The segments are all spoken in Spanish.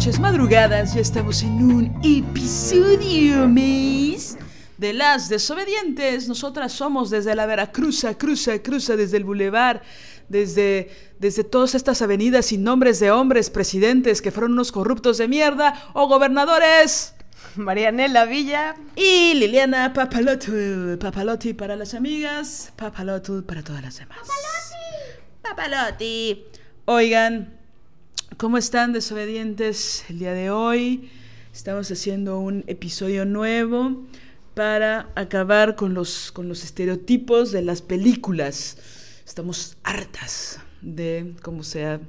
Noches, madrugadas. Ya estamos en un episodio más de Las Desobedientes. Nosotras somos desde la Veracruza, cruza, cruza desde el bulevar, desde, desde todas estas avenidas sin nombres de hombres, presidentes que fueron unos corruptos de mierda o gobernadores. Marianela Villa Y Liliana Papalotti. Papalotti para las amigas, Papalotti para todas las demás. Papalotti. Papalotti. Oigan, ¿cómo están desobedientes el día de hoy? Estamos haciendo un episodio nuevo para acabar con los, con los estereotipos de las películas. Estamos hartas de cómo sea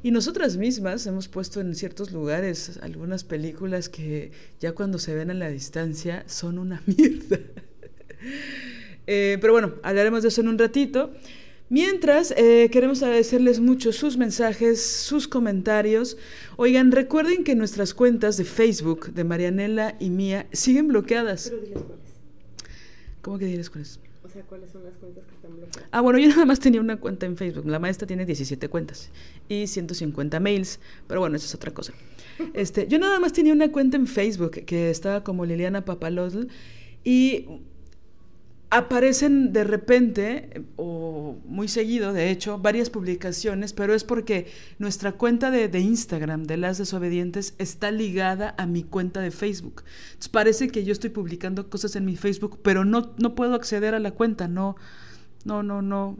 y nosotras mismas hemos puesto en ciertos lugares algunas películas que ya cuando se ven a la distancia son una mierda. Eh, pero bueno, hablaremos de eso en un ratito. Mientras, eh, queremos agradecerles mucho sus mensajes, sus comentarios. Oigan, recuerden que nuestras cuentas de Facebook de Marianela y mía siguen bloqueadas. Pero diles cuáles. ¿Cómo que diles cuáles? O sea, ¿cuáles son las cuentas que están bloqueadas? Ah, bueno, yo nada más tenía una cuenta en Facebook. La maestra tiene 17 cuentas y 150 mails, pero bueno, eso es otra cosa. Este, yo nada más tenía una cuenta en Facebook que estaba como Liliana Papalotl y aparecen de repente, o muy seguido, de hecho, varias publicaciones, pero es porque nuestra cuenta de, Instagram de las desobedientes está ligada a mi cuenta de Facebook. Entonces parece que yo estoy publicando cosas en mi Facebook, pero no, no puedo acceder a la cuenta, no, no, no, no.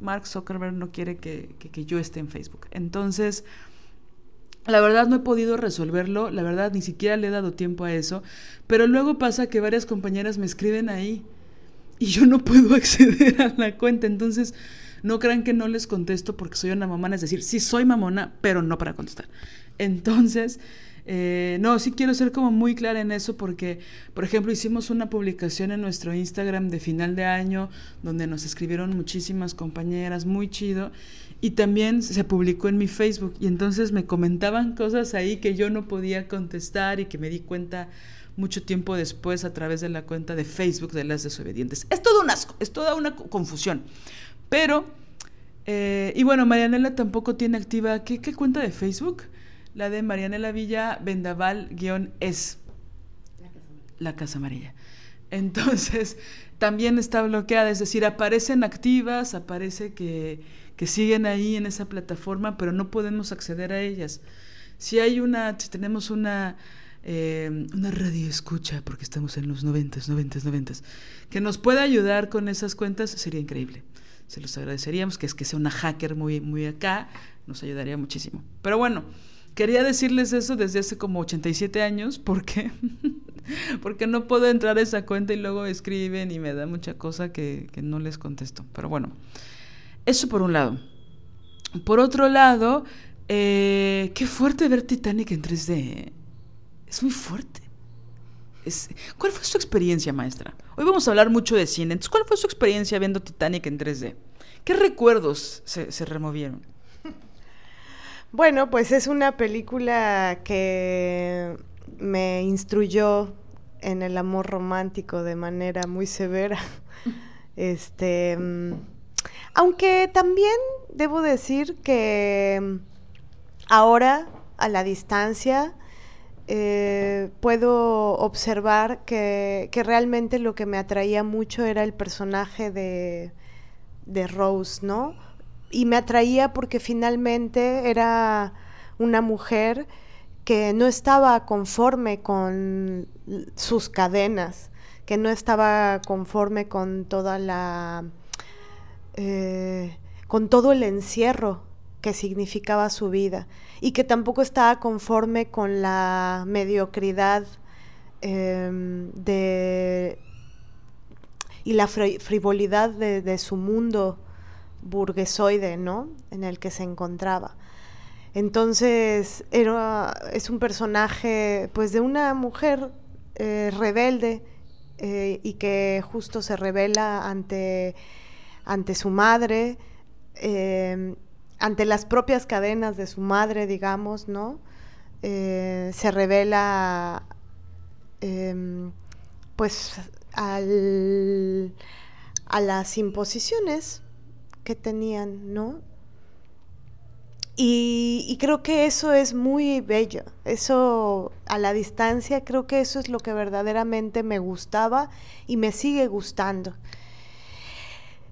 Mark Zuckerberg no quiere que, que yo esté en Facebook. Entonces... La verdad no he podido resolverlo, la verdad ni siquiera le he dado tiempo a eso, pero luego pasa que varias compañeras me escriben ahí y yo no puedo acceder a la cuenta, entonces no crean que no les contesto porque soy una mamona, es decir, sí soy mamona, pero no para contestar. Entonces, eh, no, sí quiero ser como muy clara en eso porque, por ejemplo, hicimos una publicación en nuestro Instagram de final de año donde nos escribieron muchísimas compañeras, muy chido, y también se publicó en mi Facebook. Y entonces me comentaban cosas ahí que yo no podía contestar y que me di cuenta mucho tiempo después a través de la cuenta de Facebook de las desobedientes. Es todo un asco, es toda una confusión. Pero, eh, y bueno, Marianela tampoco tiene activa, ¿qué, qué cuenta de Facebook? La de Marianela Villa Vendaval-es. La Casa Amarilla. Entonces, también está bloqueada, es decir, aparecen activas, aparece que, que siguen ahí en esa plataforma, pero no podemos acceder a ellas. Si hay una, si tenemos una eh, una radio escucha, porque estamos en los noventas, noventas, noventas, que nos pueda ayudar con esas cuentas, sería increíble. Se los agradeceríamos, que es que sea una hacker muy, muy acá, nos ayudaría muchísimo. Pero bueno, quería decirles eso desde hace como 87 años, porque porque no puedo entrar a esa cuenta y luego escriben y me da mucha cosa que, que no les contesto. Pero bueno, eso por un lado. Por otro lado, eh, qué fuerte ver Titanic en 3D. Es muy fuerte. Es, ¿Cuál fue su experiencia, maestra? Hoy vamos a hablar mucho de cine. Entonces, ¿cuál fue su experiencia viendo Titanic en 3D? ¿Qué recuerdos se, se removieron? Bueno, pues es una película que me instruyó en el amor romántico de manera muy severa. Este, aunque también debo decir que ahora a la distancia eh, puedo observar que, realmente lo que me atraía mucho era el personaje de, de Rose, ¿no? y me atraía porque finalmente era una mujer que no estaba conforme con sus cadenas, que no estaba conforme con toda la eh, con todo el encierro que significaba su vida y que tampoco estaba conforme con la mediocridad em, de y la frivolidad de, su mundo burguesoide, ¿no? En el que se encontraba. Entonces era, es un personaje pues de una mujer eh, rebelde eh, y que justo se revela ante, ante su madre, eh, ante las propias cadenas de su madre, digamos, ¿no? se revela em, pues al, a las imposiciones que tenían, ¿no? Y, creo que eso es muy bello. Eso a la distancia, creo que eso es lo que verdaderamente me gustaba y me sigue gustando.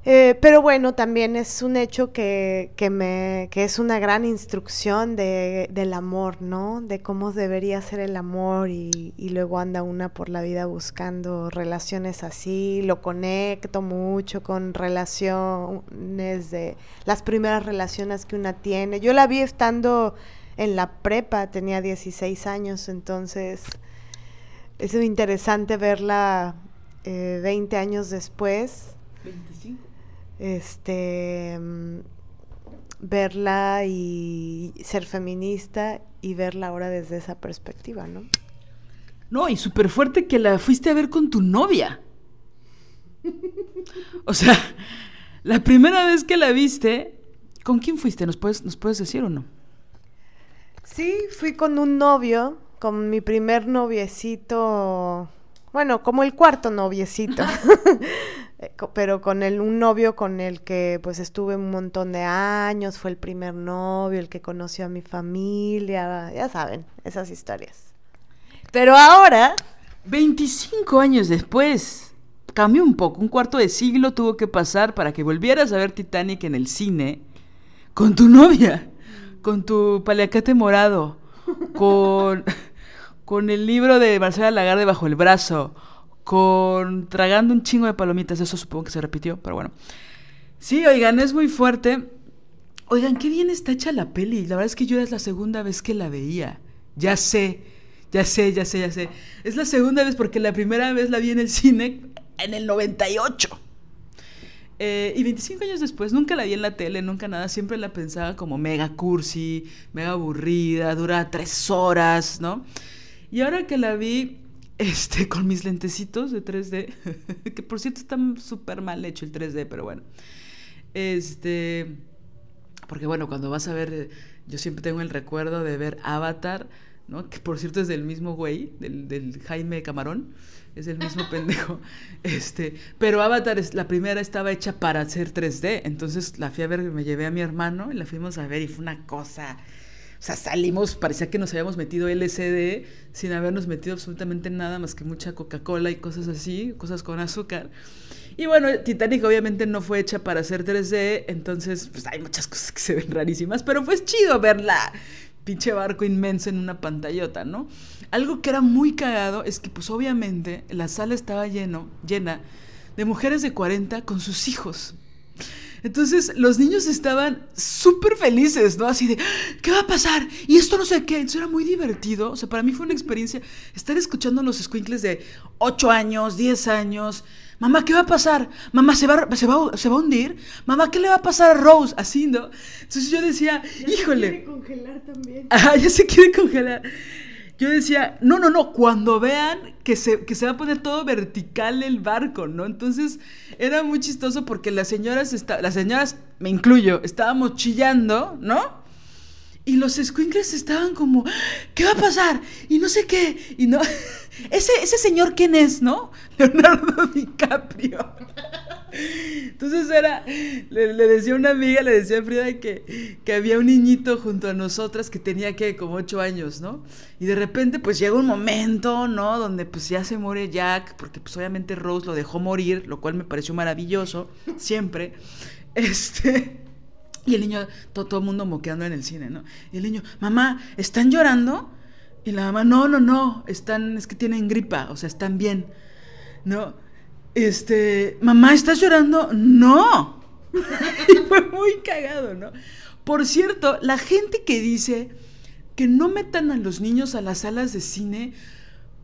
Eh, pero bueno, también es un hecho que, que, me, que es una gran instrucción de, del amor, ¿no? De cómo debería ser el amor y, luego anda una por la vida buscando relaciones así. Lo conecto mucho con relaciones de las primeras relaciones que una tiene. Yo la vi estando en la prepa, tenía 16 años, entonces es interesante verla eh, 20 años después. 25 este mm, verla y ser feminista y verla ahora desde esa perspectiva, ¿no? No, y súper fuerte que la fuiste a ver con tu novia. O sea, la primera vez que la viste, ¿con quién fuiste? ¿Nos puedes, ¿Nos puedes decir o no? Sí, fui con un novio, con mi primer noviecito, bueno, como el cuarto noviecito. Eh, pero con el, un novio con el que pues estuve un montón de años, fue el primer novio, el que conoció a mi familia, ya saben, esas historias. Pero ahora... 25 años después, cambió un poco, un cuarto de siglo tuvo que pasar para que volvieras a ver Titanic en el cine con tu novia, con tu paliacate morado, con, con el libro de Marcela Lagarde bajo el brazo, con tragando un chingo de palomitas, eso supongo que se repitió, pero bueno. Sí, oigan, es muy fuerte. Oigan, qué bien está hecha la peli. La verdad es que yo es la segunda vez que la veía. Ya sé, ya sé, ya sé, ya sé. Es la segunda vez porque la primera vez la vi en el cine en el 98. Eh, y 25 años después, nunca la vi en la tele, nunca nada, siempre la pensaba como mega cursi, mega aburrida, dura tres horas, ¿no? Y ahora que la vi, este, con mis lentecitos de 3D, que por cierto está súper mal hecho el 3D, pero bueno. Este, porque bueno, cuando vas a ver, yo siempre tengo el recuerdo de ver Avatar, ¿no? Que por cierto es del mismo güey, del, del Jaime Camarón, es el mismo pendejo. Este, pero Avatar, es, la primera estaba hecha para hacer 3D, entonces la fui a ver, me llevé a mi hermano y la fuimos a ver y fue una cosa o sea, salimos, parecía que nos habíamos metido LCD sin habernos metido absolutamente nada más que mucha Coca-Cola y cosas así, cosas con azúcar. Y bueno, Titanic obviamente no fue hecha para hacer 3D, entonces pues hay muchas cosas que se ven rarísimas, pero fue chido verla pinche barco inmenso en una pantallota, ¿no? Algo que era muy cagado es que pues obviamente la sala estaba llena de mujeres de 40 con sus hijos. Entonces los niños estaban súper felices, ¿no? Así de, ¿qué va a pasar? Y esto no sé qué. Entonces era muy divertido. O sea, para mí fue una experiencia estar escuchando a los squinkles de 8 años, 10 años. Mamá, ¿qué va a pasar? Mamá, ¿se va, se, va, ¿se va a hundir? Mamá, ¿qué le va a pasar a Rose? Así, ¿no? Entonces yo decía, híjole. Se quiere congelar también. Ajá, ya se quiere congelar yo decía, no, no, no, cuando vean que se, que se va a poner todo vertical el barco, ¿no? Entonces era muy chistoso porque las señoras, está, las señoras, me incluyo, estábamos chillando, ¿no? Y los squinkles estaban como, ¿qué va a pasar? Y no sé qué. Y no, ese, ese señor, ¿quién es, no? Leonardo DiCaprio. Entonces era, le, decía a una amiga, le decía a Frida que, que había un niñito junto a nosotras que tenía que como ocho años, ¿no? Y de repente pues llega un momento, ¿no? Donde pues ya se muere Jack, porque pues obviamente Rose lo dejó morir, lo cual me pareció maravilloso, siempre. Este... Y el niño, todo, el mundo moqueando en el cine, ¿no? Y el niño, mamá, ¿están llorando? Y la mamá, no, no, no, están, es que tienen gripa, o sea, están bien, ¿no? Este, mamá, ¿estás llorando? No. y fue muy cagado, ¿no? Por cierto, la gente que dice que no metan a los niños a las salas de cine,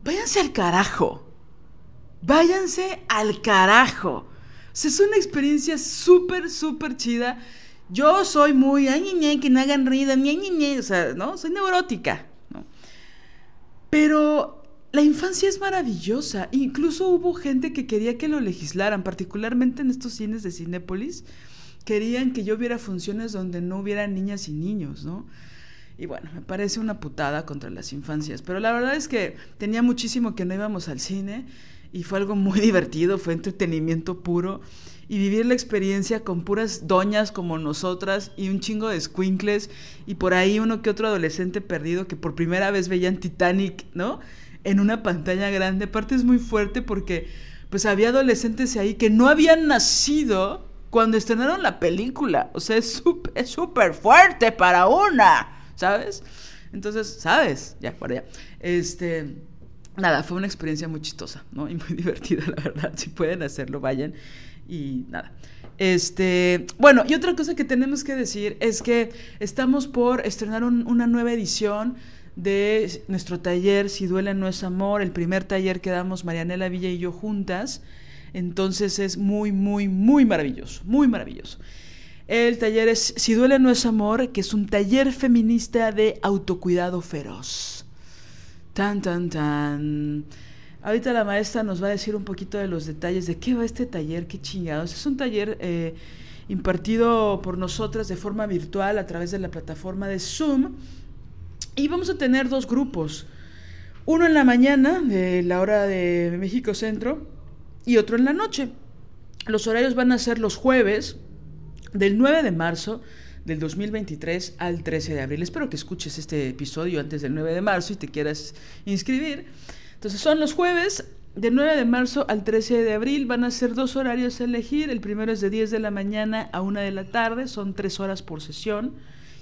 váyanse al carajo. Váyanse al carajo. O sea, es una experiencia súper, súper chida. Yo soy muy, ay, que no hagan ruido, o sea, ¿no? Soy neurótica, ¿no? Pero la infancia es maravillosa. Incluso hubo gente que quería que lo legislaran, particularmente en estos cines de Cinépolis. Querían que yo viera funciones donde no hubiera niñas y niños, ¿no? Y bueno, me parece una putada contra las infancias. Pero la verdad es que tenía muchísimo que no íbamos al cine y fue algo muy divertido, fue entretenimiento puro y vivir la experiencia con puras doñas como nosotras y un chingo de squinkles y por ahí uno que otro adolescente perdido que por primera vez veían Titanic, ¿no? En una pantalla grande. Aparte es muy fuerte porque pues había adolescentes ahí que no habían nacido cuando estrenaron la película. O sea, es súper fuerte para una, ¿sabes? Entonces, ¿sabes? Ya, por allá. Este nada, fue una experiencia muy chistosa, ¿no? Y muy divertida, la verdad. Si pueden hacerlo, vayan. Y nada. Este, bueno, y otra cosa que tenemos que decir es que estamos por estrenar una nueva edición de nuestro taller Si duele no es amor, el primer taller que damos Marianela Villa y yo juntas. Entonces es muy, muy, muy maravilloso, muy maravilloso. El taller es Si duele no es amor, que es un taller feminista de autocuidado feroz. Tan, tan, tan. Ahorita la maestra nos va a decir un poquito de los detalles de qué va este taller, qué chingados. Es un taller eh, impartido por nosotras de forma virtual a través de la plataforma de Zoom. Y vamos a tener dos grupos. Uno en la mañana, de la hora de México Centro, y otro en la noche. Los horarios van a ser los jueves, del 9 de marzo del 2023 al 13 de abril. Espero que escuches este episodio antes del 9 de marzo y te quieras inscribir. Entonces son los jueves de 9 de marzo al 13 de abril. Van a ser dos horarios a elegir. El primero es de 10 de la mañana a 1 de la tarde. Son tres horas por sesión.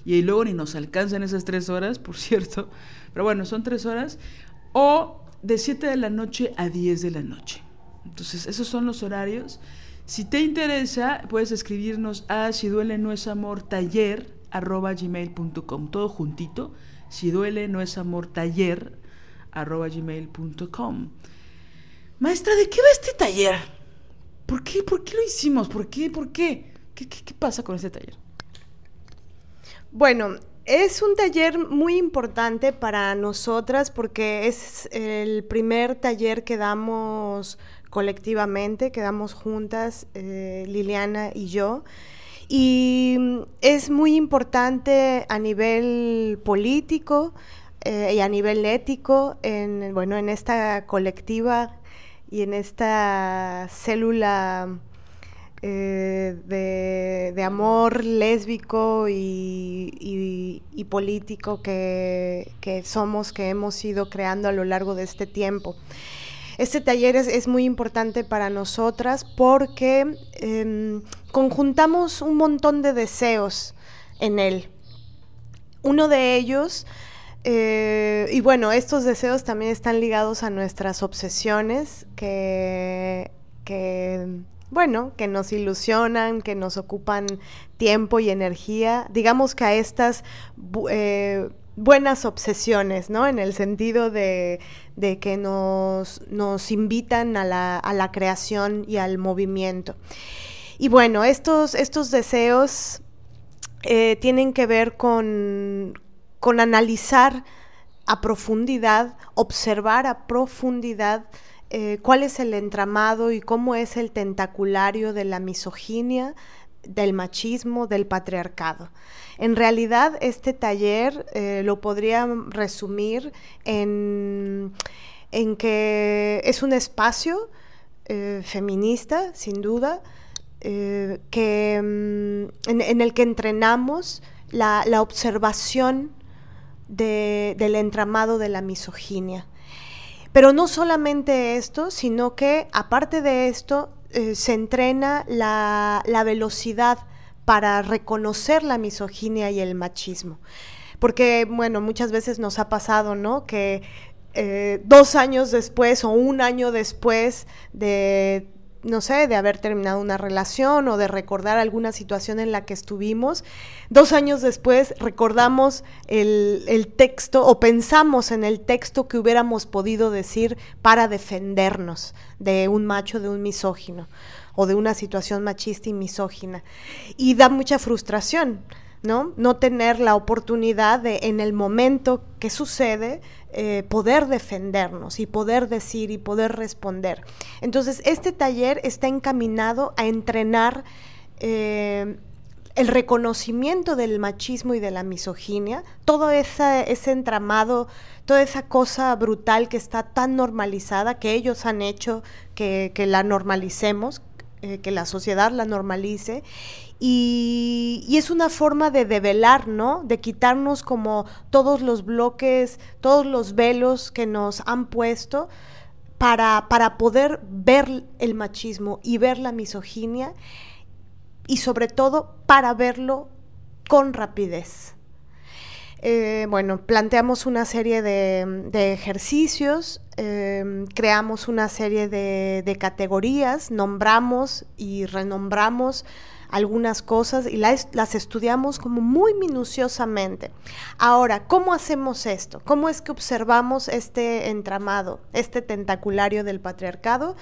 Y luego ni nos alcanzan esas tres horas, por cierto. Pero bueno, son tres horas. O de 7 de la noche a 10 de la noche. Entonces, esos son los horarios. Si te interesa, puedes escribirnos a si duele no es amor taller arroba gmail.com, todo juntito, si duele no es amor taller arroba gmail.com. Maestra, ¿de qué va este taller? ¿Por qué? ¿Por qué lo hicimos? ¿Por qué? ¿Por qué? ¿Qué, qué, qué pasa con este taller? Bueno, es un taller muy importante para nosotras porque es el primer taller que damos colectivamente, quedamos juntas, eh, Liliana y yo. Y es muy importante a nivel político eh, y a nivel ético, en, bueno, en esta colectiva y en esta célula eh, de, amor lésbico y, político que, que, somos, que hemos ido creando a lo largo de este tiempo. Este taller es, muy importante para nosotras porque em, conjuntamos un montón de deseos en él. Uno de ellos, eh, y bueno, estos deseos también están ligados a nuestras obsesiones que, bueno, que nos ilusionan, que nos ocupan tiempo y energía. Digamos que a estas eh, buenas obsesiones, ¿no? En el sentido de, que nos, nos invitan a la, a la, creación y al movimiento. Y bueno, estos, estos deseos eh, tienen que ver con, con analizar a profundidad, observar a profundidad eh, cuál es el entramado y cómo es el tentaculario de la misoginia, del machismo, del patriarcado. En realidad, este taller eh, lo podría resumir en, que es un espacio eh, feminista, sin duda, que, mm, en, el que entrenamos la, observación del entramado de la misoginia. Pero no solamente esto, sino que aparte de esto, se entrena la, la velocidad para reconocer la misoginia y el machismo. Porque, bueno, muchas veces nos ha pasado, ¿no? Que eh, dos años después o un año después de no sé, de haber terminado una relación o de recordar alguna situación en la que estuvimos. Dos años después recordamos el, el, texto o pensamos en el texto que hubiéramos podido decir para defendernos de un macho, de un misógino o de una situación machista y misógina. Y da mucha frustración. ¿no? No tener la oportunidad de, en el momento que sucede, eh, poder defendernos y poder decir y poder responder. Entonces, este taller está encaminado a entrenar eh, el reconocimiento del machismo y de la misoginia, todo ese, entramado, toda esa cosa brutal que está tan normalizada, que ellos han hecho que, que la normalicemos, eh, que la sociedad la normalice y, es una forma de develar, ¿no? De quitarnos como todos los bloques, todos los velos que nos han puesto para, para poder ver el machismo y ver la misoginia y sobre todo para verlo con rapidez. Eh, bueno, planteamos una serie de, ejercicios, em, creamos una serie de, de categorías, nombramos y renombramos algunas cosas y las, estudiamos como muy minuciosamente. Ahora, ¿cómo hacemos esto? ¿Cómo es que observamos este entramado, este tentaculario del patriarcado?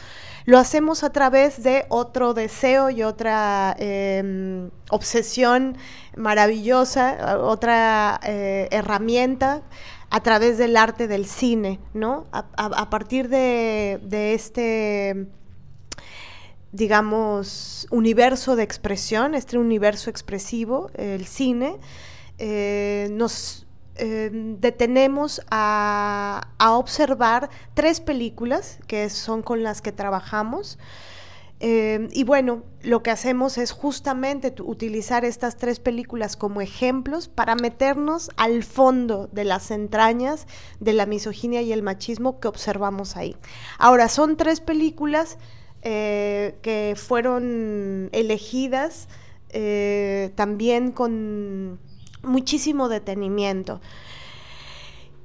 Lo hacemos a través de otro deseo y otra em, obsesión maravillosa, otra eh, herramienta a través del arte del cine, ¿no? A, partir de este digamos, universo de expresión, este universo expresivo, el cine, eh, nos eh, detenemos a, observar tres películas que son con las que trabajamos. Eh, y bueno, lo que hacemos es justamente utilizar estas tres películas como ejemplos para meternos al fondo de las entrañas de la misoginia y el machismo que observamos ahí. Ahora, son tres películas eh, que fueron elegidas eh, también con muchísimo detenimiento.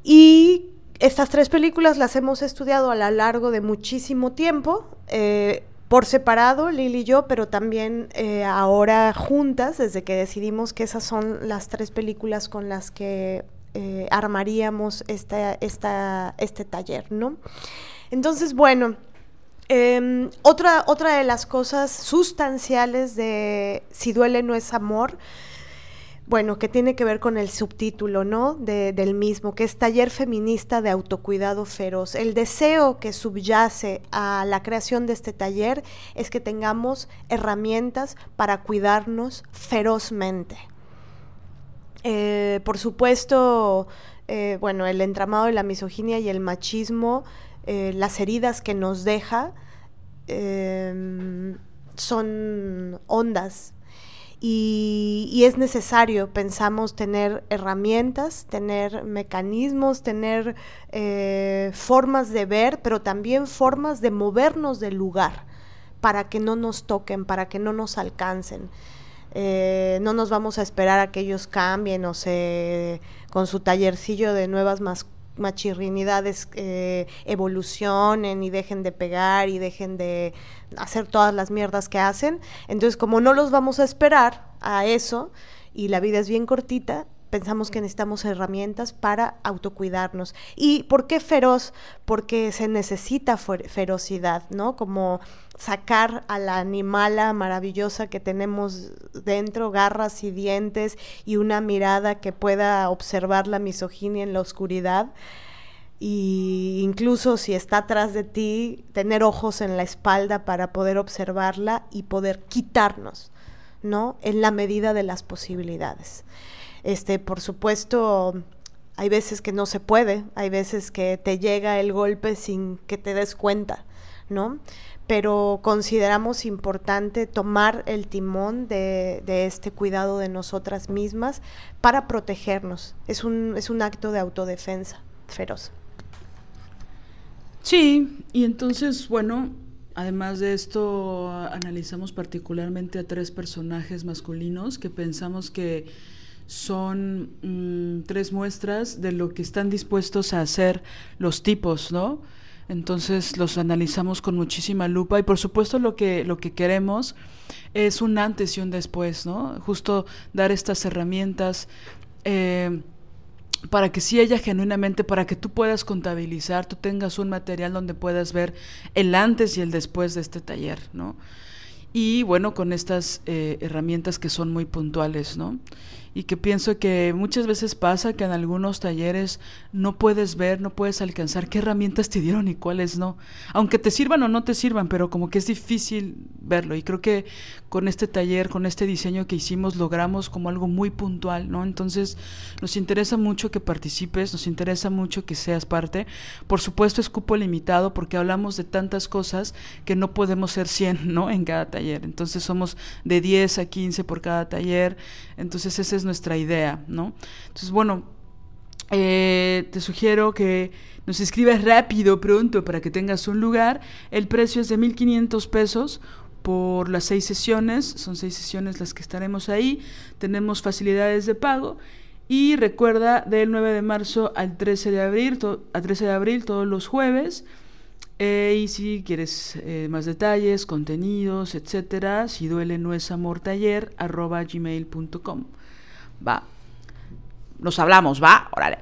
Y estas tres películas las hemos estudiado a lo largo de muchísimo tiempo, eh, por separado, Lili y yo, pero también ahora juntas, desde que decidimos que esas son las tres películas con las que armaríamos este taller, ¿no? Entonces, bueno, Em, otra, otra de las cosas sustanciales de Si duele no es amor, bueno, que tiene que ver con el subtítulo, ¿no? del mismo, que es Taller Feminista de Autocuidado Feroz. El deseo que subyace a la creación de este taller es que tengamos herramientas para cuidarnos ferozmente. Eh, por supuesto, eh, bueno, el entramado de la misoginia y el machismo eh, las heridas que nos deja em, son ondas y, es necesario, pensamos, tener herramientas, tener mecanismos, tener eh, formas de ver, pero también formas de movernos del lugar para que no nos toquen, para que no nos alcancen. Eh, no nos vamos a esperar a que ellos cambien o se con su tallercillo de nuevas mascotas machirrinidades eh, evolucionen y dejen de pegar y dejen de hacer todas las mierdas que hacen. Entonces, como no los vamos a esperar a eso y la vida es bien cortita, pensamos que necesitamos herramientas para autocuidarnos. ¿Y por qué feroz? Porque se necesita ferocidad, ¿no? Como sacar a la animala maravillosa que tenemos dentro, garras y dientes y una mirada que pueda observar la misoginia en la oscuridad. Y incluso si está atrás de ti, tener ojos en la espalda para poder observarla y poder quitarnos, ¿no? En la medida de las posibilidades. Este, por supuesto, hay veces que no se puede, hay veces que te llega el golpe sin que te des cuenta, ¿no? Pero consideramos importante tomar el timón de, este cuidado de nosotras mismas para protegernos. Es un, es un acto de autodefensa feroz. Sí, y entonces, bueno, Además de esto, analizamos particularmente a tres personajes masculinos que pensamos que son mm, tres muestras de lo que están dispuestos a hacer los tipos, ¿no? Entonces los analizamos con muchísima lupa y por supuesto lo que, lo que queremos es un antes y un después, ¿no? Justo dar estas herramientas. Eh, para que si ella genuinamente, para que tú puedas contabilizar, tú tengas un material donde puedas ver el antes y el después de este taller, ¿no? Y bueno, con estas eh, herramientas que son muy puntuales, ¿no? Y que pienso que muchas veces pasa que en algunos talleres no puedes ver, no puedes alcanzar qué herramientas te dieron y cuáles no. Aunque te sirvan o no te sirvan, pero como que es difícil verlo. Y creo que con este taller, con este diseño que hicimos, logramos como algo muy puntual, ¿no? Entonces nos interesa mucho que participes, nos interesa mucho que seas parte. Por supuesto es cupo limitado porque hablamos de tantas cosas que no podemos ser 100, ¿no? En cada taller. Entonces somos de 10 a 15 por cada taller. Entonces ese es nuestra idea, ¿no? Entonces, bueno, eh, te sugiero que nos escribas rápido, pronto, para que tengas un lugar. El precio es de 1.500 pesos por las seis sesiones, son seis sesiones las que estaremos ahí, tenemos facilidades de pago y recuerda del 9 de marzo al 13 de abril, a 13 de abril todos los jueves. Eh, y si quieres eh, más detalles, contenidos, etcétera, si duele no es amor taller, arroba gmail.com. Va. Nos hablamos, va. Órale.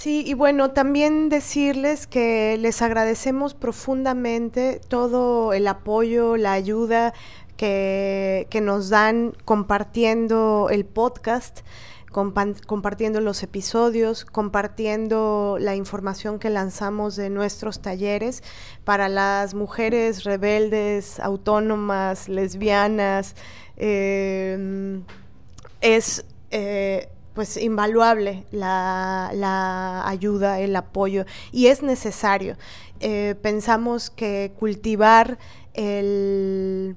Sí, y bueno, también decirles que les agradecemos profundamente todo el apoyo, la ayuda que, que nos dan compartiendo el podcast, compartiendo los episodios, compartiendo la información que lanzamos de nuestros talleres para las mujeres rebeldes, autónomas, lesbianas. Eh, es eh, pues invaluable la, ayuda, el apoyo y es necesario. Eh, pensamos que cultivar el,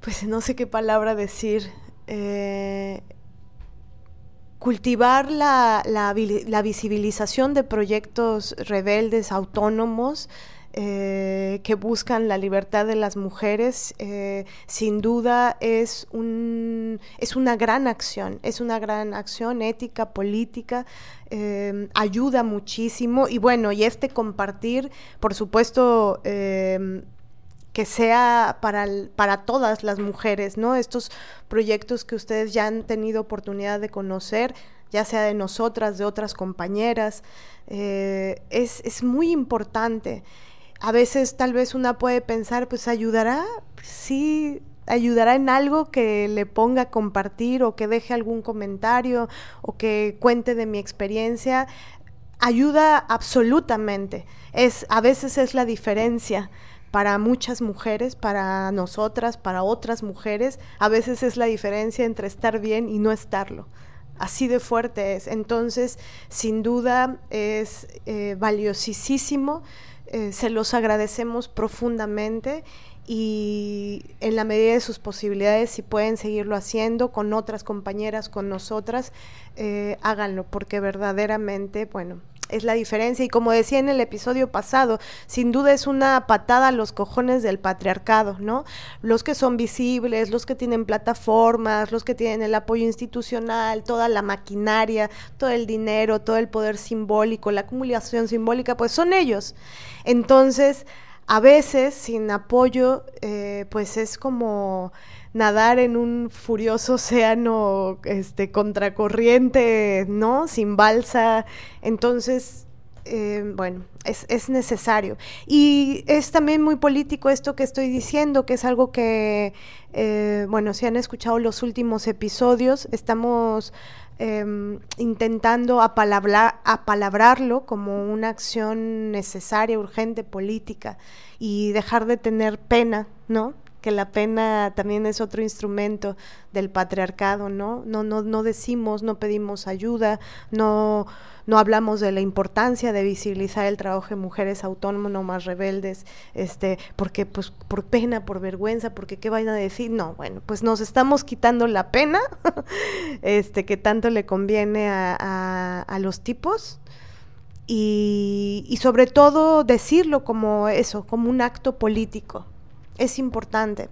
pues no sé qué palabra decir, eh, cultivar la, la, visibilización de proyectos rebeldes, autónomos, eh, que buscan la libertad de las mujeres, eh, sin duda es, un, es una gran acción, es una gran acción ética, política, eh, ayuda muchísimo y bueno, y este compartir, por supuesto, que sea para, para todas las mujeres, ¿no? Estos proyectos que ustedes ya han tenido oportunidad de conocer, ya sea de nosotras, de otras compañeras, es, es muy importante a veces tal vez una puede pensar, pues ayudará, sí, ayudará en algo que le ponga a compartir o que deje algún comentario o que cuente de mi experiencia. Ayuda absolutamente. Es, a veces es la diferencia para muchas mujeres, para nosotras, para otras mujeres, a veces es la diferencia entre estar bien y no estarlo. Así de fuerte es. Entonces, sin duda, es eh, valiosísimo eh, se los agradecemos profundamente y en la medida de sus posibilidades, si pueden seguirlo haciendo con otras compañeras, con nosotras, eh, háganlo, porque verdaderamente, bueno, es la diferencia. Y como decía en el episodio pasado, sin duda es una patada a los cojones del patriarcado, ¿no? Los que son visibles, los que tienen plataformas, los que tienen el apoyo institucional, toda la maquinaria, todo el dinero, todo el poder simbólico, la acumulación simbólica, pues son ellos. Entonces, a veces sin apoyo, eh, pues es como nadar en un furioso océano este, contracorriente, ¿no? Sin balsa. Entonces, eh, bueno, es, es, necesario. Y es también muy político esto que estoy diciendo, que es algo que, eh, bueno, si han escuchado los últimos episodios, estamos em, intentando apalabrarlo como una acción necesaria, urgente, política, y dejar de tener pena, ¿no? Que la pena también es otro instrumento del patriarcado, ¿no? No, no, no decimos, no pedimos ayuda, no, no hablamos de la importancia de visibilizar el trabajo de mujeres autónomas rebeldes, este, porque pues por pena, por vergüenza, porque qué van a decir, no, bueno, pues nos estamos quitando la pena, este, que tanto le conviene a, a los tipos y, sobre todo decirlo como eso, como un acto político. Es importante.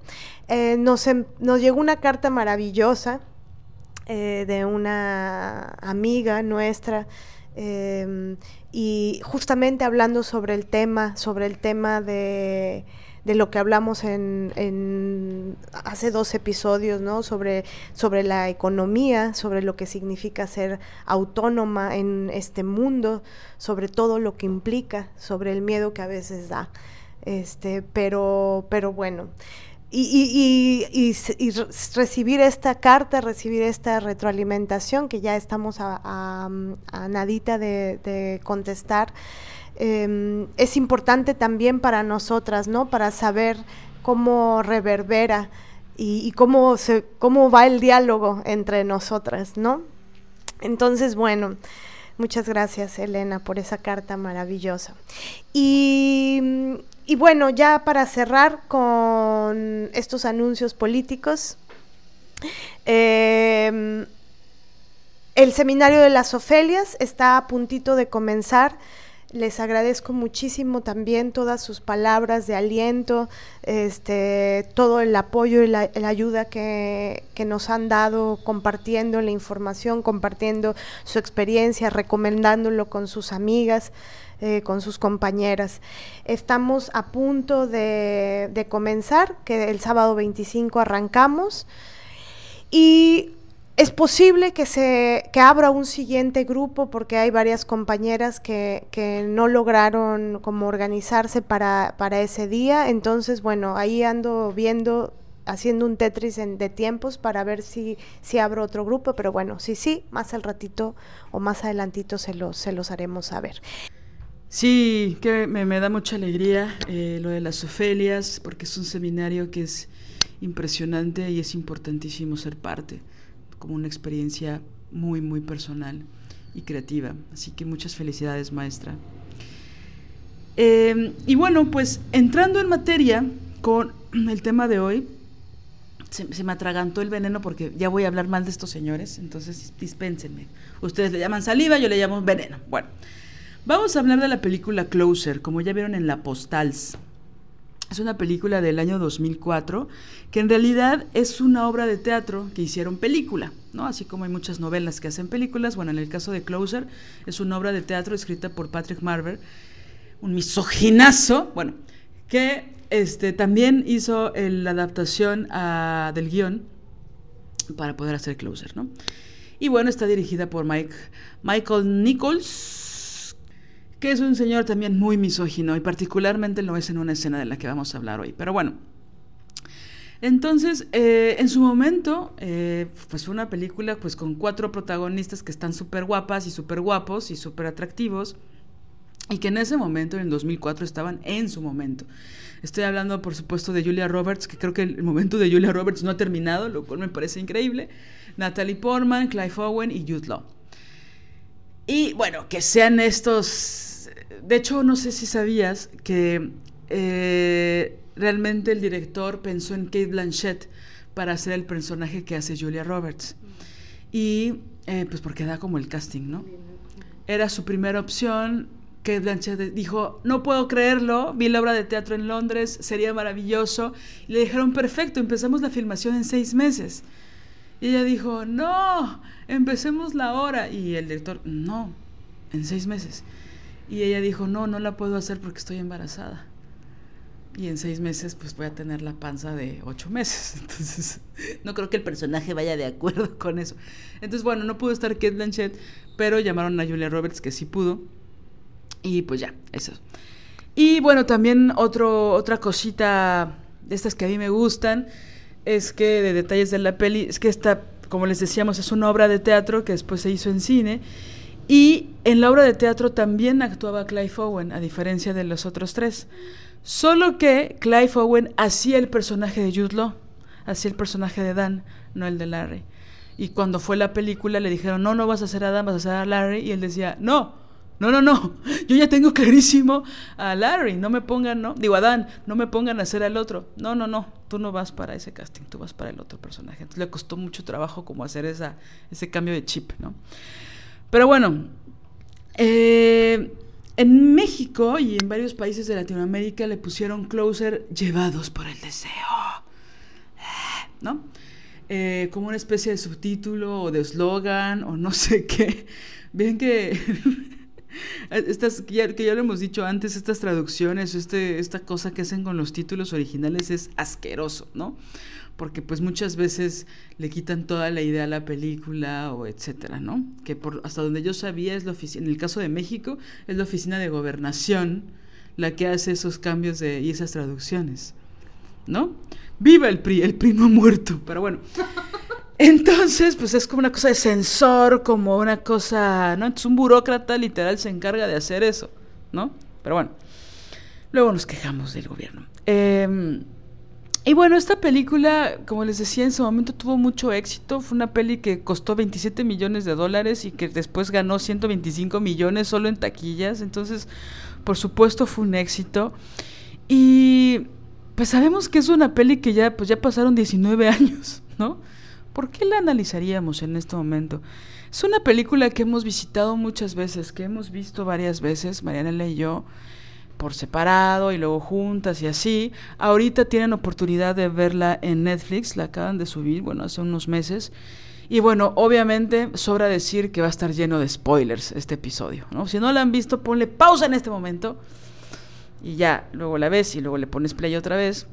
Eh, nos, em, nos, llegó una carta maravillosa eh, de una amiga nuestra em, y justamente hablando sobre el tema, sobre el tema de de lo que hablamos en, hace dos episodios, ¿no? Sobre, sobre la economía, sobre lo que significa ser autónoma en este mundo, sobre todo lo que implica, sobre el miedo que a veces da. Este, pero, pero bueno. Y, y, y, recibir esta carta, recibir esta retroalimentación que ya estamos a, nadita de, de contestar, Em, es importante también para nosotras, ¿no? Para saber cómo reverbera y, cómo, se, cómo va el diálogo entre nosotras, ¿no? Entonces, bueno, muchas gracias, Elena, por esa carta maravillosa. Y, y bueno, ya para cerrar con estos anuncios políticos, em, el seminario de las Ofelias está a puntito de comenzar. Les agradezco muchísimo también todas sus palabras de aliento, este, todo el apoyo y la, ayuda que, nos han dado compartiendo la información, compartiendo su experiencia, recomendándolo con sus amigas. Eh, con sus compañeras. Estamos a punto de, de comenzar, que el sábado 25 arrancamos. Y es posible que se que abra un siguiente grupo porque hay varias compañeras que, que no lograron como organizarse para, para, ese día. Entonces, bueno, ahí ando viendo, haciendo un Tetris de tiempos para ver si, si abro otro grupo, pero bueno, sí, sí, más al ratito o más adelantito se los, se los haremos saber. Sí, que me, me da mucha alegría eh, lo de las Ofelias, porque es un seminario que es impresionante y es importantísimo ser parte como una experiencia muy, muy personal y creativa. Así que muchas felicidades, maestra. Em, y bueno, pues entrando en materia con el tema de hoy, se, me atragantó el veneno porque ya voy a hablar mal de estos señores, entonces dispénsenme. Ustedes le llaman saliva, yo le llamo veneno. Bueno, vamos a hablar de la película Closer, como ya vieron en la Postals. Es una película del año 2004 que en realidad es una obra de teatro que hicieron película, ¿no? Así como hay muchas novelas que hacen películas, bueno, en el caso de Closer es una obra de teatro escrita por Patrick Marver, un misoginazo, bueno, que este, también hizo la adaptación del guion para poder hacer Closer, ¿no? Y bueno, está dirigida por Mike, Michael Nichols, que es un señor también muy misógino y particularmente lo es en una escena de la que vamos a hablar hoy. Pero bueno, entonces, eh, en su momento, eh, pues fue una película pues con cuatro protagonistas que están súper guapas y súper guapos y súper atractivos y que en ese momento, en el 2004, estaban en su momento. Estoy hablando, por supuesto, de Julia Roberts, que creo que el momento de Julia Roberts no ha terminado, lo cual me parece increíble. Natalie Portman, Clive Owen y Jude Law. Y bueno, que sean estos de hecho, no sé si sabías que eh, realmente el director pensó en Kate Blanchett para hacer el personaje que hace Julia Roberts. Y eh, pues porque da como el casting, ¿no? Era su primera opción. Kate Blanchett dijo, no puedo creerlo, vi la obra de teatro en Londres, sería maravilloso. Y le dijeron, perfecto, empezamos la filmación en seis meses. Y ella dijo, no, empecemos la hora. Y el director, no, en seis meses. Y ella dijo, no, no la puedo hacer porque estoy embarazada. Y en seis meses pues voy a tener la panza de ocho meses. Entonces no creo que el personaje vaya de acuerdo con eso. Entonces bueno, no pudo estar Kate Blanchett, pero llamaron a Julia Roberts que sí pudo. Y pues ya, eso. Y bueno, también otro, otra cosita de estas que a mí me gustan es que de detalles de la peli, es que esta, como les decíamos, es una obra de teatro que después se hizo en cine y en la obra de teatro también actuaba Clive Owen, a diferencia de los otros tres. Solo que Clive Owen hacía el personaje de Jude Law, hacía el personaje de Dan, no el de Larry. Y cuando fue la película le dijeron, no, no vas a hacer a Dan, vas a hacer a Larry. Y él decía, no, no, no, no, yo ya tengo clarísimo a Larry, no me pongan, no, digo a Dan, no me pongan a hacer al otro. No, no, no, tú no vas para ese casting, tú vas para el otro personaje. Entonces le costó mucho trabajo como hacer esa, ese cambio de chip, ¿no? Pero bueno, eh, En México y en varios países de Latinoamérica le pusieron Closer llevados por el deseo. ¿No? Eh, como una especie de subtítulo o de eslogan o no sé qué. Ven que estas ya, que ya, lo hemos dicho antes, estas traducciones, este, esta cosa que hacen con los títulos originales es asqueroso, ¿no? Porque pues muchas veces le quitan toda la idea a la película o etcétera, ¿no? Que por, hasta donde yo sabía es la oficina, en el caso de México, es la oficina de gobernación la que hace esos cambios de, y esas traducciones, ¿no? Viva el PRI, el PRI no ha muerto, pero bueno. Entonces, pues es como una cosa de censor, como una cosa, ¿no? Entonces un burócrata literal se encarga de hacer eso, ¿no? Pero bueno, luego nos quejamos del gobierno. Eh, y bueno, esta película, como les decía, en su momento tuvo mucho éxito. Fue una peli que costó 27 millones de dólares y que después ganó 125 millones solo en taquillas. Entonces, por supuesto, fue un éxito. Y pues sabemos que es una peli que ya, pues ya pasaron 19 años, ¿no? ¿Por qué la analizaríamos en este momento? Es una película que hemos visitado muchas veces, que hemos visto varias veces, Marianela y yo, por separado y luego juntas y así. Ahorita tienen oportunidad de verla en Netflix, la acaban de subir, bueno, hace unos meses. Y bueno, obviamente sobra decir que va a estar lleno de spoilers este episodio, ¿no? Si no la han visto, ponle pausa en este momento y ya, luego la ves y luego le pones play otra vez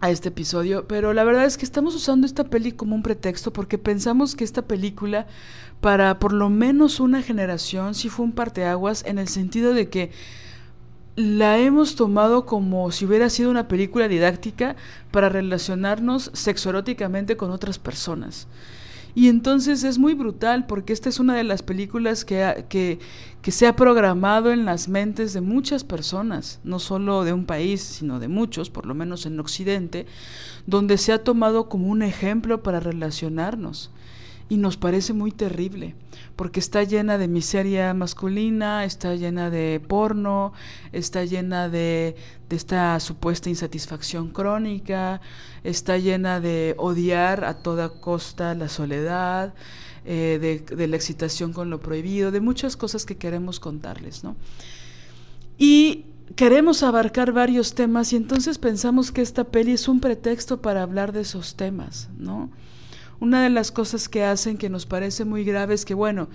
a este episodio, pero la verdad es que estamos usando esta peli como un pretexto porque pensamos que esta película para por lo menos una generación sí fue un parteaguas en el sentido de que la hemos tomado como si hubiera sido una película didáctica para relacionarnos sexoeróticamente con otras personas. Y entonces es muy brutal porque esta es una de las películas que, que, que, se ha programado en las mentes de muchas personas, no solo de un país, sino de muchos, por lo menos en Occidente, donde se ha tomado como un ejemplo para relacionarnos. Y nos parece muy terrible, porque está llena de miseria masculina, está llena de porno, está llena de, esta supuesta insatisfacción crónica, está llena de odiar a toda costa la soledad, eh, de, de, la excitación con lo prohibido, de muchas cosas que queremos contarles, ¿no? Y queremos abarcar varios temas y entonces pensamos que esta peli es un pretexto para hablar de esos temas, ¿no? Una de las cosas que hacen que nos parece muy grave es que, bueno,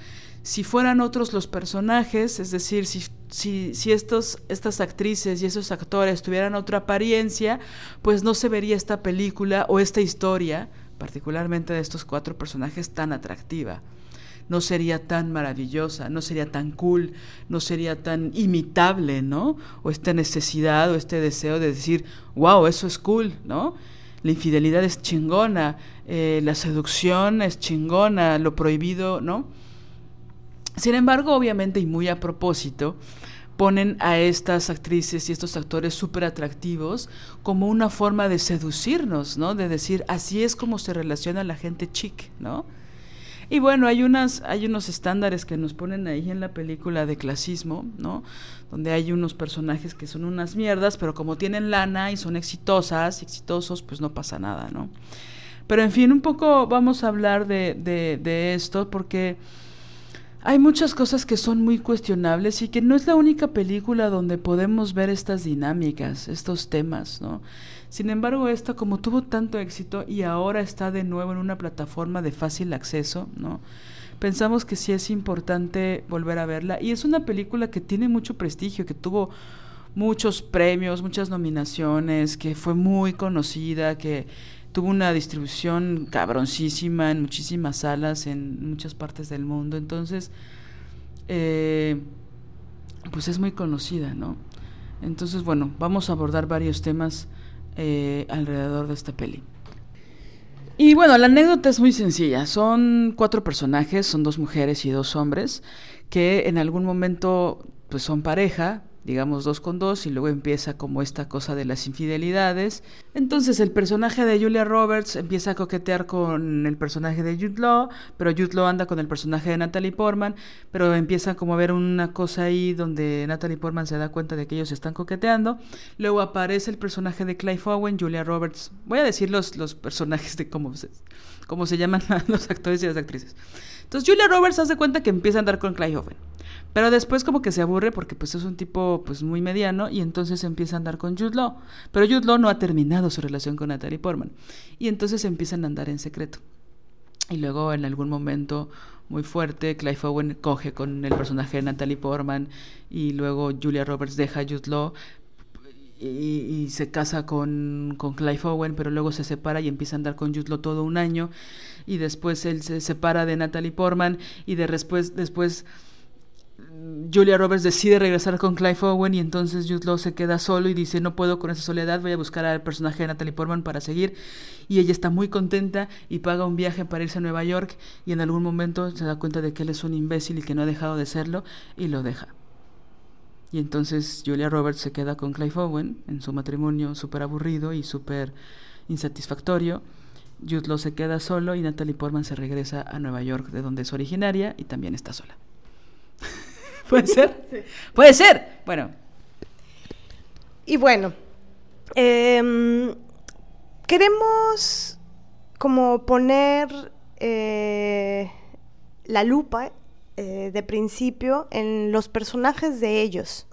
si fueran otros los personajes, es decir, si, si, si estos, estas actrices y esos actores tuvieran otra apariencia, pues no se vería esta película o esta historia, particularmente de estos cuatro personajes, tan atractiva. No sería tan maravillosa, no sería tan cool, no sería tan imitable, ¿no? O esta necesidad o este deseo de decir, wow, eso es cool, ¿no? La infidelidad es chingona, eh, la seducción es chingona, lo prohibido, ¿no? Sin embargo, obviamente y muy a propósito, ponen a estas actrices y estos actores súper atractivos como una forma de seducirnos, ¿no? De decir, así es como se relaciona la gente chic, ¿no? Y bueno, hay, unas, hay unos estándares que nos ponen ahí en la película de clasismo, ¿no? Donde hay unos personajes que son unas mierdas, pero como tienen lana y son exitosas, exitosos, pues no pasa nada, ¿no? Pero en fin, un poco vamos a hablar de, de, esto porque hay muchas cosas que son muy cuestionables y que no es la única película donde podemos ver estas dinámicas, estos temas, ¿no? Sin embargo, esta como tuvo tanto éxito y ahora está de nuevo en una plataforma de fácil acceso, ¿no? Pensamos que sí es importante volver a verla y es una película que tiene mucho prestigio, que tuvo muchos premios, muchas nominaciones, que fue muy conocida, que tuvo una distribución cabroncísima en muchísimas salas en muchas partes del mundo. Entonces, eh, pues es muy conocida, ¿no? Entonces, bueno, vamos a abordar varios temas eh, alrededor de esta peli. Y bueno, la anécdota es muy sencilla. Son cuatro personajes, son dos mujeres y dos hombres, que en algún momento pues son pareja, digamos dos con dos, y luego empieza como esta cosa de las infidelidades. Entonces el personaje de Julia Roberts empieza a coquetear con el personaje de Jude Law, pero Jude Law anda con el personaje de Natalie Portman, pero empieza como a ver una cosa ahí donde Natalie Portman se da cuenta de que ellos están coqueteando. Luego aparece el personaje de Clive Owen, Julia Roberts. Voy a decir los, los personajes de cómo se, cómo se llaman los actores y las actrices. Entonces Julia Roberts hace cuenta que empieza a andar con Clive Owen. Pero después como que se aburre porque pues es un tipo pues muy mediano y entonces empieza a andar con Jude. Pero Jude no ha terminado su relación con Natalie Portman. Y entonces empiezan a andar en secreto. Y luego en algún momento muy fuerte, Clive Owen coge con el personaje de Natalie Portman y luego Julia Roberts deja a Jude Law y, se casa con, con, Clive Owen, pero luego se separa y empieza a andar con Jude Law todo un año y después él se separa de Natalie Portman y de después, después Julia Roberts decide regresar con Clive Owen y entonces Jude Law se queda solo y dice no puedo con esa soledad, voy a buscar al personaje de Natalie Portman para seguir y ella está muy contenta y paga un viaje para irse a Nueva York y en algún momento se da cuenta de que él es un imbécil y que no ha dejado de serlo y lo deja. Y entonces Julia Roberts se queda con Clive Owen en su matrimonio súper aburrido y súper insatisfactorio. Jude se queda solo y Natalie Portman se regresa a Nueva York de donde es originaria y también está sola. ¿Puede ser? Puede ser. Bueno. Y bueno, em, queremos como poner eh, la lupa eh, de principio en los personajes de ellos.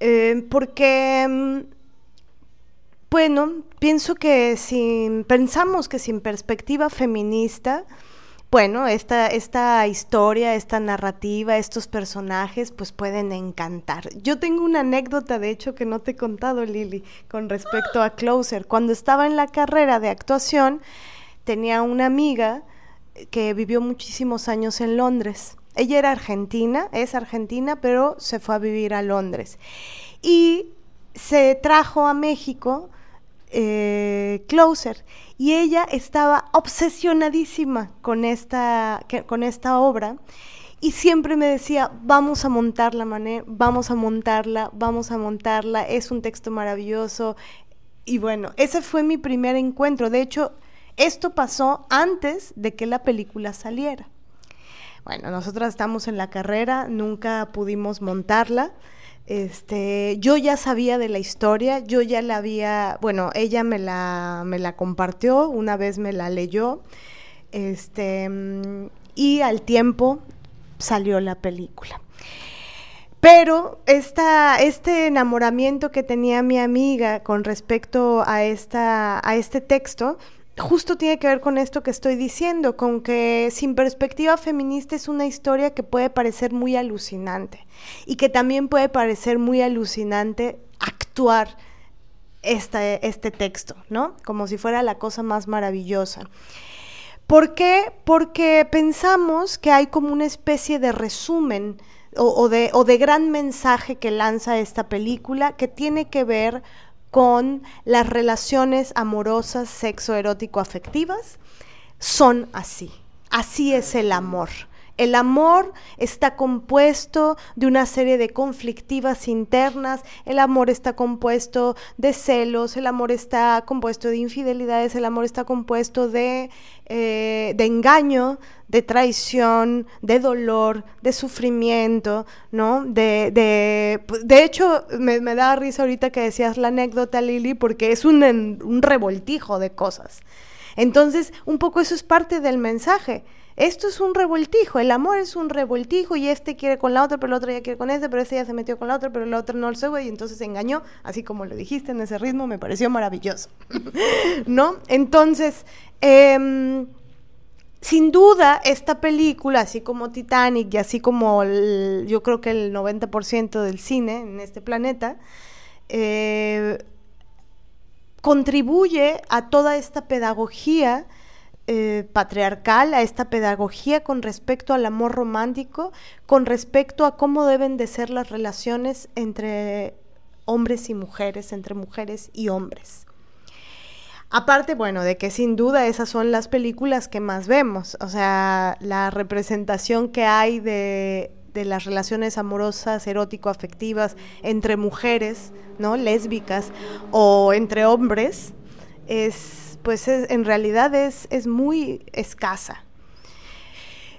Em, porque, em, bueno, pienso que si pensamos que sin perspectiva feminista, bueno, esta, esta historia, esta narrativa, estos personajes, pues pueden encantar. Yo tengo una anécdota, de hecho, que no te he contado, Lili, con respecto a Closer. Cuando estaba en la carrera de actuación, tenía una amiga que vivió muchísimos años en Londres. Ella era argentina, es argentina, pero se fue a vivir a Londres. Y se trajo a México eh, Closer y ella estaba obsesionadísima con esta, con esta obra y siempre me decía, vamos a montarla, Mané, vamos a montarla, vamos a montarla, es un texto maravilloso. Y bueno, ese fue mi primer encuentro. De hecho, esto pasó antes de que la película saliera. Bueno, nosotras estamos en la carrera, nunca pudimos montarla. Este, yo ya sabía de la historia, yo ya la había, bueno, ella me la, me la compartió, una vez me la leyó, este, y al tiempo salió la película. Pero esta, este enamoramiento que tenía mi amiga con respecto a, esta, a este texto, justo tiene que ver con esto que estoy diciendo, con que sin perspectiva feminista es una historia que puede parecer muy alucinante y que también puede parecer muy alucinante actuar este, este texto, ¿no? Como si fuera la cosa más maravillosa. ¿Por qué? Porque pensamos que hay como una especie de resumen o, de, o de gran mensaje que lanza esta película que tiene que ver con las relaciones amorosas, sexoerótico-afectivas, son así. Así es el amor. El amor está compuesto de una serie de conflictivas internas, el amor está compuesto de celos, el amor está compuesto de infidelidades, el amor está compuesto de, eh, de engaño, de traición, de dolor, de sufrimiento, ¿no? De, de, de hecho, me, da risa ahorita que decías la anécdota, Lili, porque es un, un revoltijo de cosas. Entonces, un poco eso es parte del mensaje esto es un revoltijo, el amor es un revoltijo y este quiere con la otra, pero la otra ya quiere con este, pero este ya se metió con la otra, pero la otra no lo sabe y entonces se engañó, así como lo dijiste en ese ritmo, me pareció maravilloso. ¿No? Entonces, em, sin duda, esta película, así como Titanic y así como yo creo que el 90% del cine en este planeta, eh, contribuye a toda esta pedagogía eh, patriarcal, a esta pedagogía con respecto al amor romántico, con respecto a cómo deben de ser las relaciones entre hombres y mujeres, entre mujeres y hombres. Aparte, bueno, de que sin duda esas son las películas que más vemos, o sea, la representación que hay de, las relaciones amorosas, erótico-afectivas entre mujeres, ¿no? Lésbicas o entre hombres, es pues en realidad es, es muy escasa.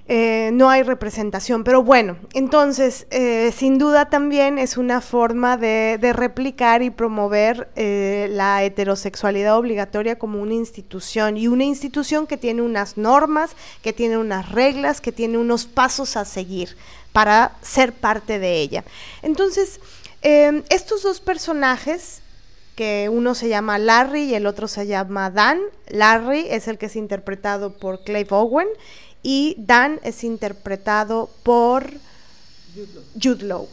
Eh, no hay representación. Pero bueno, entonces, eh, sin duda también es una forma de, replicar y promover eh, la heterosexualidad obligatoria como una institución y una institución que tiene unas normas, que tiene unas reglas, que tiene unos pasos a seguir para ser parte de ella. Entonces, estos dos personajes que uno se llama Larry y el otro se llama Dan. Larry es el que es interpretado por Clive Owen y Dan es interpretado por Jude Law.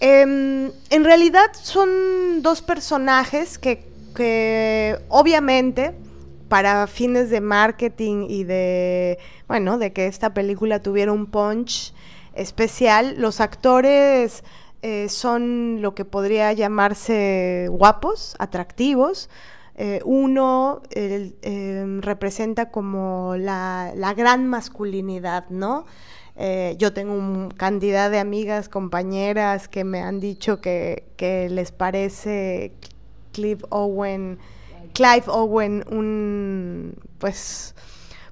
Em, en realidad son dos personajes que, que, obviamente para fines de marketing y de, bueno, de que esta película tuviera un punch especial, los actores eh, son lo que podría llamarse guapos, atractivos, eh, uno em, representa como la, gran masculinidad, ¿no? Eh, yo tengo un cantidad de amigas, compañeras que me han dicho que, les parece Clive Owen, Clive Owen un, pues,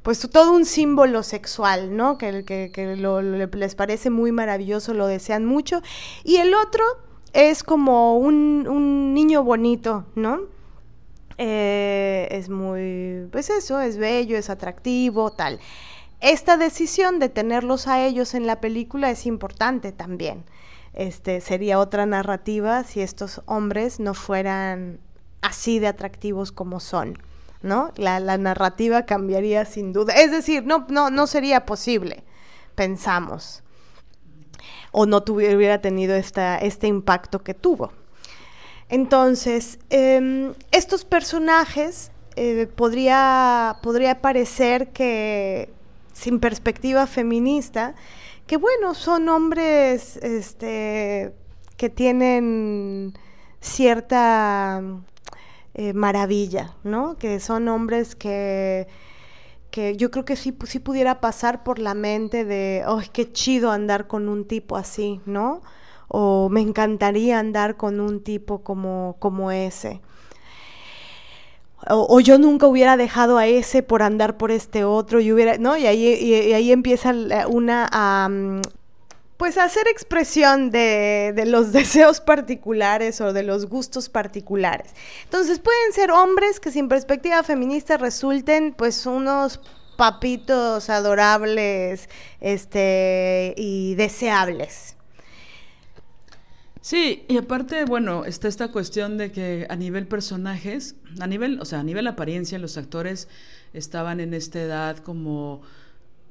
pues todo un símbolo sexual, ¿no? Que, que, les parece muy maravilloso, lo desean mucho. Y el otro es como un, un niño bonito, ¿no? Eh, es muy, pues eso, es bello, es atractivo, tal. Esta decisión de tenerlos a ellos en la película es importante también. Este, sería otra narrativa si estos hombres no fueran así de atractivos como son, ¿no? La, narrativa cambiaría sin duda. Es decir, no, no, no sería posible, pensamos. O no tuviera tenido esta, este impacto que tuvo. Entonces, em, estos personajes eh, podría, podría parecer que, sin perspectiva feminista, que bueno, son hombres este, que tienen cierta eh, maravilla, ¿no? Que son hombres que, que yo creo que sí, sí pudiera pasar por la mente de, ¡ay, qué chido andar con un tipo así, ¿no? O me encantaría andar con un tipo como, como ese. O, yo nunca hubiera dejado a ese por andar por este otro y hubiera, ¿no? Y ahí, y, ahí empieza una a, pues hacer expresión de, de, los deseos particulares o de los gustos particulares. Entonces pueden ser hombres que sin perspectiva feminista resulten pues unos papitos adorables este y deseables. Sí, y aparte, bueno, está esta cuestión de que a nivel personajes, a nivel, o sea, a nivel apariencia, los actores estaban en esta edad como,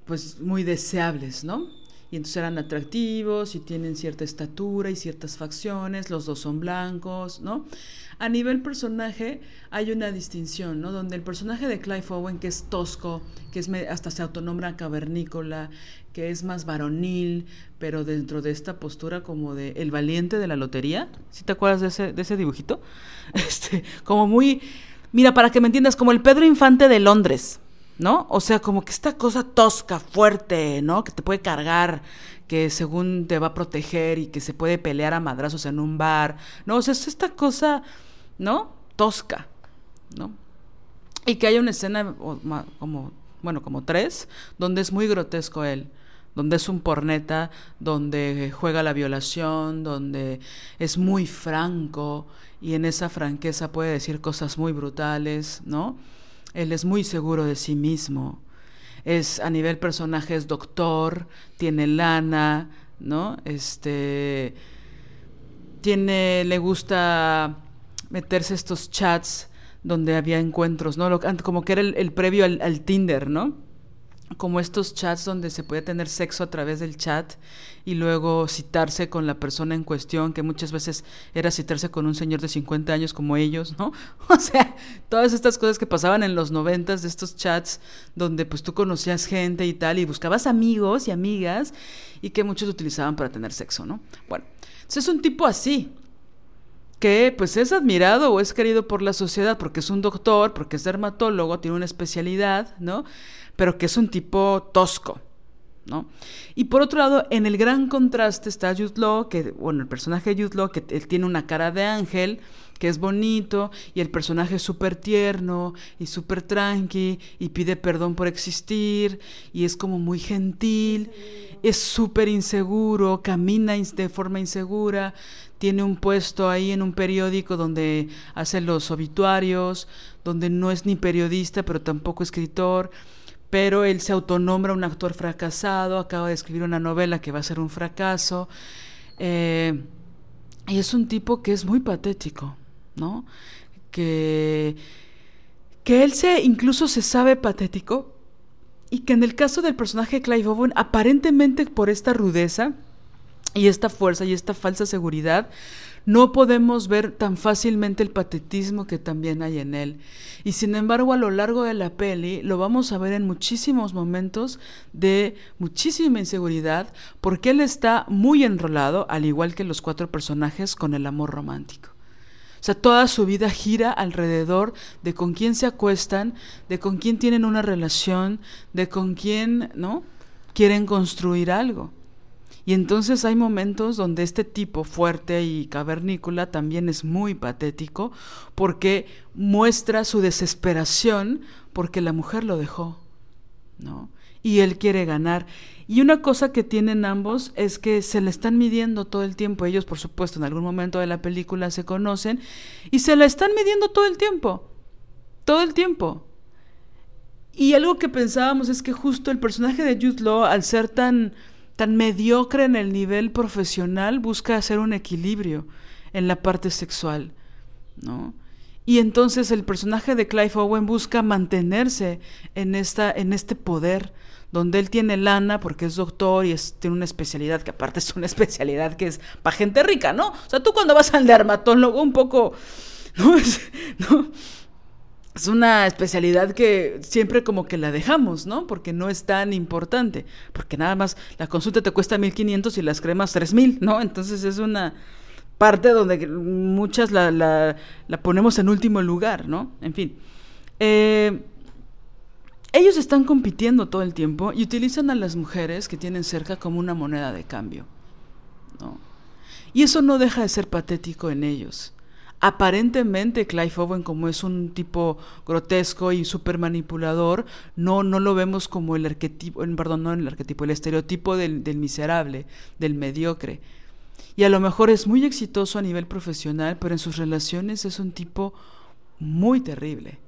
pues, muy deseables, ¿no? Y entonces eran atractivos y tienen cierta estatura y ciertas facciones, los dos son blancos, ¿no? A nivel personaje hay una distinción, ¿no? Donde el personaje de Clive Owen, que es tosco, que es hasta se autonombra cavernícola, que es más varonil, pero dentro de esta postura como de el valiente de la lotería. ¿Sí te acuerdas de ese, de ese dibujito? Este, como muy, mira, para que me entiendas, como el Pedro Infante de Londres, ¿no? O sea, como que esta cosa tosca, fuerte, ¿no? Que te puede cargar, que según te va a proteger y que se puede pelear a madrazos en un bar, ¿no? O sea, es esta cosa, ¿no? Tosca, ¿no? Y que hay una escena como, bueno, como tres, donde es muy grotesco él donde es un porneta, donde juega la violación, donde es muy franco y en esa franqueza puede decir cosas muy brutales, ¿no? Él es muy seguro de sí mismo. Es a nivel personaje es doctor, tiene lana, ¿no? Este tiene le gusta meterse estos chats donde había encuentros, ¿no? Como que era el, previo al, al Tinder, ¿no? Como estos chats donde se puede tener sexo a través del chat y luego citarse con la persona en cuestión, que muchas veces era citarse con un señor de 50 años como ellos, ¿no? O sea, todas estas cosas que pasaban en los noventas de estos chats donde pues tú conocías gente y tal y buscabas amigos y amigas y que muchos utilizaban para tener sexo, ¿no? Bueno, es un tipo así, que pues es admirado o es querido por la sociedad porque es un doctor, porque es dermatólogo, tiene una especialidad, ¿no? Pero que es un tipo tosco, ¿no? Y por otro lado, en el gran contraste está Jude que, bueno, el personaje de Jude Law, que él tiene una cara de ángel, que es bonito, y el personaje es súper tierno y súper tranqui, y pide perdón por existir, y es como muy gentil, es súper inseguro, camina de forma insegura, tiene un puesto ahí en un periódico donde hace los obituarios, donde no es ni periodista, pero tampoco escritor, pero él se autonombra un actor fracasado, acaba de escribir una novela que va a ser un fracaso, eh, y es un tipo que es muy patético, ¿no? Que, que él se, incluso se sabe patético, y que en el caso del personaje de Clive Owen, aparentemente por esta rudeza, y esta fuerza y esta falsa seguridad, no podemos ver tan fácilmente el patetismo que también hay en él. Y sin embargo, a lo largo de la peli lo vamos a ver en muchísimos momentos de muchísima inseguridad, porque él está muy enrolado, al igual que los cuatro personajes, con el amor romántico. O sea, toda su vida gira alrededor de con quién se acuestan, de con quién tienen una relación, de con quién, ¿no? Quieren construir algo. Y entonces hay momentos donde este tipo fuerte y cavernícola también es muy patético porque muestra su desesperación porque la mujer lo dejó, ¿no? Y él quiere ganar. Y una cosa que tienen ambos es que se le están midiendo todo el tiempo. Ellos, por supuesto, en algún momento de la película se conocen y se la están midiendo todo el tiempo. Todo el tiempo. Y algo que pensábamos es que justo el personaje de Jude Law, al ser tan tan mediocre en el nivel profesional busca hacer un equilibrio en la parte sexual, ¿no? Y entonces el personaje de Clive Owen busca mantenerse en, esta, en este poder, donde él tiene lana porque es doctor y es, tiene una especialidad que aparte es una especialidad que es para gente rica, ¿no? O sea, tú cuando vas al dermatólogo un poco, ¿no? ¿no? Es una especialidad que siempre como que la dejamos, ¿no? Porque no es tan importante, porque nada más la consulta te cuesta 1500 y las cremas 3000, ¿no? Entonces es una parte donde muchas la, la, ponemos en último lugar, ¿no? En fin. Eh, ellos están compitiendo todo el tiempo y utilizan a las mujeres que tienen cerca como una moneda de cambio, ¿no? Y eso no deja de ser patético en ellos. Aparentemente Clive Owen, como es un tipo grotesco y súper manipulador, no, no lo vemos como el arquetipo, perdón, no el arquetipo, el estereotipo del, del miserable, del mediocre. Y a lo mejor es muy exitoso a nivel profesional, pero en sus relaciones es un tipo muy terrible,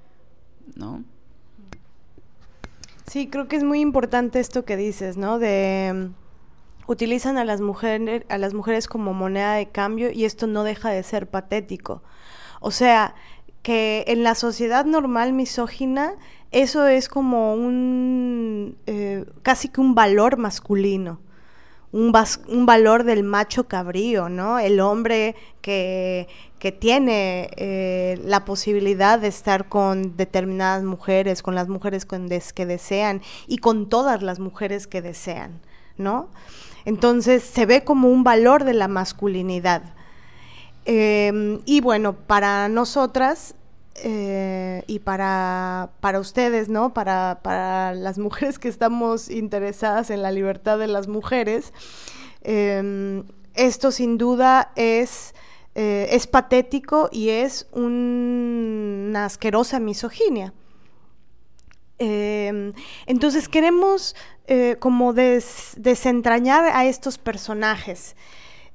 ¿no? Sí, creo que es muy importante esto que dices, ¿no? De utilizan a las, mujeres, a las mujeres como moneda de cambio y esto no deja de ser patético. O sea, que en la sociedad normal misógina eso es como un eh, casi que un valor masculino. Un, un, valor del macho cabrío, ¿no? El hombre que, que tiene eh, la posibilidad de estar con determinadas mujeres, con las mujeres que desean y con todas las mujeres que desean, ¿no? Entonces se ve como un valor de la masculinidad. Em, y bueno, para nosotras eh, y para, para ustedes, ¿no? Para, para, las mujeres que estamos interesadas en la libertad de las mujeres, em, esto sin duda es, eh, es patético y es una asquerosa misoginia. Em, entonces queremos eh, como desentrañar a estos personajes.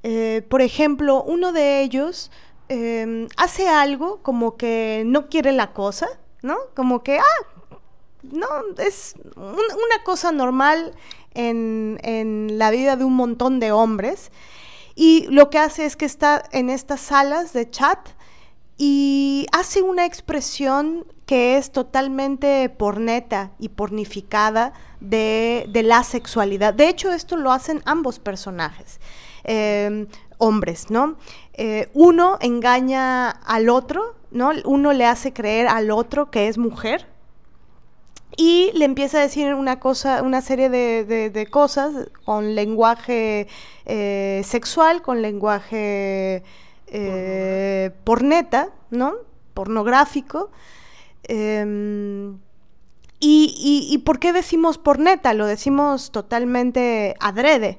Eh, por ejemplo, uno de ellos em, hace algo como que no quiere la cosa, ¿no? Como que, ah, no, es una cosa normal en, en la vida de un montón de hombres. Y lo que hace es que está en estas salas de chat y hace una expresión que es totalmente porneta y pornificada de, la sexualidad. De hecho, esto lo hacen ambos personajes, em, hombres, ¿no? Eh, uno engaña al otro, ¿no? Uno le hace creer al otro que es mujer, y le empieza a decir una cosa, una serie de, cosas con lenguaje eh, sexual, con lenguaje eh, porneta, ¿no? Pornográfico, Em, ¿Y, y, por qué decimos por neta? Lo decimos totalmente adrede.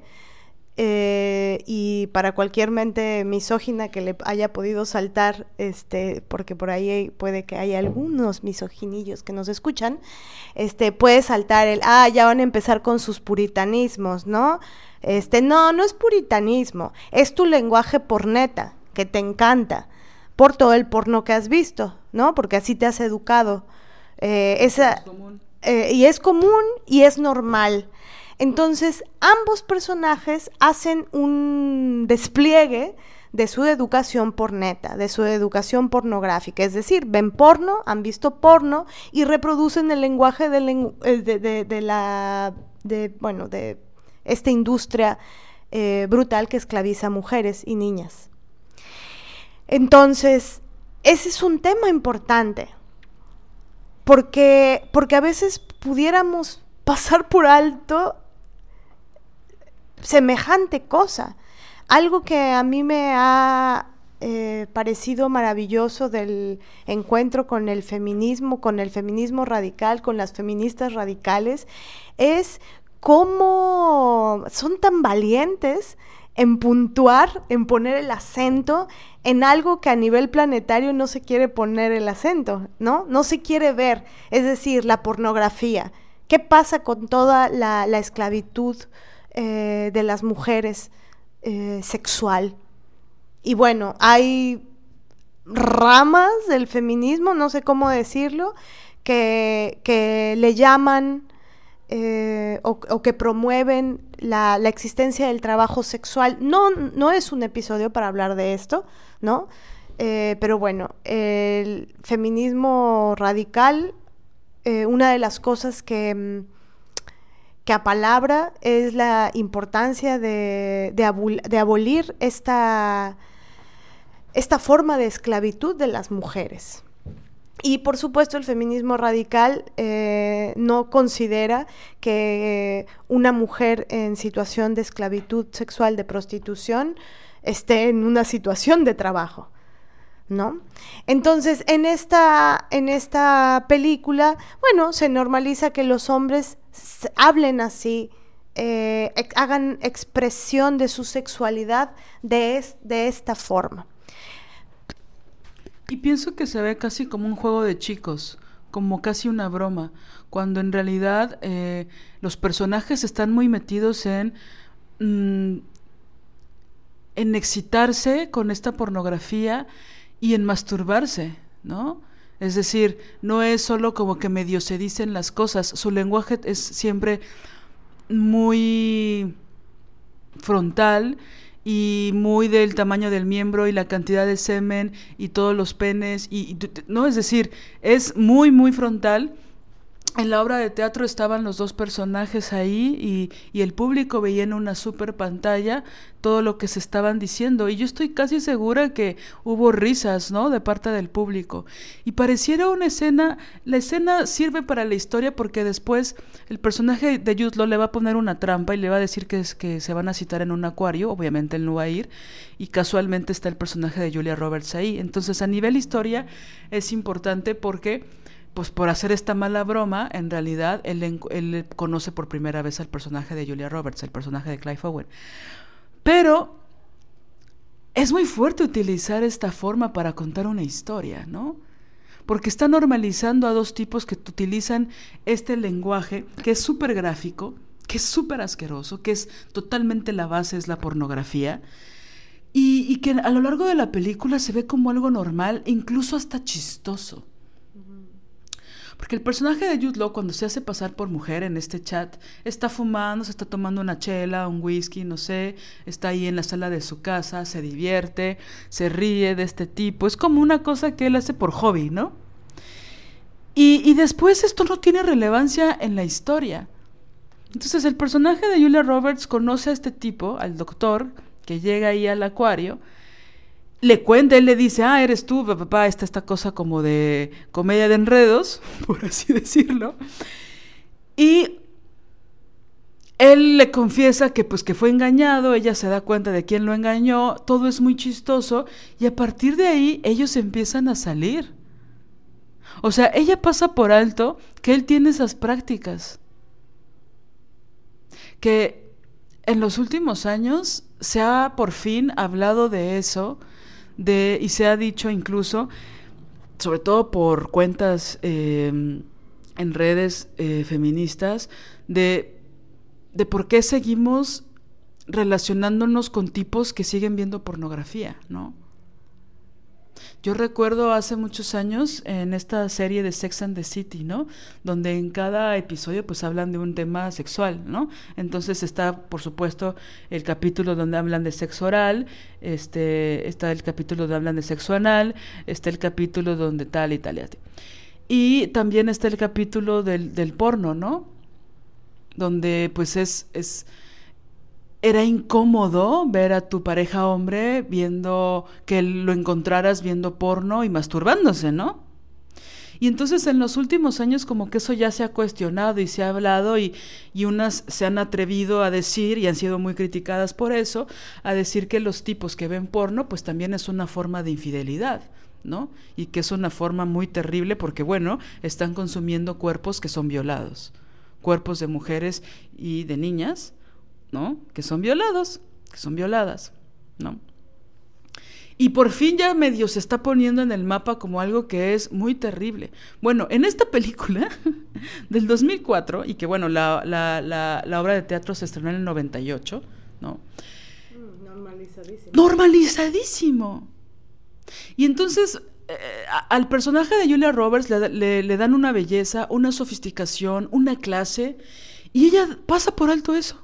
Eh, y para cualquier mente misógina que le haya podido saltar, este, porque por ahí puede que haya algunos misoginillos que nos escuchan, este, puede saltar el, ah, ya van a empezar con sus puritanismos, ¿no? Este, no, no es puritanismo, es tu lenguaje por neta, que te encanta, por todo el porno que has visto, ¿no? Porque así te has educado. Eh, esa, eh, y es común y es normal. Entonces, ambos personajes hacen un despliegue de su educación por neta, de su educación pornográfica. Es decir, ven porno, han visto porno y reproducen el lenguaje eh, de, de, la, de, bueno, de esta industria eh, brutal que esclaviza a mujeres y niñas. Entonces, ese es un tema importante, porque, porque a veces pudiéramos pasar por alto semejante cosa. Algo que a mí me ha eh, parecido maravilloso del encuentro con el feminismo, con el feminismo radical, con las feministas radicales, es cómo son tan valientes en puntuar, en poner el acento en algo que a nivel planetario no se quiere poner el acento, ¿no? No se quiere ver, es decir, la pornografía. ¿Qué pasa con toda la, esclavitud eh, de las mujeres eh, sexual? Y bueno, hay ramas del feminismo, no sé cómo decirlo, que, que le llaman eh, o, que promueven la, existencia del trabajo sexual. No, no es un episodio para hablar de esto, ¿no? Eh, pero bueno, el feminismo radical, eh, una de las cosas que, mm, que apalabra es la importancia de, de, abolir esta, esta forma de esclavitud de las mujeres. Y por supuesto el feminismo radical eh, no considera que una mujer en situación de esclavitud sexual, de prostitución, esté en una situación de trabajo. ¿No? Entonces, en esta, en esta película, bueno, se normaliza que los hombres hablen así, eh, hagan expresión de su sexualidad de, de esta forma. Y pienso que se ve casi como un juego de chicos, como casi una broma, cuando en realidad eh, los personajes están muy metidos en, mm, en excitarse con esta pornografía y en masturbarse, ¿no? Es decir, no es solo como que medio se dicen las cosas, su lenguaje es siempre muy frontal y muy del tamaño del miembro y la cantidad de semen y todos los penes y, no es decir es muy muy frontal en la obra de teatro estaban los dos personajes ahí y, y, el público veía en una super pantalla todo lo que se estaban diciendo y yo estoy casi segura que hubo risas, ¿no? De parte del público. Y pareciera una escena, la escena sirve para la historia porque después el personaje de Jude le va a poner una trampa y le va a decir que, es, que se van a citar en un acuario, obviamente él no va a ir y casualmente está el personaje de Julia Roberts ahí. Entonces a nivel historia es importante porque pues por hacer esta mala broma, en realidad él, conoce por primera vez al personaje de Julia Roberts, el personaje de Clive Owen. Pero es muy fuerte utilizar esta forma para contar una historia, ¿no? Porque está normalizando a dos tipos que utilizan este lenguaje que es súper gráfico, que es súper asqueroso, que es totalmente la base, es la pornografía, y que a lo largo de la película se ve como algo normal, incluso hasta chistoso. Porque el personaje de Jude Law, cuando se hace pasar por mujer en este chat, está fumando, se está tomando una chela, un whisky, no sé, está ahí en la sala de su casa, se divierte, se ríe de este tipo. Es como una cosa que él hace por hobby, ¿no? Y, y después esto no tiene relevancia en la historia. Entonces el personaje de Julia Roberts conoce a este tipo, al doctor, que llega ahí al acuario, le cuenta, él le dice, ah, eres tú, papá, está esta cosa como de comedia de enredos, por así decirlo. Y él le confiesa que pues que fue engañado, ella se da cuenta de quién lo engañó, todo es muy chistoso y a partir de ahí ellos empiezan a salir. O sea, ella pasa por alto que él tiene esas prácticas. Que en los últimos años se ha por fin hablado de eso, de, y se ha dicho incluso, sobre todo por cuentas em, en redes eh, feministas, de, de por qué seguimos relacionándonos con tipos que siguen viendo pornografía, ¿no? Yo recuerdo hace muchos años en esta serie de Sex and the City, ¿no? Donde en cada episodio pues hablan de un tema sexual, ¿no? Entonces está, por supuesto, el capítulo donde hablan de sexo oral, este, está el capítulo donde hablan de sexo anal, está el capítulo donde tal y tal y tal. Y también está el capítulo del, del porno, ¿no? Donde pues es, es era incómodo ver a tu pareja hombre viendo que lo encontraras viendo porno y masturbándose, ¿no? Y entonces en los últimos años como que eso ya se ha cuestionado y se ha hablado y, y, unas se han atrevido a decir y han sido muy criticadas por eso, a decir que los tipos que ven porno pues también es una forma de infidelidad. ¿no? Y que es una forma muy terrible porque, bueno, están consumiendo cuerpos que son violados, cuerpos de mujeres y de niñas ¿no? Que son violados, que son violadas, ¿no? Y por fin ya medio se está poniendo en el mapa como algo que es muy terrible. Bueno, en esta película del 2004, y que bueno, la, la, obra de teatro se estrenó en el 98, ¿no? Mm, normalizadísimo. Normalizadísimo. Y entonces eh, al personaje de Julia Roberts le, le, dan una belleza, una sofisticación, una clase, y ella pasa por alto eso.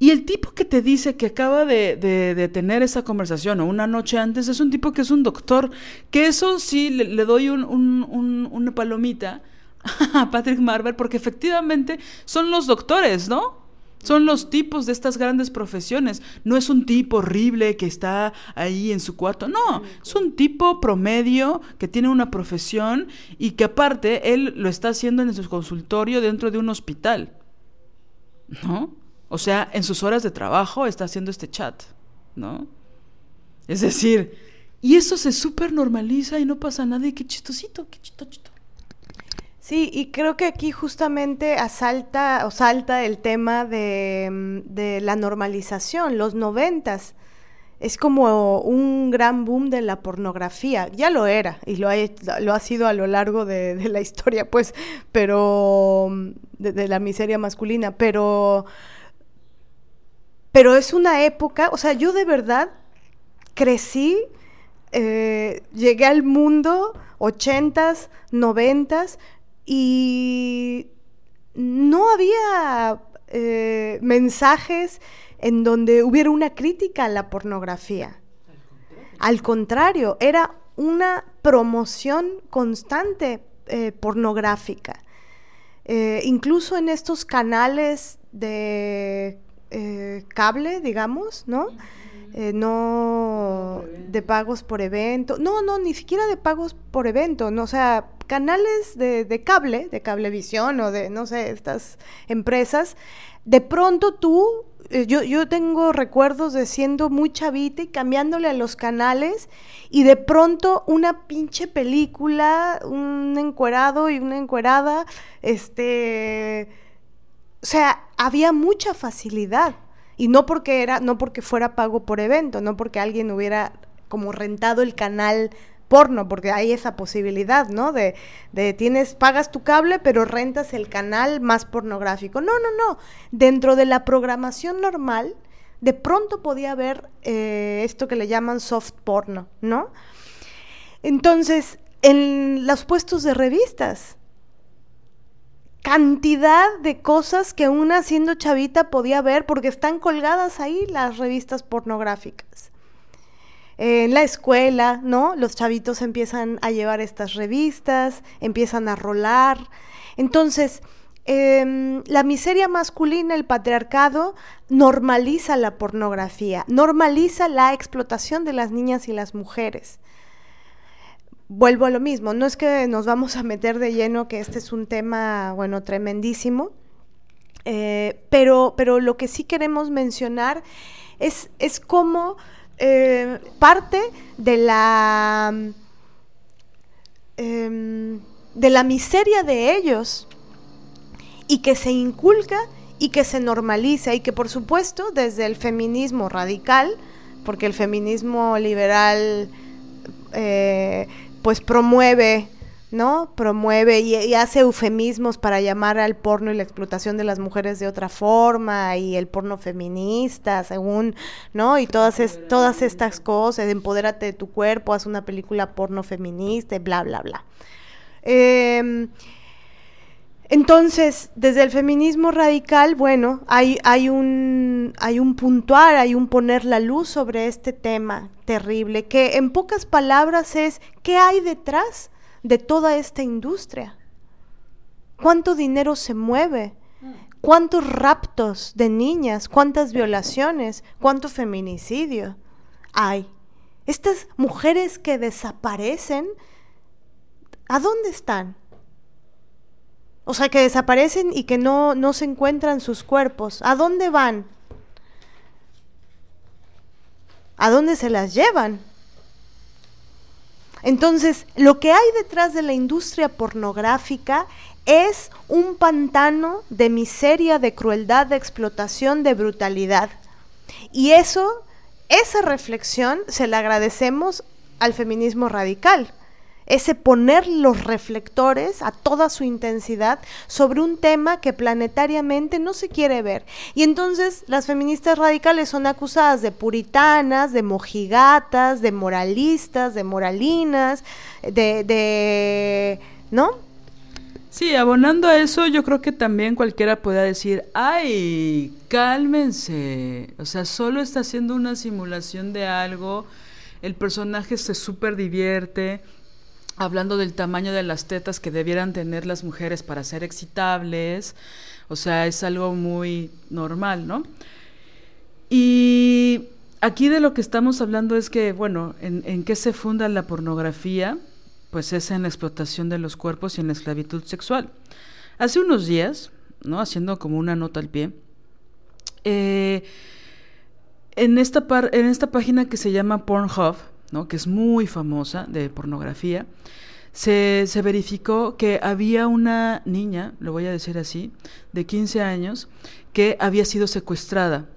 Y el tipo que te dice que acaba de, tener esa conversación o una noche antes es un tipo que es un doctor, que eso sí le, doy una palomita a Patrick Marvel, porque efectivamente son los doctores, ¿no? Son los tipos de estas grandes profesiones. No es un tipo horrible que está ahí en su cuarto. No, es un tipo promedio que tiene una profesión y que aparte él lo está haciendo en su consultorio dentro de un hospital. ¿No? O sea, en sus horas de trabajo está haciendo este chat, ¿no? Es decir, y eso se súper normaliza y no pasa nada y qué chistosito, qué chistosito. Sí, y creo que aquí justamente asalta o salta el tema de, de la normalización, los noventas. Es como un gran boom de la pornografía. Ya lo era y lo ha, lo ha sido a lo largo de, la historia, pues, pero de, de la miseria masculina. Pero pero es una época, o sea, yo de verdad crecí, eh, llegué al mundo, ochentas, noventas, y no había eh, mensajes en donde hubiera una crítica a la pornografía. Al contrario, era una promoción constante eh, pornográfica. incluso en estos canales de eh, cable, digamos, ¿no? Eh, no de pagos por evento, no, no, ni siquiera de pagos por evento, no, o sea, canales de, de cable, de cablevisión o de, no sé, estas empresas, de pronto tú, eh, yo, yo tengo recuerdos de siendo muy chavita y cambiándole a los canales y de pronto una pinche película, un encuerado y una encuerada, este o sea, había mucha facilidad. Y no porque era, no porque fuera pago por evento, no porque alguien hubiera como rentado el canal porno, porque hay esa posibilidad, ¿no? De, tienes, pagas tu cable, pero rentas el canal más pornográfico. No, no, no. Dentro de la programación normal, de pronto podía haber eh, esto que le llaman soft porno, ¿no? Entonces, en los puestos de revistas, cantidad de cosas que una siendo chavita podía ver porque están colgadas ahí las revistas pornográficas. En la escuela, ¿no? Los chavitos empiezan a llevar estas revistas, empiezan a rolar. Entonces, em, la miseria masculina, el patriarcado, normaliza la pornografía, normaliza la explotación de las niñas y las mujeres vuelvo a lo mismo, no es que nos vamos a meter de lleno, que este es un tema, bueno, tremendísimo, eh, pero, pero lo que sí queremos mencionar es, es cómo eh, parte de la em, de la miseria de ellos y que se inculca y que se normaliza y que por supuesto desde el feminismo radical, porque el feminismo liberal eh, pues promueve ¿no? Promueve y, hace eufemismos para llamar al porno y la explotación de las mujeres de otra forma y el porno feminista, según, ¿no? Y todas, todas estas cosas, empodérate de tu cuerpo, haz una película porno feminista bla, bla, bla. Em, entonces, desde el feminismo radical, bueno, hay, un, hay un puntuar, hay un poner la luz sobre este tema terrible, que en pocas palabras es, ¿qué hay detrás? de toda esta industria. ¿Cuánto dinero se mueve? ¿Cuántos raptos de niñas? ¿Cuántas violaciones? ¿Cuánto feminicidio hay? Estas mujeres que desaparecen, ¿a dónde están? O sea, que desaparecen y que no, no se encuentran sus cuerpos. ¿A dónde van? ¿A dónde se las llevan? Entonces, lo que hay detrás de la industria pornográfica es un pantano de miseria, de crueldad, de explotación, de brutalidad. Y eso, esa reflexión se la agradecemos al feminismo radical, ese poner los reflectores a toda su intensidad sobre un tema que planetariamente no se quiere ver. Y entonces las feministas radicales son acusadas de puritanas, de mojigatas, de moralistas, de moralinas, de... ¿No? Sí, abonando a eso, yo creo que también cualquiera pueda decir, ay, cálmense, o sea, solo está haciendo una simulación de algo, el personaje se súper divierte, hablando del tamaño de las tetas que debieran tener las mujeres para ser excitables, o sea, es algo muy normal, ¿no? Y aquí de lo que estamos hablando es que, bueno, ¿en, qué se funda la pornografía? Pues es en la explotación de los cuerpos y en la esclavitud sexual. Hace unos días, ¿no? Haciendo como una nota al pie, eh, en, esta en esta página que se llama Pornhub, que es muy famosa de pornografía, se, se, verificó que había una niña, lo voy a decir así, de 15 años, que había sido secuestrada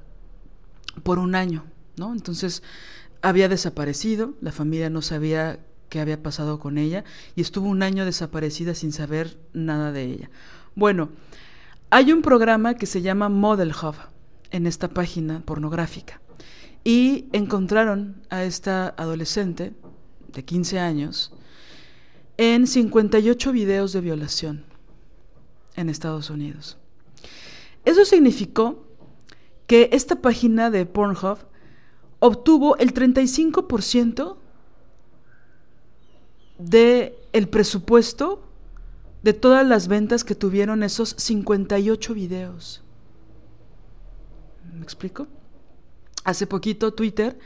por un año, ¿no? Entonces había desaparecido, la familia no sabía qué había pasado con ella y estuvo un año desaparecida sin saber nada de ella. Bueno, hay un programa que se llama Model Hub en esta página pornográfica y encontraron a esta adolescente de 15 años en 58 videos de violación en Estados Unidos. Eso significó que esta página de Pornhub obtuvo el 35% de el presupuesto de todas las ventas que tuvieron esos 58 videos. ¿Me explico? Hace poquito Twitter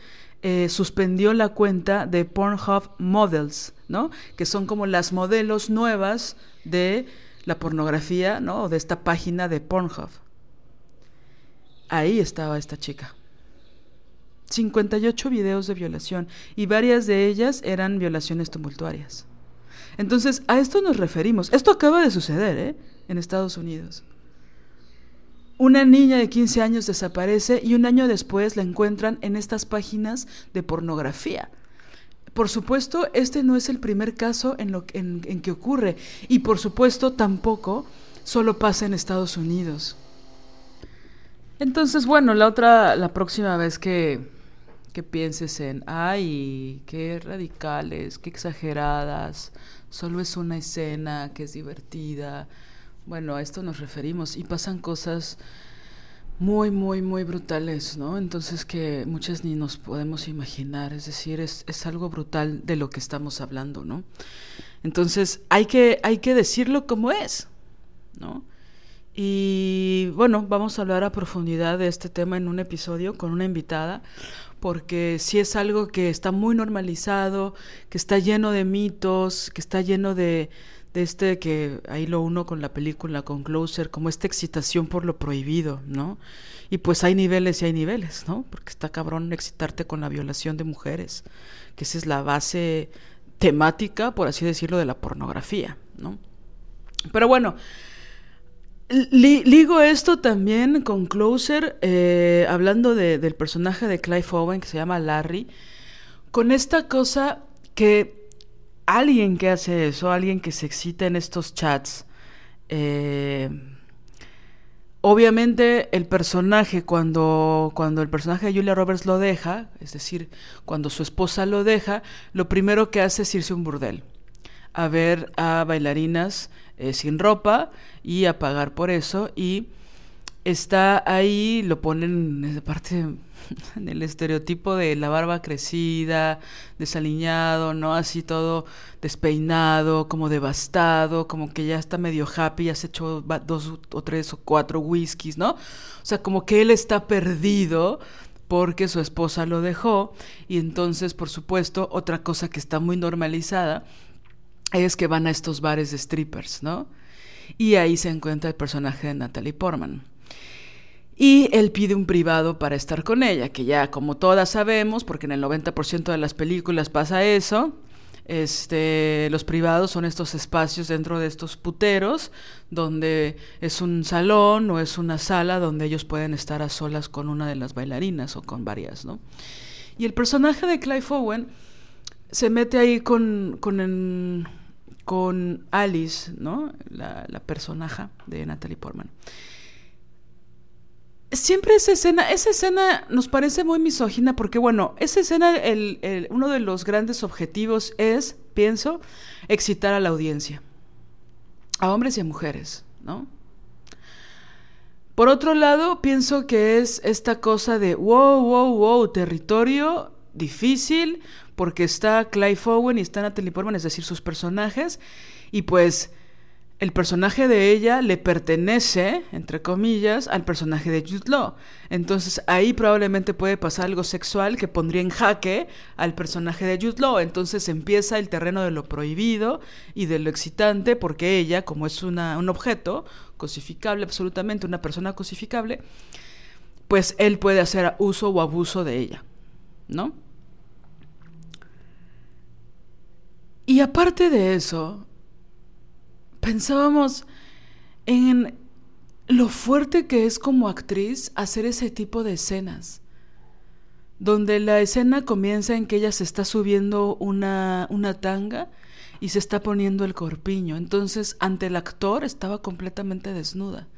eh, suspendió la cuenta de Pornhub Models, ¿no? Que son como las modelos nuevas de la pornografía, ¿no? O de esta página de Pornhub. Ahí estaba esta chica. 58 videos de violación y varias de ellas eran violaciones tumultuarias. Entonces, a esto nos referimos. Esto acaba de suceder, ¿eh? En Estados Unidos. Una niña de 15 años desaparece y un año después la encuentran en estas páginas de pornografía. Por supuesto, este no es el primer caso en, lo, en, que ocurre y por supuesto tampoco solo pasa en Estados Unidos. Entonces, bueno, la otra, la próxima vez que, que pienses en, ay, qué radicales, qué exageradas, solo es una escena que es divertida, bueno, a esto nos referimos y pasan cosas muy, muy, muy brutales, ¿no? Entonces que muchas ni nos podemos imaginar, es decir, es, es algo brutal de lo que estamos hablando, ¿no? Entonces hay que, hay que decirlo como es, ¿no? Y bueno, vamos a hablar a profundidad de este tema en un episodio con una invitada, porque sí es algo que está muy normalizado, que está lleno de mitos, que está lleno de, este que ahí lo uno con la película, con Closer, como esta excitación por lo prohibido, ¿no? Y pues hay niveles y hay niveles, ¿no? Porque está cabrón excitarte con la violación de mujeres, que esa es la base temática, por así decirlo, de la pornografía, ¿no? Pero bueno, ligo esto también con Closer, eh, hablando del personaje de Clive Owen que se llama Larry, con esta cosa que alguien que hace eso, alguien que se excita en estos chats, eh, obviamente el personaje cuando, cuando el personaje de Julia Roberts lo deja, es decir, cuando su esposa lo deja, lo primero que hace es irse a un burdel, a ver a bailarinas eh, sin ropa y a pagar por eso y está ahí, lo ponen en parte en el estereotipo de la barba crecida, desaliñado, ¿no? Así todo despeinado, como devastado, como que ya está medio happy, ya se echó dos o tres o cuatro whiskies, ¿no? O sea, como que él está perdido porque su esposa lo dejó y entonces, por supuesto, otra cosa que está muy normalizada es que van a estos bares de strippers, ¿no? Y ahí se encuentra el personaje de Natalie Portman. Y él pide un privado para estar con ella, que ya como todas sabemos, porque en el 90% de las películas pasa eso, este, los privados son estos espacios dentro de estos puteros, donde es un salón o es una sala donde ellos pueden estar a solas con una de las bailarinas o con varias, ¿no? Y el personaje de Clive Owen se mete ahí con, con, con Alice, ¿no? La, la personaje de Natalie Portman siempre esa escena, esa escena nos parece muy misógina porque, bueno, esa escena, el, uno de los grandes objetivos es, pienso, excitar a la audiencia, a hombres y a mujeres, ¿no? Por otro lado, pienso que es esta cosa de, wow, wow, wow, territorio difícil, porque está Clive Owen y está Natalie Portman, es decir, sus personajes, y pues el personaje de ella le pertenece, entre comillas, al personaje de Jude Law. Entonces ahí probablemente puede pasar algo sexual que pondría en jaque al personaje de Jude Law. Entonces empieza el terreno de lo prohibido y de lo excitante porque ella, como es una, un objeto cosificable absolutamente, una persona cosificable, pues él puede hacer uso o abuso de ella, ¿no? Y aparte de eso, pensábamos en lo fuerte que es como actriz hacer ese tipo de escenas, donde la escena comienza en que ella se está subiendo una, una tanga y se está poniendo el corpiño, entonces ante el actor estaba completamente desnuda.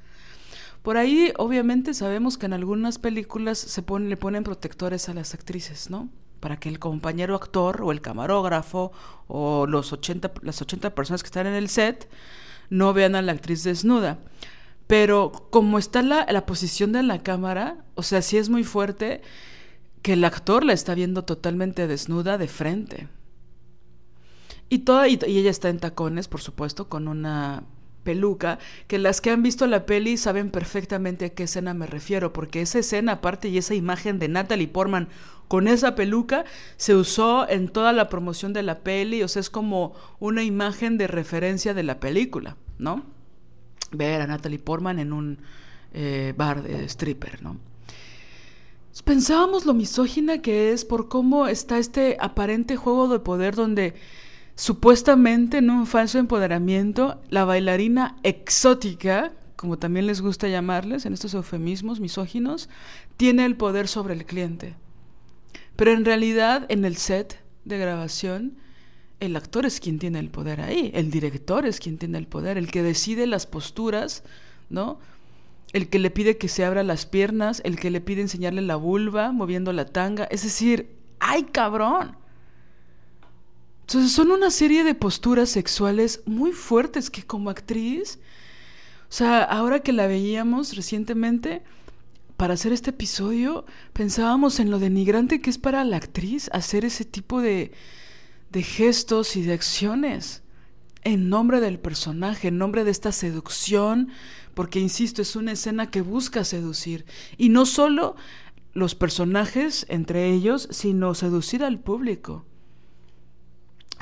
Por ahí, obviamente, sabemos que en algunas películas se le ponen protectores a las actrices, ¿no? Para que el compañero actor o el camarógrafo o los 80, las 80 personas que están en el set no vean a la actriz desnuda. Pero como está la, la posición de la cámara, o sea, sí es muy fuerte que el actor la está viendo totalmente desnuda de frente. Y, toda, y, ella está en tacones, por supuesto, con una peluca, que las que han visto la peli saben perfectamente a qué escena me refiero, porque esa escena aparte y esa imagen de Natalie Portman con esa peluca se usó en toda la promoción de la peli, o sea, es como una imagen de referencia de la película, ¿no? Ver a Natalie Portman en un eh, bar de stripper, ¿no? Pensábamos lo misógina que es por cómo está este aparente juego de poder donde supuestamente en un falso empoderamiento la bailarina exótica, como también les gusta llamarles en estos eufemismos misóginos, tiene el poder sobre el cliente. Pero en realidad, en el set de grabación, el actor es quien tiene el poder ahí, el director es quien tiene el poder, el que decide las posturas, ¿no? El que le pide que se abra las piernas, el que le pide enseñarle la vulva, moviendo la tanga, es decir, ¡ay cabrón! Entonces son una serie de posturas sexuales muy fuertes que como actriz, o sea, ahora que la veíamos recientemente, para hacer este episodio pensábamos en lo denigrante que es para la actriz hacer ese tipo de, de gestos y de acciones en nombre del personaje, en nombre de esta seducción, porque insisto, es una escena que busca seducir. Y no solo los personajes entre ellos, sino seducir al público.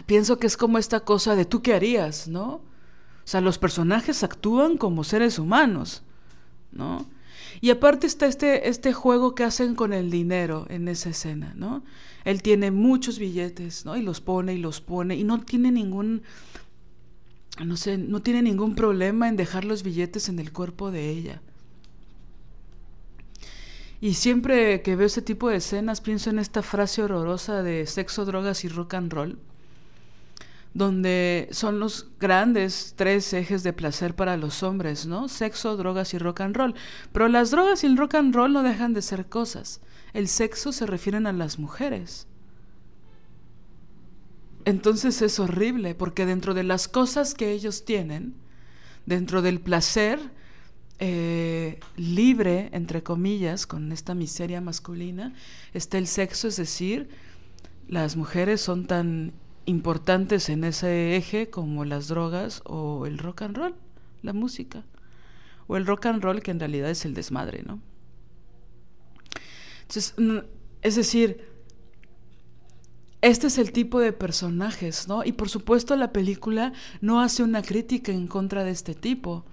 Pienso que es como esta cosa de tú qué harías, ¿no? O sea, los personajes actúan como seres humanos, ¿no? Y aparte está este, este juego que hacen con el dinero en esa escena, ¿no? Él tiene muchos billetes, ¿no? Y los pone y los pone y no tiene ningún, no sé, no tiene ningún problema en dejar los billetes en el cuerpo de ella. Y siempre que veo ese tipo de escenas pienso en esta frase horrorosa de sexo, drogas y rock and roll, donde son los grandes tres ejes de placer para los hombres, ¿no? Sexo, drogas y rock and roll. Pero las drogas y el rock and roll no dejan de ser cosas. El sexo se refieren a las mujeres. Entonces es horrible, porque dentro de las cosas que ellos tienen, dentro del placer, eh, libre, entre comillas, con esta miseria masculina, está el sexo, es decir, las mujeres son tan importantes en ese eje como las drogas o el rock and roll, la música, o el rock and roll que en realidad es el desmadre, ¿no? Entonces, es decir, este es el tipo de personajes, ¿no? Y por supuesto la película no hace una crítica en contra de este tipo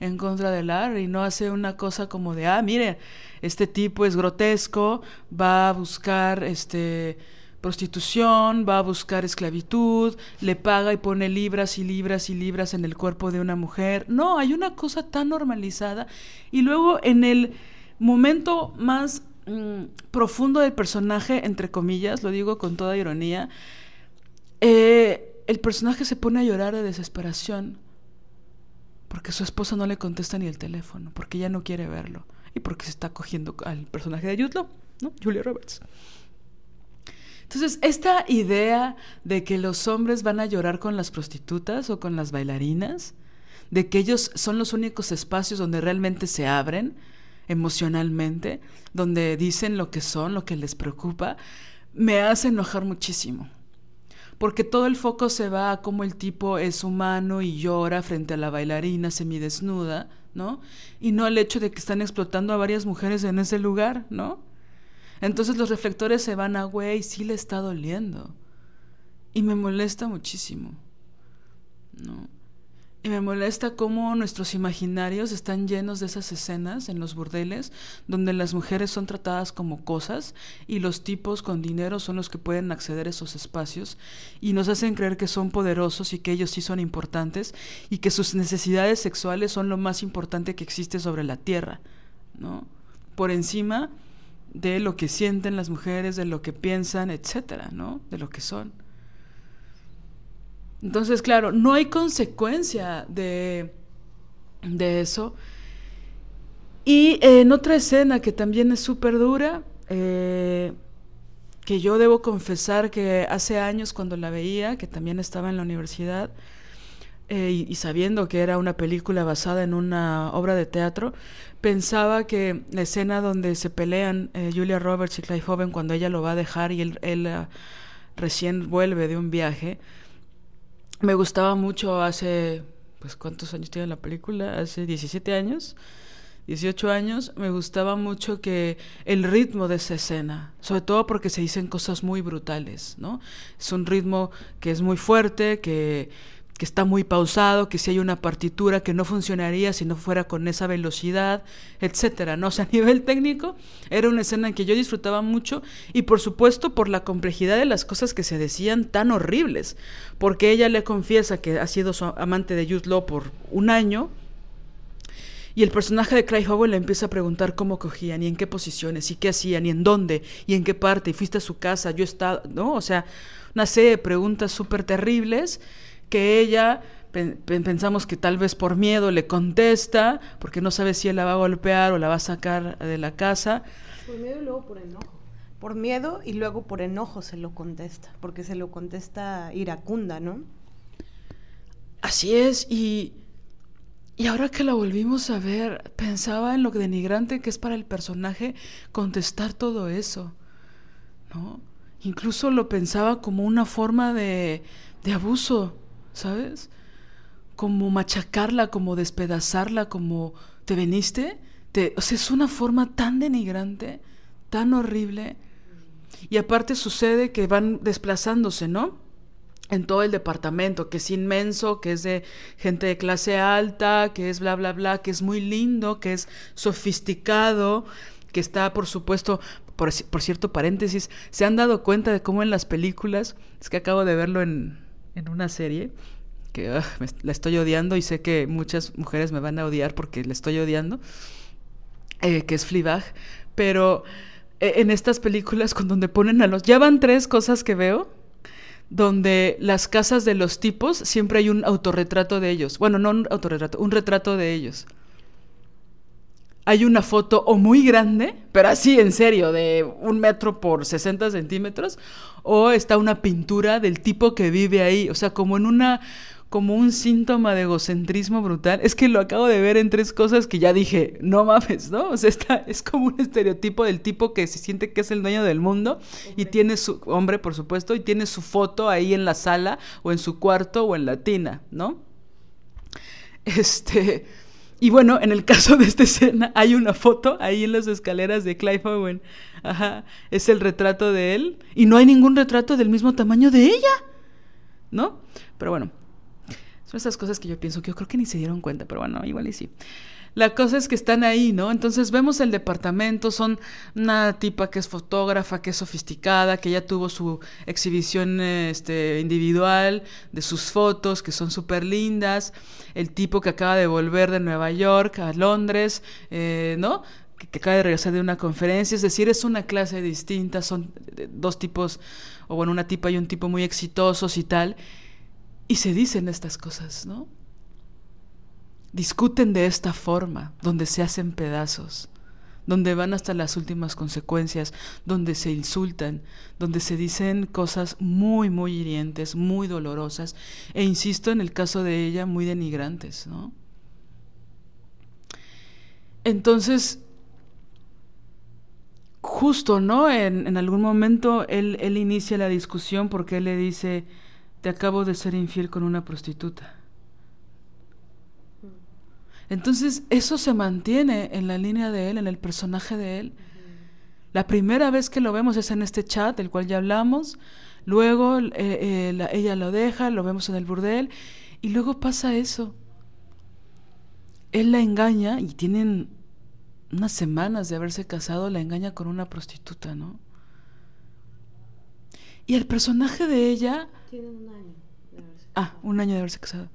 en contra de Larry, no hace una cosa como de, ah, mire, este tipo es grotesco, va a buscar este prostitución, va a buscar esclavitud, le paga y pone libras y libras y libras en el cuerpo de una mujer. No, hay una cosa tan normalizada. Y luego en el momento más mm, profundo del personaje, entre comillas, lo digo con toda ironía, eh, el personaje se pone a llorar de desesperación porque su esposo no le contesta ni el teléfono, porque ella no quiere verlo y porque se está cogiendo al personaje de Jude ¿no? Julia Roberts. Entonces, esta idea de que los hombres van a llorar con las prostitutas o con las bailarinas, de que ellos son los únicos espacios donde realmente se abren emocionalmente, donde dicen lo que son, lo que les preocupa, me hace enojar muchísimo porque todo el foco se va a cómo el tipo es humano y llora frente a la bailarina semidesnuda, ¿no? Y no al hecho de que están explotando a varias mujeres en ese lugar, ¿no? Entonces los reflectores se van a, güey, sí le está doliendo. Y me molesta muchísimo, ¿no? Y me molesta cómo nuestros imaginarios están llenos de esas escenas en los burdeles donde las mujeres son tratadas como cosas y los tipos con dinero son los que pueden acceder a esos espacios y nos hacen creer que son poderosos y que ellos sí son importantes y que sus necesidades sexuales son lo más importante que existe sobre la tierra, ¿no? Por encima de lo que sienten las mujeres, de lo que piensan, etcétera, ¿no? De lo que son. Entonces, claro, no hay consecuencia de, de eso. Y en otra escena que también es súper dura, eh, que yo debo confesar que hace años cuando la veía, que también estaba en la universidad, eh, y, sabiendo que era una película basada en una obra de teatro, pensaba que la escena donde se pelean eh, Julia Roberts y Clive Owen cuando ella lo va a dejar y él, ah, recién vuelve de un viaje, me gustaba mucho hace, pues, ¿cuántos años tiene la película? Hace 17 años, 18 años, me gustaba mucho que el ritmo de esa escena, sobre todo porque se dicen cosas muy brutales, ¿no? Es un ritmo que es muy fuerte, que que está muy pausado, que si hay una partitura que no funcionaría si no fuera con esa velocidad, etcétera, ¿no? O sea, a nivel técnico era una escena en que yo disfrutaba mucho y por supuesto por la complejidad de las cosas que se decían tan horribles, porque ella le confiesa que ha sido su amante de Jude Law por un año y el personaje de Craig Howell le empieza a preguntar cómo cogían y en qué posiciones y qué hacían y en dónde y en qué parte y fuiste a su casa, yo estaba, ¿no? O sea, una serie de preguntas súper terribles que ella pensamos que tal vez por miedo le contesta, porque no sabe si él la va a golpear o la va a sacar de la casa. Por miedo y luego por enojo. Por miedo y luego por enojo se lo contesta, porque se lo contesta iracunda, ¿no? Así es, y, y ahora que la volvimos a ver, pensaba en lo denigrante que es para el personaje contestar todo eso, ¿no? Incluso lo pensaba como una forma de, de abuso, ¿sabes? Como machacarla, como despedazarla, como te veniste. Te, o sea, es una forma tan denigrante, tan horrible. Y aparte sucede que van desplazándose, ¿no? en todo el departamento, que es inmenso, que es de gente de clase alta, que es bla, bla, bla, que es muy lindo, que es sofisticado, que está, por supuesto, por, por cierto, paréntesis, ¿se han dado cuenta de cómo en las películas, es que acabo de verlo en, en una serie, que uh, me, la estoy odiando y sé que muchas mujeres me van a odiar porque la estoy odiando, eh, que es Fleabag, pero eh, en estas películas con donde ponen a los... Ya van tres cosas que veo donde las casas de los tipos siempre hay un autorretrato de ellos. Bueno, no un autorretrato, un retrato de ellos. Hay una foto o muy grande, pero así en serio, de un metro por 60 centímetros, o está una pintura del tipo que vive ahí, o sea, como en una como un síntoma de egocentrismo brutal. Es que lo acabo de ver en tres cosas que ya dije, no mames, ¿no? O sea, está, es como un estereotipo del tipo que se siente que es el dueño del mundo y tiene su, hombre, por supuesto, y tiene su foto ahí en la sala o en su cuarto o en la tina, ¿no? Este... Y bueno, en el caso de esta escena hay una foto ahí en las escaleras de Clive Owen. Ajá, es el retrato de él y no hay ningún retrato del mismo tamaño de ella. ¿No? Pero bueno, son esas cosas que yo pienso que yo creo que ni se dieron cuenta, pero bueno, igual y sí. La cosa es que están ahí, ¿no? Entonces vemos el departamento, son una tipa que es fotógrafa, que es sofisticada, que ya tuvo su exhibición este, individual de sus fotos, que son súper lindas, el tipo que acaba de volver de Nueva York a Londres, eh, ¿no? Que, acaba de regresar de una conferencia, es decir, es una clase distinta, son dos tipos, o bueno, una tipa y un tipo muy exitosos y tal, y se dicen estas cosas, ¿no? Discuten de esta forma, donde se hacen pedazos, donde van hasta las últimas consecuencias, donde se insultan, donde se dicen cosas muy, muy hirientes, muy dolorosas, e insisto en el caso de ella, muy denigrantes, ¿no? Entonces, justo, ¿no? En, en algún momento él, él inicia la discusión porque él le dice, te acabo de ser infiel con una prostituta. Entonces eso se mantiene en la línea de él, en el personaje de él. La primera vez que lo vemos es en este chat del cual ya hablamos, luego eh, eh, la, ella lo deja, lo vemos en el burdel y luego pasa eso. Él la engaña y tienen unas semanas de haberse casado, la engaña con una prostituta, ¿no? Y el personaje de ella tienen un año. Ah, un año de haberse casado.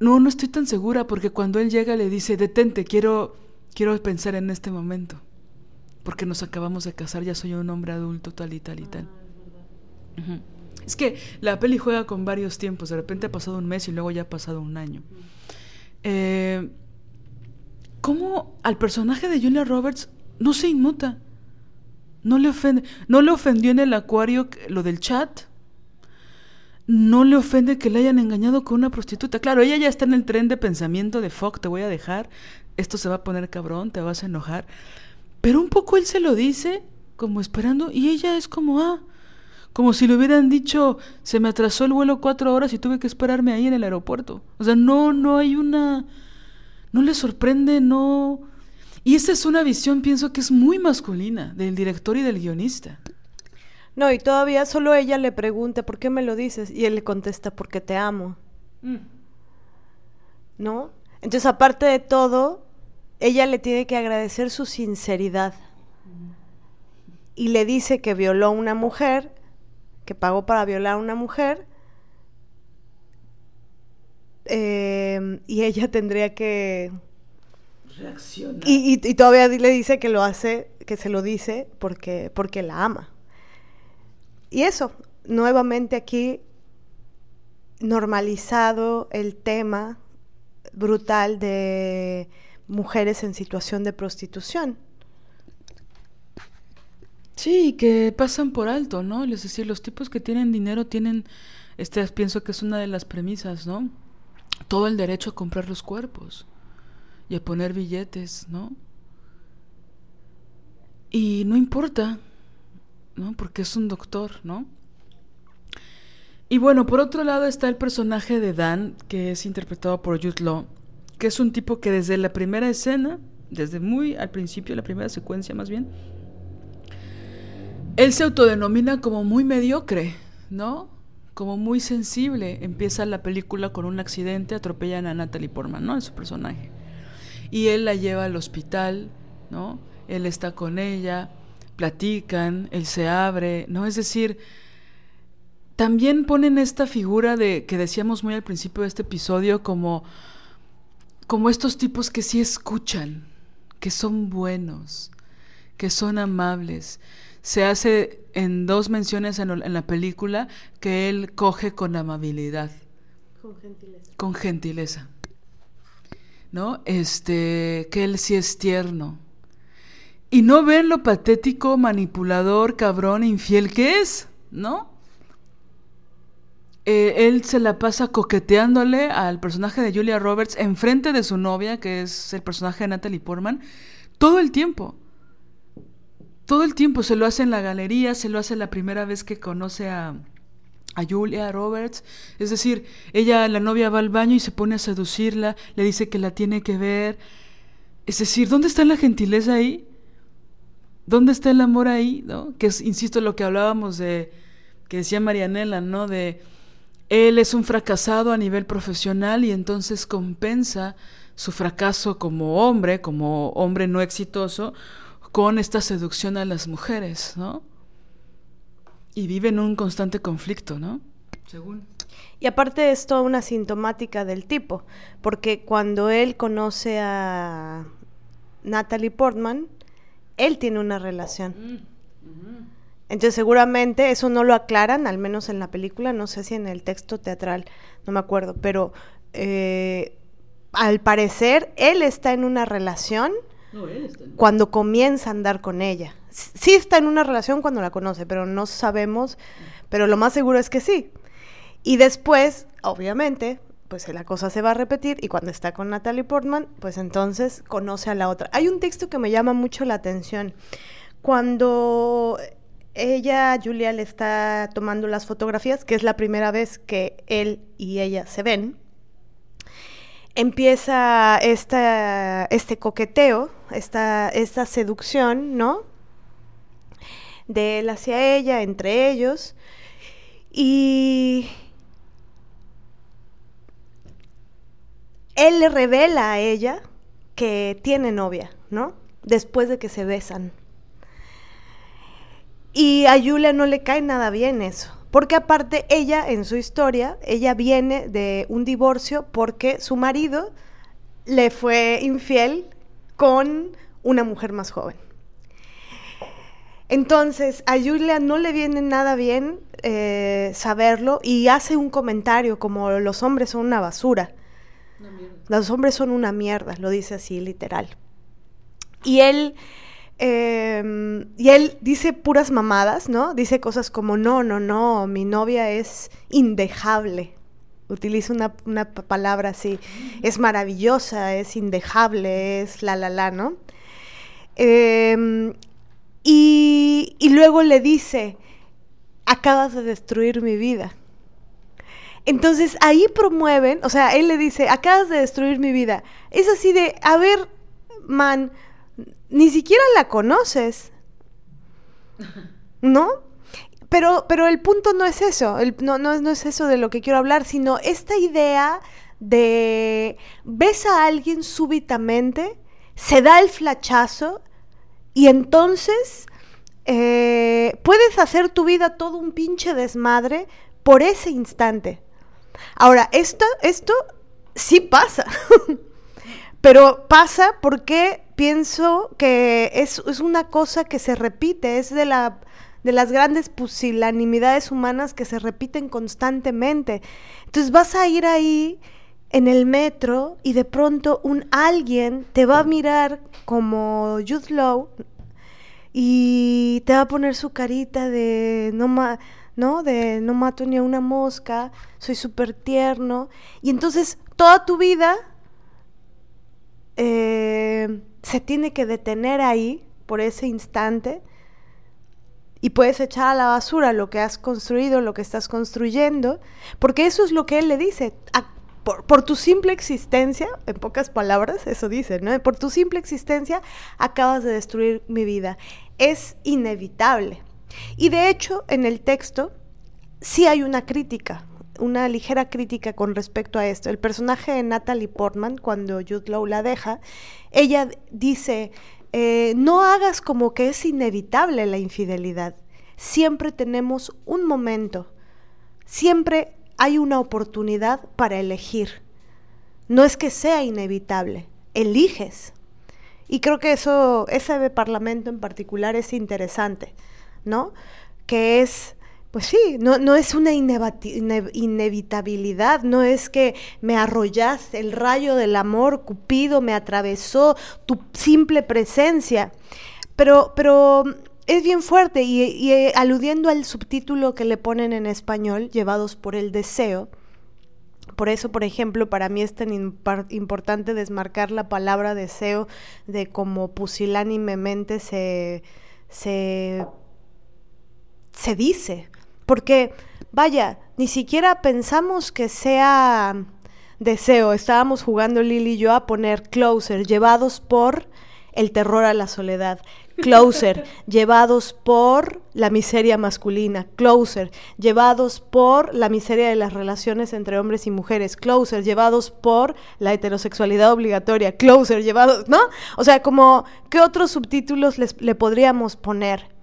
No, no estoy tan segura porque cuando él llega le dice, detente, quiero, quiero pensar en este momento. Porque nos acabamos de casar, ya soy un hombre adulto, tal y tal y tal. Es que la peli juega con varios tiempos, de repente ha pasado un mes y luego ya ha pasado un año. Eh, ¿Cómo al personaje de Julia Roberts no se inmuta? No le ofende. No le ofendió en el acuario lo del chat. No le ofende que le hayan engañado con una prostituta. Claro, ella ya está en el tren de pensamiento de fuck, te voy a dejar. Esto se va a poner cabrón, te vas a enojar. Pero un poco él se lo dice, como esperando, y ella es como, ah, como si le hubieran dicho, se me atrasó el vuelo cuatro horas y tuve que esperarme ahí en el aeropuerto. O sea, no, no hay una. No le sorprende, no y esa es una visión, pienso que es muy masculina, del director y del guionista. No, y todavía solo ella le pregunta, ¿por qué me lo dices? Y él le contesta, porque te amo. Mm. ¿No? Entonces, aparte de todo, ella le tiene que agradecer su sinceridad. Mm. Y le dice que violó a una mujer, que pagó para violar a una mujer, eh, y ella tendría que reacciona. Y, y, y, todavía le dice que lo hace, que se lo dice porque, porque la ama. Y eso, nuevamente aquí normalizado el tema brutal de mujeres en situación de prostitución. Sí, que pasan por alto, ¿no? Es decir, los tipos que tienen dinero tienen, este, pienso que es una de las premisas, ¿no? Todo el derecho a comprar los cuerpos y a poner billetes, ¿no? Y no importa, ¿no? Porque es un doctor, ¿no? Y bueno, por otro lado está el personaje de Dan, que es interpretado por Jude Law, que es un tipo que desde la primera escena, desde muy al principio, la primera secuencia más bien, él se autodenomina como muy mediocre, ¿no? Como muy sensible. Empieza la película con un accidente, atropellan a Natalie Portman, ¿no? Su personaje. Y él la lleva al hospital, ¿no? Él está con ella, platican, él se abre, ¿no? Es decir, también ponen esta figura de que decíamos muy al principio de este episodio como como estos tipos que sí escuchan, que son buenos, que son amables. Se hace en dos menciones en, en la película que él coge con amabilidad. Con gentileza. Con gentileza. ¿No? Este, que él sí es tierno. Y no ven lo patético, manipulador, cabrón, infiel que es, ¿no? Eh, él se la pasa coqueteándole al personaje de Julia Roberts enfrente de su novia, que es el personaje de Natalie Portman, todo el tiempo. Todo el tiempo se lo hace en la galería, se lo hace la primera vez que conoce a, a Julia Roberts. Es decir, ella, la novia, va al baño y se pone a seducirla, le dice que la tiene que ver. Es decir, ¿dónde está la gentileza ahí? ¿Dónde está el amor ahí? ¿No? Que es, insisto, lo que hablábamos de, que decía Marianela, ¿no? De él es un fracasado a nivel profesional y entonces compensa su fracaso como hombre, como hombre no exitoso, con esta seducción a las mujeres, ¿no? Y vive en un constante conflicto, ¿no? Según. Y aparte es toda una sintomática del tipo, porque cuando él conoce a Natalie Portman, él tiene una relación. Mm, entonces seguramente eso no lo aclaran, al menos en la película, no sé si en el texto teatral, no me acuerdo, pero eh, al parecer él está en una relación cuando comienza a andar con ella. Sí está en una relación cuando la conoce, pero no sabemos, pero lo más seguro es que sí. Y después, obviamente, pues la cosa se va a repetir y cuando está con Natalie Portman, pues entonces conoce a la otra. Hay un texto que me llama mucho la atención. Cuando ella, Julia, le está tomando las fotografías, que es la primera vez que él y ella se ven. Empieza esta, este coqueteo, esta, esta seducción, ¿no? De él hacia ella, entre ellos. Y él le revela a ella que tiene novia, ¿no? Después de que se besan. Y a Julia no le cae nada bien eso. Porque aparte ella, en su historia, ella viene de un divorcio porque su marido le fue infiel con una mujer más joven. Entonces, a Julia no le viene nada bien eh, saberlo y hace un comentario como los hombres son una basura. Los hombres son una mierda, lo dice así literal. Y él Em, y él dice puras mamadas, ¿no? Dice cosas como, no, no, no, mi novia es indejable. Utiliza una, palabra así. Es maravillosa, es indejable, es la, la, la, ¿no? Em, y, y luego le dice, acabas de destruir mi vida. Entonces ahí promueven, o sea, él le dice, acabas de destruir mi vida. Es así de, a ver, man, ni siquiera la conoces. ¿No? Pero, pero el punto no es eso, no, no, no es eso de lo que quiero hablar, sino esta idea de ves a alguien súbitamente, se da el flachazo y entonces eh, puedes hacer tu vida todo un pinche desmadre por ese instante. Ahora, esto, esto sí pasa, pero pasa porque pienso que es, una cosa que se repite, es de, la, de las grandes pusilanimidades humanas que se repiten constantemente. Entonces vas a ir ahí en el metro y de pronto un alguien te va a mirar como Jude Law y te va a poner su carita de no ¿no? De no mato ni a una mosca, soy súper tierno. Y entonces toda tu vida eh, se tiene que detener ahí por ese instante y puedes echar a la basura lo que has construido, lo que estás construyendo, porque eso es lo que él le dice. por, tu simple existencia, en pocas palabras, eso dice, ¿no? Por tu simple existencia acabas de destruir mi vida. Es inevitable. Y de hecho, en el texto sí hay una crítica, una ligera crítica con respecto a esto. El personaje de Natalie Portman, cuando Jude Law la deja, ella dice, eh, no hagas como que es inevitable la infidelidad. Siempre tenemos un momento, siempre hay una oportunidad para elegir. No es que sea inevitable, eliges. Y creo que eso, ese parlamento en particular es interesante, ¿no? Que es pues sí, no, no es una inevitabilidad, no es que me arrollaste, el rayo del amor, Cupido me atravesó, tu simple presencia, pero, pero es bien fuerte y, y eh, aludiendo al subtítulo que le ponen en español, llevados por el deseo, por eso, por ejemplo, para mí es tan importante desmarcar la palabra deseo de cómo pusilánimemente se, se, se dice, porque, vaya, ni siquiera pensamos que sea deseo. Estábamos jugando Lili y yo a poner closer, llevados por el terror a la soledad. Closer, llevados por la miseria masculina. Closer, llevados por la miseria de las relaciones entre hombres y mujeres. Closer, llevados por la heterosexualidad obligatoria. Closer, llevados, ¿no? O sea, como, ¿qué otros subtítulos les, le podríamos poner?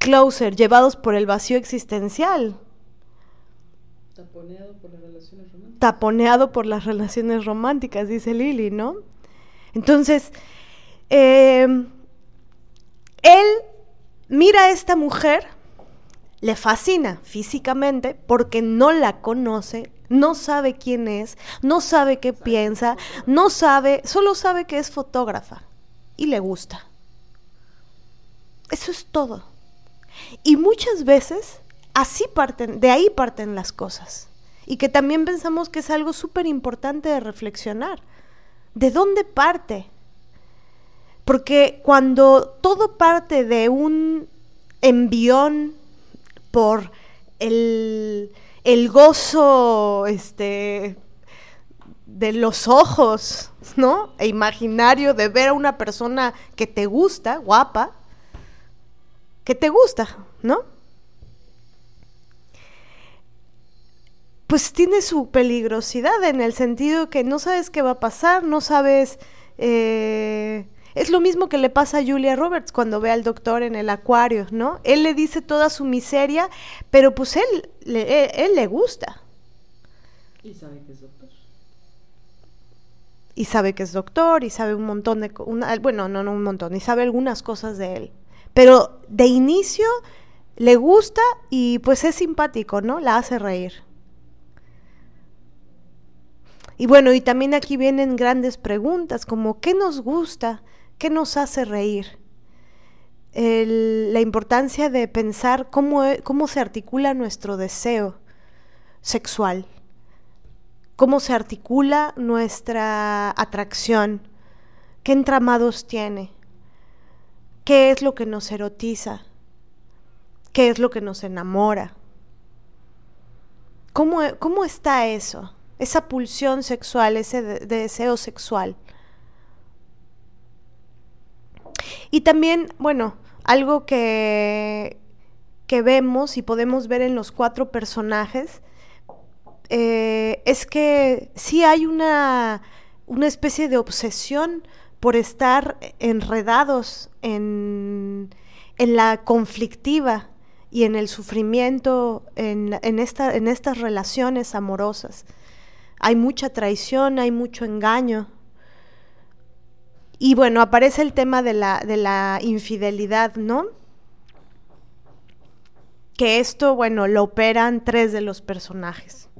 Closer, llevados por el vacío existencial. Taponeado por las relaciones románticas. Taponeado por las relaciones románticas, dice Lili, ¿no? Entonces, em, él mira a esta mujer, le fascina físicamente porque no la conoce, no sabe quién es, no sabe qué piensa, no sabe, solo sabe que es fotógrafa y le gusta. Eso es todo. Y muchas veces así parten, de ahí parten las cosas. Y que también pensamos que es algo súper importante de reflexionar. ¿De dónde parte? Porque cuando todo parte de un envión por el, el gozo este, de los ojos, ¿no? E imaginario de ver a una persona que te gusta, guapa, que te gusta, ¿no? Pues tiene su peligrosidad en el sentido que no sabes qué va a pasar, no sabes... Eh, es lo mismo que le pasa a Julia Roberts cuando ve al doctor en el acuario, ¿no? Él le dice toda su miseria, pero pues él, le, él, le gusta. Y sabe que es doctor. Y sabe que es doctor, y sabe un montón de... bueno, no, no un montón, y sabe algunas cosas de él. Pero de inicio le gusta y pues es simpático, ¿no? La hace reír. Y bueno, y también aquí vienen grandes preguntas como ¿qué nos gusta? ¿Qué nos hace reír? la importancia de pensar cómo, cómo se articula nuestro deseo sexual, cómo se articula nuestra atracción, qué entramados tiene. ¿Qué es lo que nos erotiza? ¿Qué es lo que nos enamora? ¿Cómo, cómo está eso? Esa pulsión sexual, ese deseo sexual. Y también, bueno, algo que, que vemos y podemos ver en los cuatro personajes eh, es que sí hay una, una especie de obsesión por estar enredados en, la conflictiva y en el sufrimiento en, esta, en estas relaciones amorosas. Hay mucha traición, hay mucho engaño. Y bueno, aparece el tema de la, de la infidelidad, ¿no? Que esto, bueno, lo operan tres de los personajes.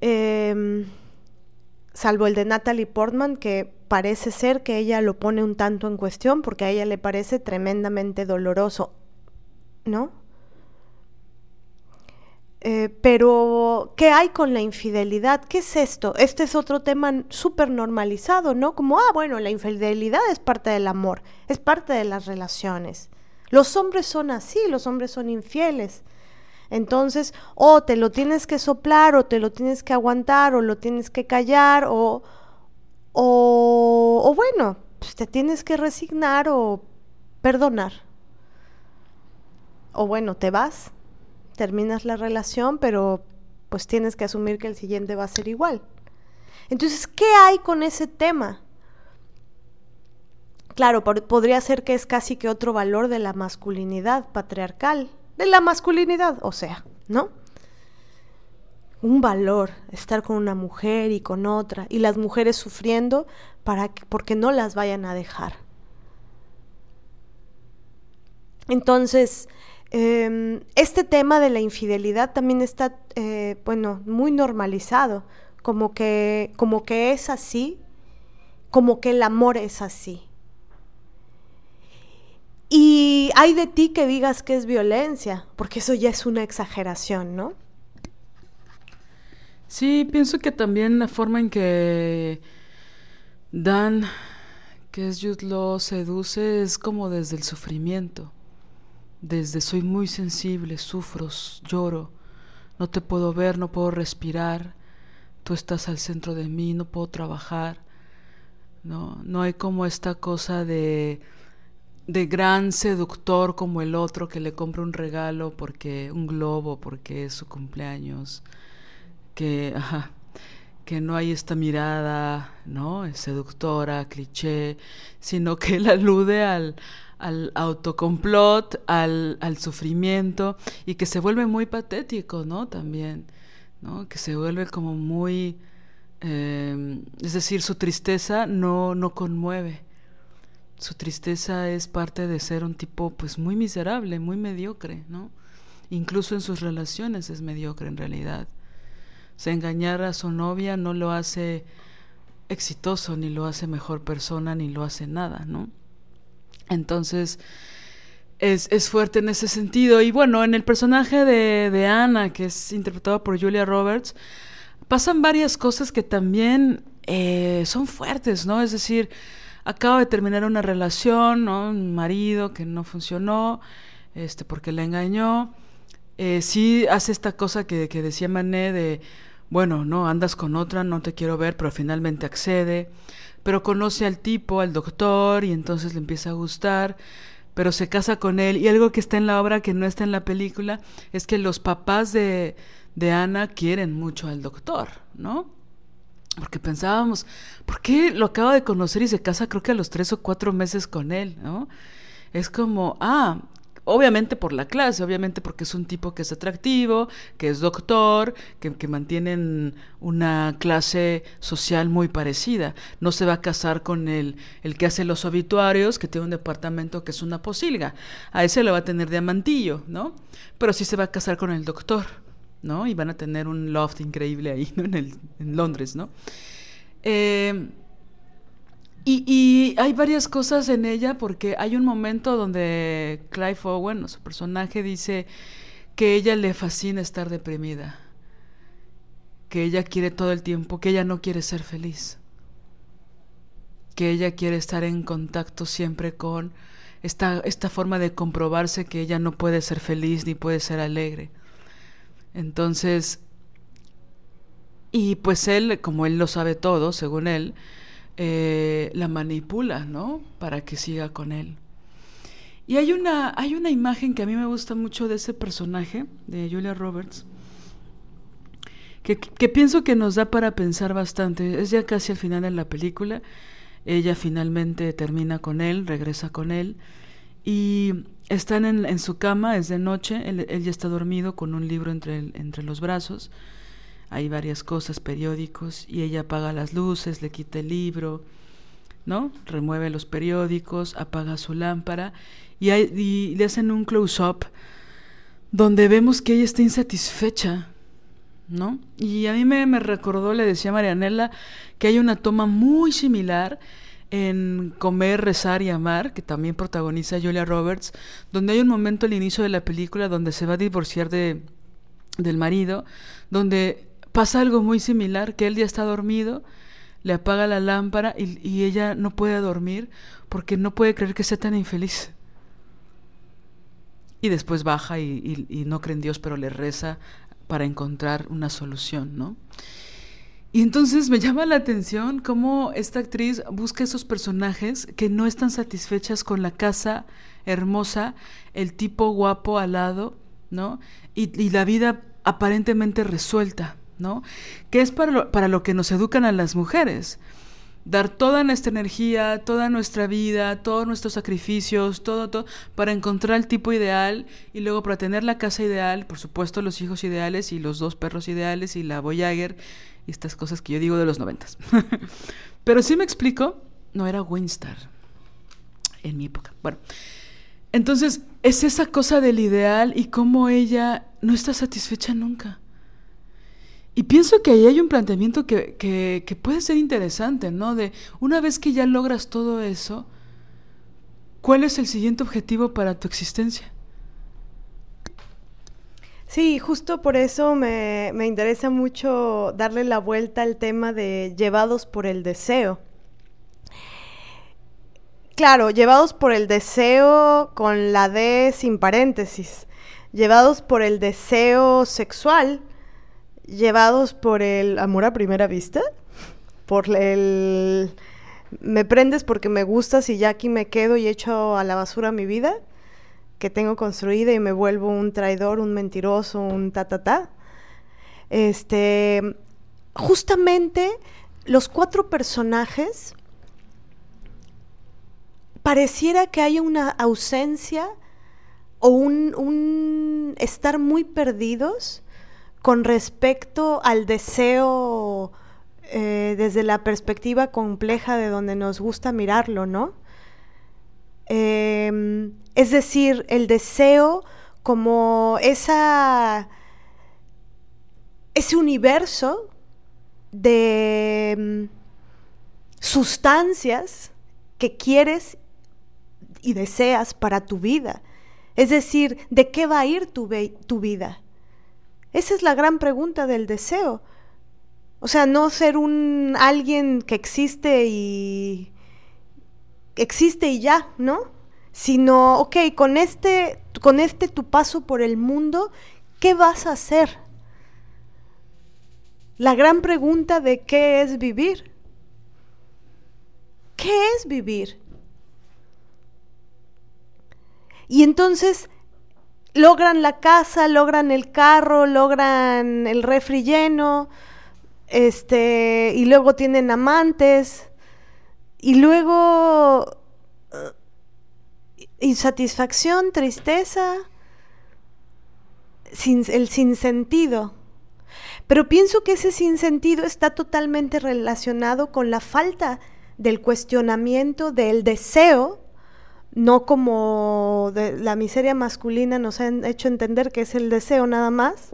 Eh, salvo el de Natalie Portman, que parece ser que ella lo pone un tanto en cuestión porque a ella le parece tremendamente doloroso, ¿no? Eh, pero, ¿qué hay con la infidelidad? ¿Qué es esto? Este es otro tema súper normalizado, ¿no? Como, ah, bueno, la infidelidad es parte del amor, es parte de las relaciones. Los hombres son así, los hombres son infieles. Entonces, o te lo tienes que soplar, o te lo tienes que aguantar, o lo tienes que callar, o, o, bueno, pues te tienes que resignar, o perdonar. O bueno, te vas, terminas la relación, pero pues tienes que asumir que el siguiente va a ser igual. Entonces, ¿qué hay con ese tema? Claro, podría ser que es casi que otro valor de la masculinidad patriarcal, de la masculinidad, o sea, ¿no? Un valor estar con una mujer y con otra, y las mujeres sufriendo para que, porque no las vayan a dejar. Entonces, em, este tema de la infidelidad también está, eh, bueno, muy normalizado, como que, como que es así, como que el amor es así. Y hay de ti que digas que es violencia, porque eso ya es una exageración, ¿no? Sí, pienso que también la forma en que Dan, que es seduce es como desde el sufrimiento, desde soy muy sensible, sufro, lloro, no te puedo ver, no puedo respirar, tú estás al centro de mí, no puedo trabajar, no, no hay como esta cosa de de gran seductor como el otro que le compra un regalo porque un globo porque es su cumpleaños que que no hay esta mirada no seductora cliché sino que él alude al al autocomplot al, al sufrimiento y que se vuelve muy patético no también no que se vuelve como muy eh, es decir su tristeza no no conmueve su tristeza es parte de ser un tipo pues muy miserable, muy mediocre, ¿no? Incluso en sus relaciones es mediocre en realidad. Se engañar a su novia no lo hace exitoso, ni lo hace mejor persona, ni lo hace nada, ¿no? Entonces, es, es fuerte en ese sentido. Y bueno, en el personaje de, de Ana, que es interpretado por Julia Roberts, pasan varias cosas que también eh, son fuertes, ¿no? Es decir, acaba de terminar una relación, ¿no? Un marido que no funcionó, este, porque le engañó. Eh, sí hace esta cosa que, que decía Mané de, bueno, no, andas con otra, no te quiero ver, pero finalmente accede. Pero conoce al tipo, al doctor, y entonces le empieza a gustar pero se casa con él. Y algo que está en la obra que no está en la película es que los papás de, de Ana quieren mucho al doctor, ¿no? Porque pensábamos, ¿por qué lo acaba de conocer y se casa creo que a los tres o cuatro meses con él, ¿no? Es como, ah, obviamente por la clase, obviamente porque es un tipo que es atractivo, que es doctor, que, que, mantienen una clase social muy parecida. No se va a casar con el, el que hace los obituarios, que tiene un departamento que es una posilga. A ese lo va a tener diamantillo, ¿no? Pero sí se va a casar con el doctor. ¿No? Y van a tener un loft increíble ahí. En, el, en Londres, ¿no? Eh, y, y, hay varias cosas en ella porque hay un momento donde Clive Owen, su personaje, dice que ella le fascina estar deprimida, que ella quiere todo el tiempo, que ella no quiere ser feliz, que ella quiere estar en contacto siempre con esta, esta forma de comprobarse que ella no puede ser feliz ni puede ser alegre. Entonces, y pues él, como él lo sabe todo, según él, eh, la manipula, ¿no? Para que siga con él. Y hay una, hay una imagen que a mí me gusta mucho de ese personaje, de Julia Roberts, que, que pienso que nos da para pensar bastante. Es ya casi al final de la película. Ella finalmente termina con él, regresa con él. Y están en, en, su cama, es de noche, él, ya está dormido con un libro entre, entre los brazos, hay varias cosas, periódicos, y ella apaga las luces, le quita el libro, ¿no? Remueve los periódicos, apaga su lámpara y, hay, y le hacen un close-up donde vemos que ella está insatisfecha, ¿no? Y a mí me, me recordó, le decía Marianela, que hay una toma muy similar en Comer, Rezar y Amar, que también protagoniza Julia Roberts, donde hay un momento al inicio de la película donde se va a divorciar de, del marido, donde pasa algo muy similar, que él ya está dormido, le apaga la lámpara y, ella no puede dormir porque no puede creer que sea tan infeliz. Y después baja y no cree en Dios, pero le reza para encontrar una solución, ¿no? Y entonces me llama la atención cómo esta actriz busca esos personajes que no están satisfechas con la casa hermosa, el tipo guapo al lado, ¿no? Y, y la vida aparentemente resuelta, ¿no? Que es para lo, para lo que nos educan a las mujeres. Dar toda nuestra energía, toda nuestra vida, todos nuestros sacrificios, todo, todo, para encontrar el tipo ideal y luego para tener la casa ideal, por supuesto los hijos ideales y los dos perros ideales y la Voyager y estas cosas que yo digo de los noventas. Pero sí me explico, no era Winstar en mi época. Bueno, entonces es esa cosa del ideal y cómo ella no está satisfecha nunca. Y pienso que ahí hay un planteamiento que, que, puede ser interesante, ¿no? De una vez que ya logras todo eso, ¿cuál es el siguiente objetivo para tu existencia? Sí, justo por eso me, me, interesa mucho darle la vuelta al tema de llevados por el deseo. Claro, llevados por el deseo con la D sin paréntesis, llevados por el deseo sexual, llevados por el amor a primera vista, por el me prendes porque me gustas y ya aquí me quedo y echo a la basura mi vida que tengo construida y me vuelvo un traidor, un mentiroso, un ta ta ta. Este, justamente los cuatro personajes pareciera que hay una ausencia o un, un estar muy perdidos con respecto al deseo eh, desde la perspectiva compleja de donde nos gusta mirarlo, ¿no? Em, es decir, el deseo como esa, ese universo de em, sustancias que quieres y deseas para tu vida. Es decir, ¿de qué va a ir tu, tu vida? Esa es la gran pregunta del deseo. O sea, no ser un alguien que existe y existe y ya, ¿no? Sino, ok, con este, con este tu paso por el mundo, ¿qué vas a hacer? La gran pregunta de qué es vivir. ¿Qué es vivir? Y entonces logran la casa, logran el carro, logran el refri lleno, este, y luego tienen amantes, y luego uh, insatisfacción, tristeza, sin, el sinsentido. Pero pienso que ese sinsentido está totalmente relacionado con la falta del cuestionamiento del deseo no como de la miseria masculina nos han hecho entender que es el deseo nada más,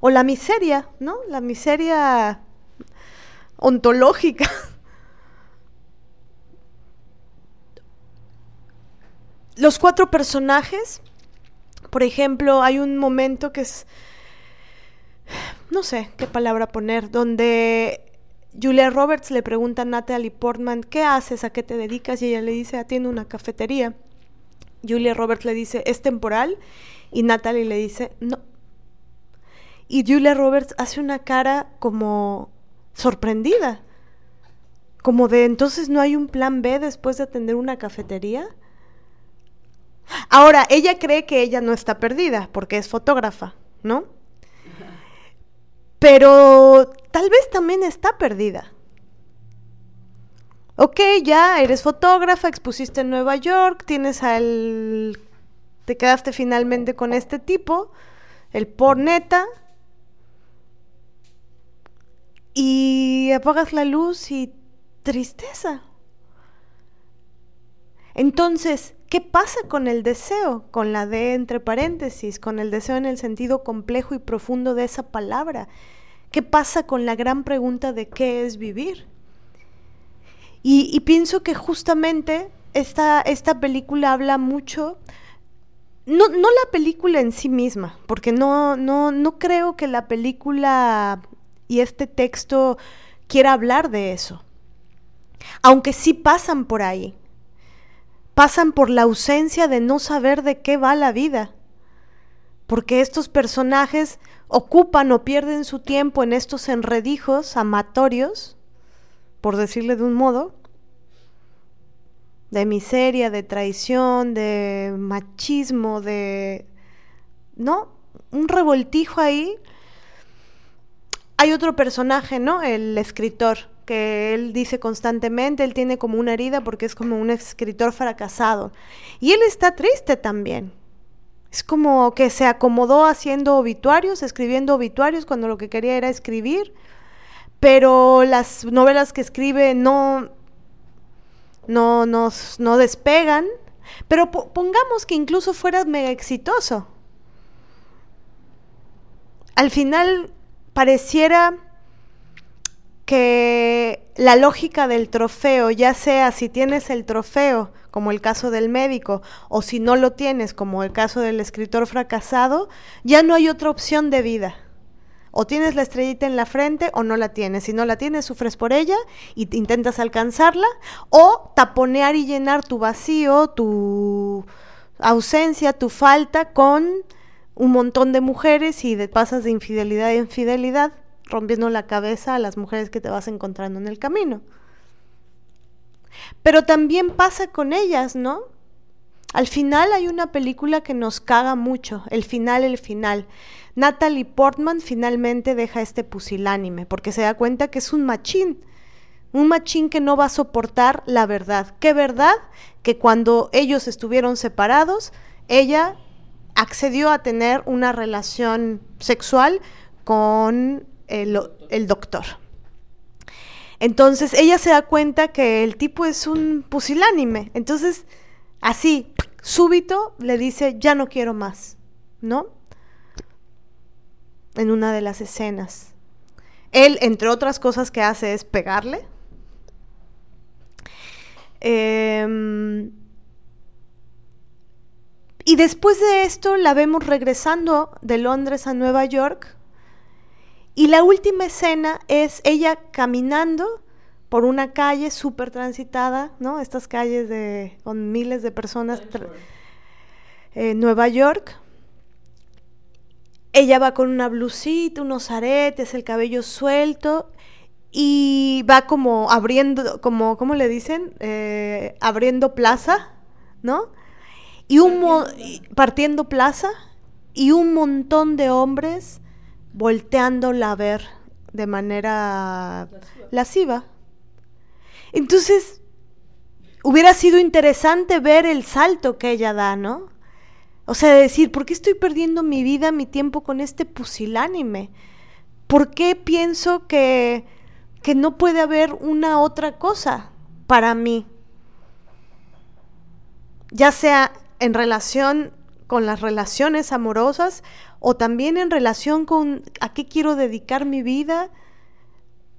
o la miseria, ¿no? La miseria ontológica. Los cuatro personajes, por ejemplo, hay un momento que es, no sé qué palabra poner, donde Julia Roberts le pregunta a Natalie Portman, ¿qué haces? ¿A qué te dedicas? Y ella le dice, atiendo una cafetería. Julia Roberts le dice, ¿es temporal? Y Natalie le dice, no. Y Julia Roberts hace una cara como sorprendida, como de entonces no hay un plan B después de atender una cafetería. Ahora, ella cree que ella no está perdida porque es fotógrafa, ¿no? Pero tal vez también está perdida. Ok, ya eres fotógrafa, expusiste en Nueva York, tienes al... te quedaste finalmente con este tipo, el porneta, y apagas la luz y tristeza. Entonces, ¿qué pasa con el deseo? Con la D entre paréntesis, con el deseo en el sentido complejo y profundo de esa palabra. ¿Qué pasa con la gran pregunta de qué es vivir? Y, pienso que justamente esta, esta película habla mucho, no, no, la película en sí misma, porque no, no, no creo que la película y este texto quiera hablar de eso. Aunque sí pasan por ahí. Pasan por la ausencia de no saber de qué va la vida. porque estos personajes ocupan o pierden su tiempo en estos enredijos amatorios, por decirle de un modo, de miseria, de traición, de machismo, de... ¿No? Un revoltijo ahí. Hay otro personaje, ¿no? El escritor, que él dice constantemente, él tiene como una herida porque es como un escritor fracasado. Y él está triste también. Es como que se acomodó haciendo obituarios, escribiendo obituarios cuando lo que quería era escribir, pero las novelas que escribe no, no, nos, no despegan. Pero pongamos que incluso fuera mega exitoso. Al final pareciera que la lógica del trofeo, ya sea si tienes el trofeo, como el caso del médico, o si no lo tienes, como el caso del escritor fracasado, ya no hay otra opción de vida. O tienes la estrellita en la frente o no la tienes. Si no la tienes, sufres por ella y intentas alcanzarla. O taponear y llenar tu vacío, tu ausencia, tu falta con un montón de mujeres y de, pasas de infidelidad en infidelidad rompiendo la cabeza a las mujeres que te vas encontrando en el camino. Pero también pasa con ellas, ¿no? Al final hay una película que nos caga mucho, el final, el final. Natalie Portman finalmente deja este pusilánime porque se da cuenta que es un machín, un machín que no va a soportar la verdad. ¿Qué verdad? Que cuando ellos estuvieron separados, ella accedió a tener una relación sexual con el, doctor. Entonces ella se da cuenta que el tipo es un pusilánime. Entonces, así, súbito, le dice, ya no quiero más, ¿no? En una de las escenas. Él, entre otras cosas que hace, es pegarle. Em, y después de esto la vemos regresando de Londres a Nueva York y la última escena es ella caminando por una calle súper transitada, ¿no? Estas calles de, con miles de personas. en Nueva York. Ella va con una blusita, unos aretes, el cabello suelto y va como abriendo, como, ¿cómo le dicen? Eh, abriendo plaza, ¿no? Y un partiendo plaza y un montón de hombres volteándola a ver de manera lasciva. Entonces, hubiera sido interesante ver el salto que ella da, ¿no? O sea, decir, ¿por qué estoy perdiendo mi vida, mi tiempo con este pusilánime? ¿Por qué pienso que, que no puede haber una otra cosa para mí? Ya sea en relación con las relaciones amorosas o también en relación con a qué quiero dedicar mi vida,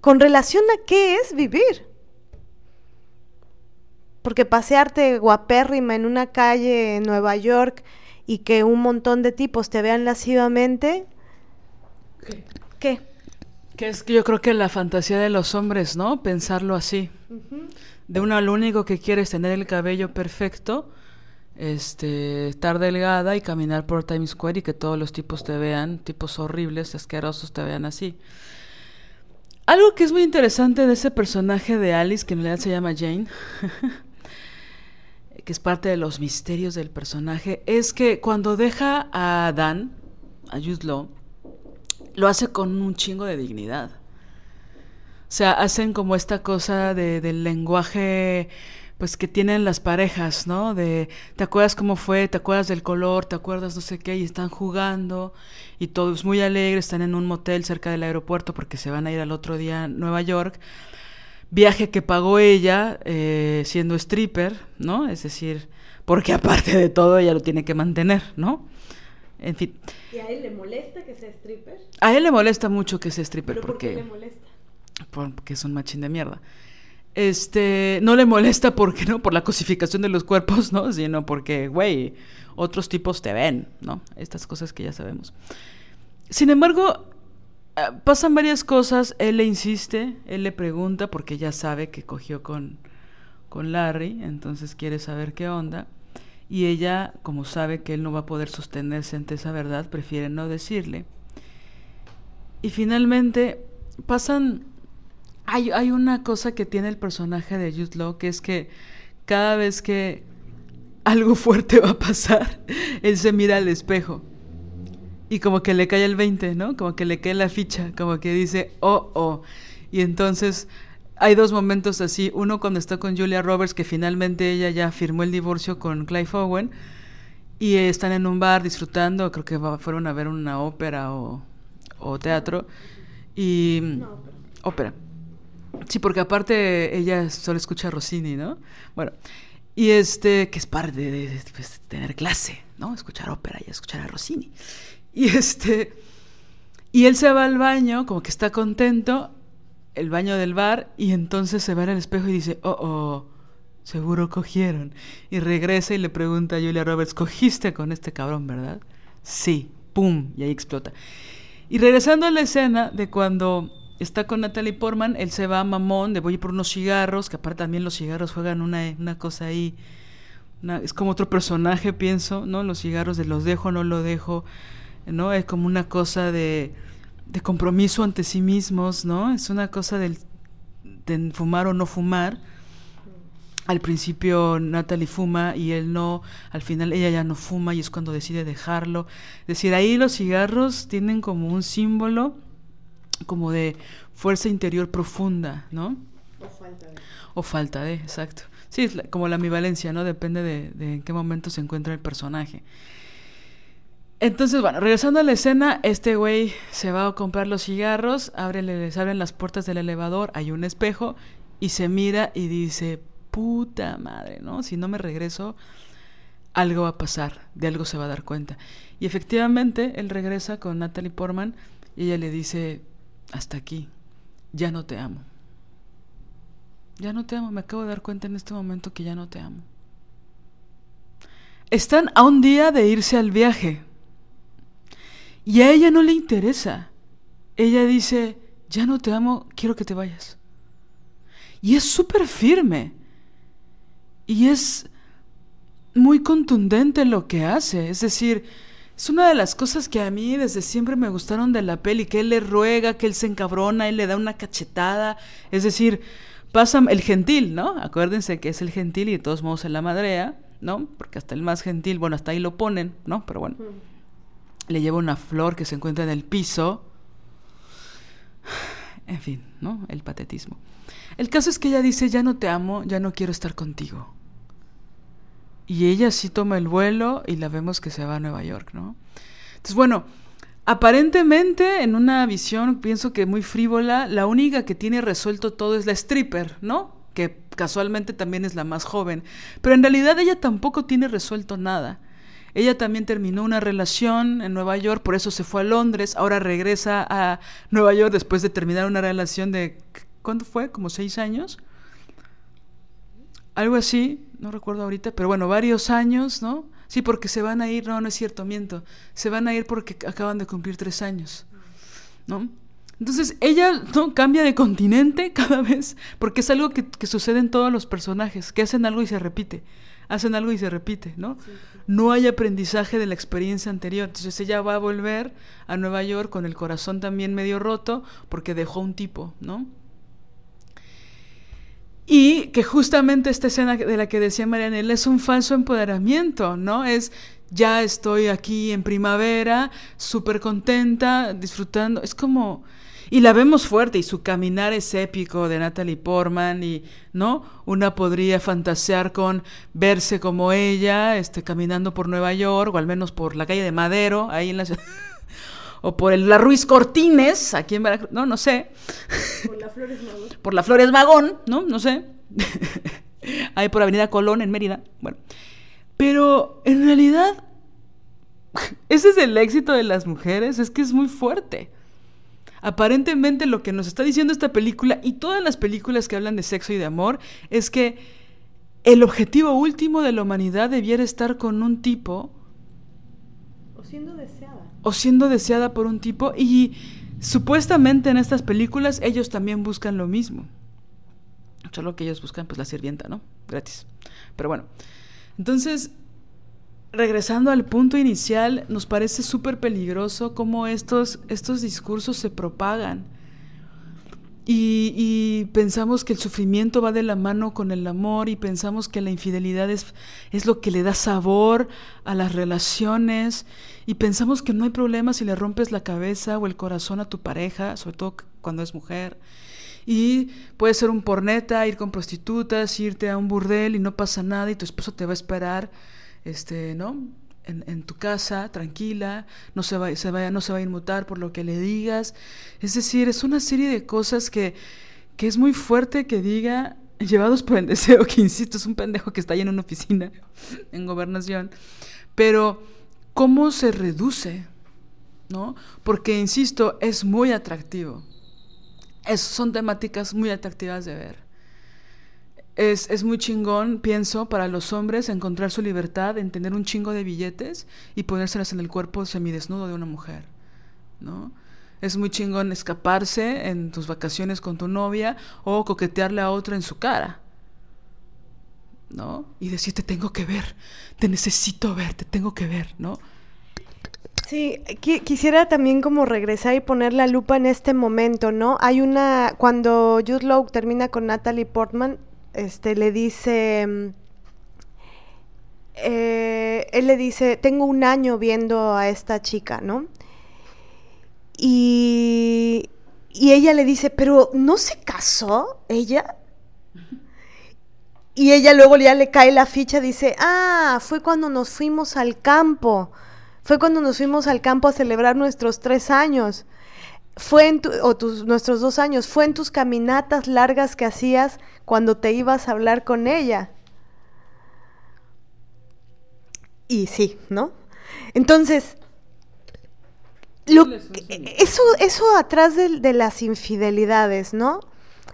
con relación a qué es vivir. Porque pasearte guapérrima en una calle en Nueva York y que un montón de tipos te vean lascivamente, ¿qué? ¿Qué? Que es que yo creo que la fantasía de los hombres, ¿no? Pensarlo así. De uno lo único que quiere es tener el cabello perfecto este, estar delgada y caminar por Times Square y que todos los tipos te vean, tipos horribles, asquerosos, te vean así. Algo que es muy interesante de ese personaje de Alice, que en realidad se llama Jane, que es parte de los misterios del personaje, es que cuando deja a Dan, a lo hace con un chingo de dignidad. O sea, hacen como esta cosa de, del lenguaje pues que tienen las parejas, ¿no? De, ¿te acuerdas cómo fue? ¿Te acuerdas del color? ¿Te acuerdas no sé qué? Y están jugando y todo es muy alegre, están en un motel cerca del aeropuerto porque se van a ir al otro día a Nueva York. Viaje que pagó ella eh, siendo stripper, ¿no? Es decir, porque aparte de todo ella lo tiene que mantener, ¿no? En fin. ¿Y a él le molesta que sea stripper? A él le molesta mucho que sea stripper ¿Pero porque... ¿Por qué le molesta? Porque es un machín de mierda este, no le molesta porque, ¿no? Por la cosificación de los cuerpos, ¿no? Sino porque, güey, otros tipos te ven, ¿no? Estas cosas que ya sabemos. Sin embargo, pasan varias cosas, él le insiste, él le pregunta porque ya sabe que cogió con, con Larry, entonces quiere saber qué onda. y ella, como sabe que él no va a poder sostenerse ante esa verdad, prefiere no decirle. Y finalmente pasan... Hay, hay una cosa que tiene el personaje de Jude Law, que es que cada vez que algo fuerte va a pasar, él se mira al espejo. Y como que le cae el 20, ¿no? Como que le cae la ficha, como que dice, oh, oh. Y entonces hay dos momentos así. Uno cuando está con Julia Roberts, que finalmente ella ya firmó el divorcio con Clive Owen. Y están en un bar disfrutando, creo que fueron a ver una ópera o, teatro. Y... ópera. Sí, porque aparte ella solo escucha a Rossini, ¿no? Bueno, y este, que es parte de, pues, tener clase, ¿no? Escuchar ópera y escuchar a Rossini. Y este, y él se va al baño, como que está contento, el baño del bar, y entonces se va el espejo y dice, oh, oh, seguro cogieron. Y regresa y le pregunta a Julia Roberts, ¿cogiste con este cabrón, verdad? Sí, pum, y ahí explota. Y regresando a la escena de cuando está con Natalie Portman, él se va a mamón, de voy por unos cigarros, que aparte también los cigarros juegan una, una cosa ahí, es como otro personaje, pienso, ¿no? Los cigarros de los dejo, no lo dejo, ¿no? Es como una cosa de, de compromiso ante sí mismos, ¿no? Es una cosa del, de fumar o no fumar. Al principio Natalie fuma y él no, al final ella ya no fuma y es cuando decide dejarlo. Es decir, ahí los cigarros tienen como un símbolo como de fuerza interior profunda, ¿no? O falta de. O falta de, exacto. Sí, es como la ambivalencia, ¿no? Depende de, de, en qué momento se encuentra el personaje. Entonces, bueno, regresando a la escena, este güey se va a comprar los cigarros, abre, les abren las puertas del elevador, hay un espejo y se mira y dice, puta madre, ¿no? Si no me regreso, algo va a pasar, de algo se va a dar cuenta. Y efectivamente, él regresa con Natalie Portman y ella le dice, hasta aquí, ya no te amo. Ya no te amo, me acabo de dar cuenta en este momento que ya no te amo. Están a un día de irse al viaje. Y a ella no le interesa. Ella dice, ya no te amo, quiero que te vayas. Y es súper firme. Y es muy contundente lo que hace. Es decir, es una de las cosas que a mí desde siempre me gustaron de la peli, que él le ruega, que él se encabrona, él le da una cachetada. Es decir, pasa el gentil, ¿no? Acuérdense que es el gentil y de todos modos en la madrea, ¿no? Porque hasta el más gentil, bueno, hasta ahí lo ponen, ¿no? Pero bueno, le lleva una flor que se encuentra en el piso. En fin, ¿no? El patetismo. El caso es que ella dice, ya no te amo, ya no quiero estar contigo. Y ella sí toma el vuelo y la vemos que se va a Nueva York, ¿no? Entonces, bueno, aparentemente en una visión, pienso que muy frívola, la única que tiene resuelto todo es la stripper, ¿no? Que casualmente también es la más joven. Pero en realidad ella tampoco tiene resuelto nada. Ella también terminó una relación en Nueva York, por eso se fue a Londres, ahora regresa a Nueva York después de terminar una relación de, ¿cuándo fue? ¿Como seis años? Algo así, no recuerdo ahorita, pero bueno, varios años, ¿no? Sí, porque se van a ir, no, no es cierto, miento, se van a ir porque acaban de cumplir tres años, ¿no? Entonces ella no cambia de continente cada vez, porque es algo que, sucede en todos los personajes, que hacen algo y se repite, hacen algo y se repite, ¿no? No hay aprendizaje de la experiencia anterior, entonces ella va a volver a Nueva York con el corazón también medio roto porque dejó un tipo, ¿no? Y que justamente esta escena de la que decía Marianela es un falso empoderamiento, ¿no? Es ya estoy aquí en primavera, súper contenta, disfrutando. Es como. Y la vemos fuerte y su caminar es épico de Natalie Portman y, ¿no? Una podría fantasear con verse como ella, este, caminando por Nueva York o al menos por la calle de Madero, ahí en la ciudad. o por el, la Ruiz Cortines, aquí en Veracruz, no, no sé. Por la Flores Magón. por la Flores Magón, ¿no? No sé. Ahí por Avenida Colón, en Mérida. Bueno. Pero en realidad, ese es el éxito de las mujeres, es que es muy fuerte. Aparentemente lo que nos está diciendo esta película y todas las películas que hablan de sexo y de amor es que el objetivo último de la humanidad debiera estar con un tipo o siendo deseada. O siendo deseada por un tipo. Y supuestamente en estas películas ellos también buscan lo mismo. Solo que ellos buscan pues la sirvienta, ¿no? Gratis. Pero bueno. Entonces, regresando al punto inicial, nos parece súper peligroso cómo estos, estos discursos se propagan. Y, pensamos que el sufrimiento va de la mano con el amor y pensamos que la infidelidad es, es, lo que le da sabor a las relaciones y pensamos que no hay problema si le rompes la cabeza o el corazón a tu pareja, sobre todo cuando es mujer. Y puede ser un porneta, ir con prostitutas, irte a un burdel y no pasa nada y tu esposo te va a esperar este, ¿no? En, tu casa, tranquila, no se, va, se vaya, no se va a inmutar por lo que le digas. Es decir, es una serie de cosas que, que es muy fuerte que diga, llevados por el deseo, que insisto, es un pendejo que está ahí en una oficina, en gobernación, pero ¿cómo se reduce? ¿No? Porque, insisto, es muy atractivo. Es, son temáticas muy atractivas de ver es, es, muy chingón, pienso, para los hombres encontrar su libertad en tener un chingo de billetes y ponérselas en el cuerpo semidesnudo de una mujer, ¿no? Es muy chingón escaparse en tus vacaciones con tu novia o coquetearle a otra en su cara, ¿no? Y decir, te tengo que ver, te necesito ver, te tengo que ver, ¿no? Sí, quisiera también como regresar y poner la lupa en este momento, ¿no? Hay una, cuando Jude Law termina con Natalie Portman, este, le dice, mm, eh, él le dice, tengo un año viendo a esta chica, ¿no? Y, y ella le dice, pero ¿no se casó ella? Y ella luego ya le cae la ficha, dice, ah, fue cuando nos fuimos al campo, fue cuando nos fuimos al campo a celebrar nuestros tres años fue en o tus, nuestros dos años, fue en tus caminatas largas que hacías cuando te ibas a hablar con ella. Y sí, ¿no? Entonces, lo, eso, eso atrás de, las infidelidades, ¿no?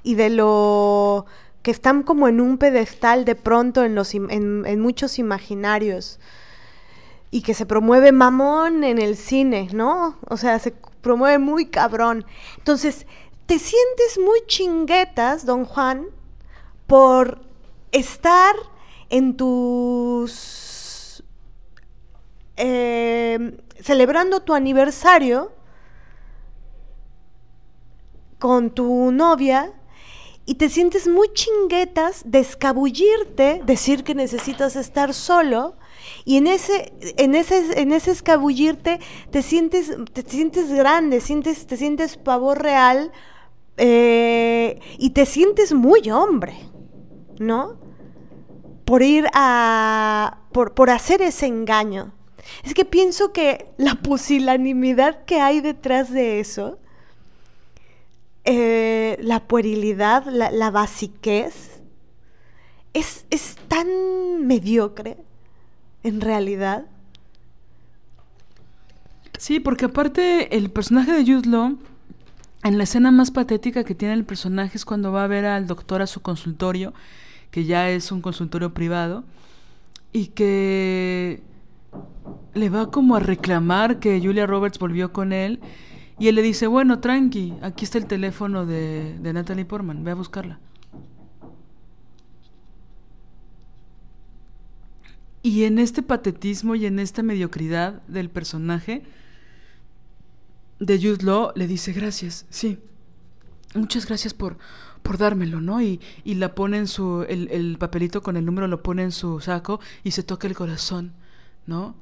Y de lo que están como en un pedestal de pronto en, los, en, en muchos imaginarios y que se promueve mamón en el cine, ¿no? O sea, se promueve muy cabrón. Entonces, te sientes muy chinguetas, don Juan, por estar en tus... Eh, celebrando tu aniversario con tu novia y te sientes muy chinguetas de escabullirte, decir que necesitas estar solo y en ese, en ese, en ese escabullirte te sientes, te sientes grande, sientes, te sientes pavor real eh, y te sientes muy hombre, ¿no? Por ir a. por, por hacer ese engaño. Es que pienso que la pusilanimidad que hay detrás de eso, eh, la puerilidad, la, la basiquez, es, es tan mediocre en realidad. Sí, porque aparte el personaje de Jude Law, en la escena más patética que tiene el personaje es cuando va a ver al doctor a su consultorio, que ya es un consultorio privado, y que le va como a reclamar que Julia Roberts volvió con él, y él le dice, bueno, tranqui, aquí está el teléfono de, de Natalie Portman, ve a buscarla. Y en este patetismo y en esta mediocridad del personaje de Jude Law le dice gracias, sí, muchas gracias por, por dármelo, ¿no? Y, y la pone en su, el, el papelito con el número lo pone en su saco y se toca el corazón, ¿no?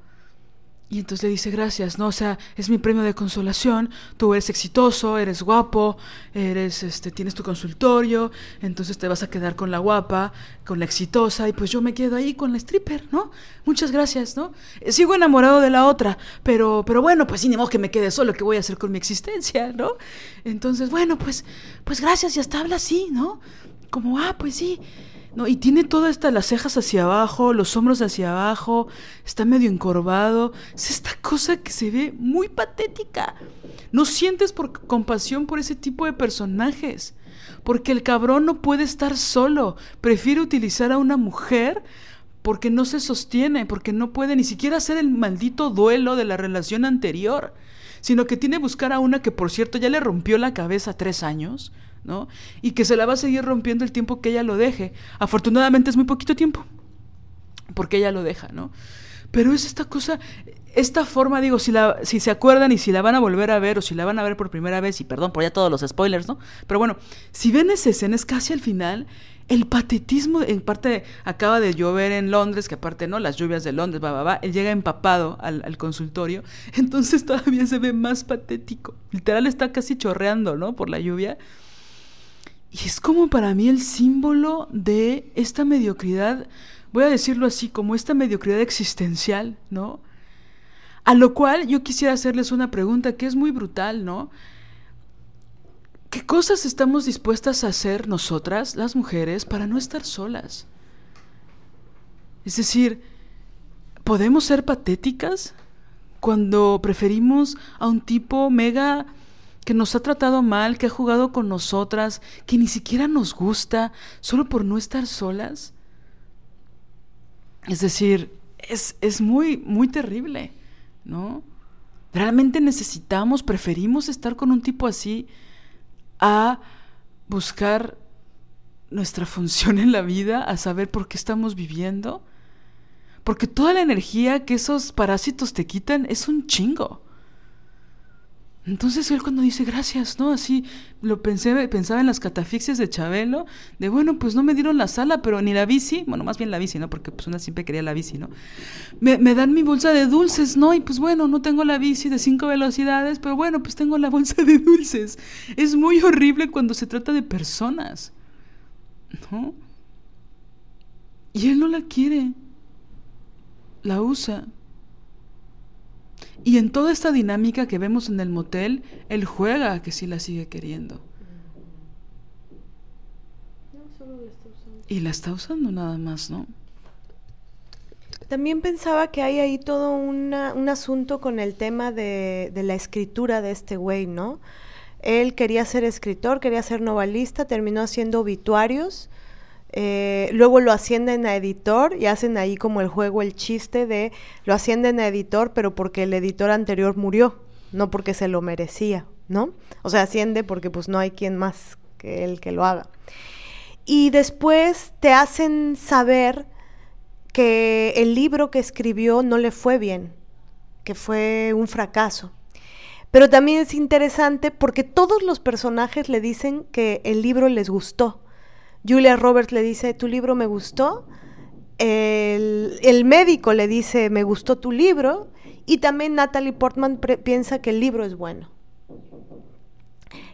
Y entonces le dice, gracias, ¿no? O sea, es mi premio de consolación, tú eres exitoso, eres guapo, eres, este, tienes tu consultorio, entonces te vas a quedar con la guapa, con la exitosa, y pues yo me quedo ahí con la stripper, ¿no? Muchas gracias, ¿no? Sigo enamorado de la otra, pero, pero bueno, pues sí, ni modo que me quede solo, ¿qué voy a hacer con mi existencia, ¿no? Entonces, bueno, pues, pues gracias, y hasta habla así, ¿no? Como, ah, pues sí. No, y tiene todas estas las cejas hacia abajo, los hombros hacia abajo, está medio encorvado. Es esta cosa que se ve muy patética. No sientes por compasión por ese tipo de personajes. Porque el cabrón no puede estar solo. Prefiere utilizar a una mujer porque no se sostiene, porque no puede ni siquiera hacer el maldito duelo de la relación anterior. Sino que tiene que buscar a una que, por cierto, ya le rompió la cabeza tres años Y que se la va a seguir rompiendo el tiempo que ella lo deje. Afortunadamente es muy poquito tiempo, porque ella lo deja, ¿no? Pero es esta cosa, esta forma, digo, si, la, si se acuerdan y si la van a volver a ver o si la van a ver por primera vez, y perdón por ya todos los spoilers, ¿no? Pero bueno, si ven esa escena, es casi al final, el patetismo, en parte acaba de llover en Londres, que aparte, ¿no? Las lluvias de Londres, va, va, va, él llega empapado al, al consultorio, entonces todavía se ve más patético. Literal está casi chorreando, ¿no? Por la lluvia. Y es como para mí el símbolo de esta mediocridad, voy a decirlo así, como esta mediocridad existencial, ¿no? A lo cual yo quisiera hacerles una pregunta que es muy brutal, ¿no? ¿Qué cosas estamos dispuestas a hacer nosotras, las mujeres, para no estar solas? Es decir, ¿podemos ser patéticas cuando preferimos a un tipo mega que nos ha tratado mal, que ha jugado con nosotras, que ni siquiera nos gusta, solo por no estar solas? Es decir, es, es muy, muy terrible. ¿no? Realmente necesitamos, preferimos estar con un tipo así a buscar nuestra función en la vida, a saber por qué estamos viviendo. Porque toda la energía que esos parásitos te quitan es un chingo. Entonces él cuando dice gracias, ¿no? Así lo pensé, pensaba en las catafixias de Chabelo, de bueno, pues no me dieron la sala, pero ni la bici, bueno, más bien la bici, ¿no? Porque pues una siempre quería la bici, ¿no? Me, me dan mi bolsa de dulces, ¿no? Y pues bueno, no tengo la bici de cinco velocidades, pero bueno, pues tengo la bolsa de dulces. Es muy horrible cuando se trata de personas, ¿no? Y él no la quiere, la usa. Y en toda esta dinámica que vemos en el motel, él juega a que sí la sigue queriendo. Y la está usando nada más, ¿no? También pensaba que hay ahí todo un asunto con el tema de, de la escritura de este güey, ¿no? Él quería ser escritor, quería ser novelista, terminó haciendo obituarios eh, luego lo ascienden a editor y hacen ahí como el juego, el chiste de lo ascienden a editor, pero porque el editor anterior murió, no porque se lo merecía, ¿no? O sea, asciende porque pues no hay quien más que él que lo haga. Y después te hacen saber que el libro que escribió no le fue bien, que fue un fracaso. Pero también es interesante porque todos los personajes le dicen que el libro les gustó. Julia Roberts le dice, tu libro me gustó. El, médico le dice, me gustó tu libro. Y también Natalie Portman piensa que el libro es bueno.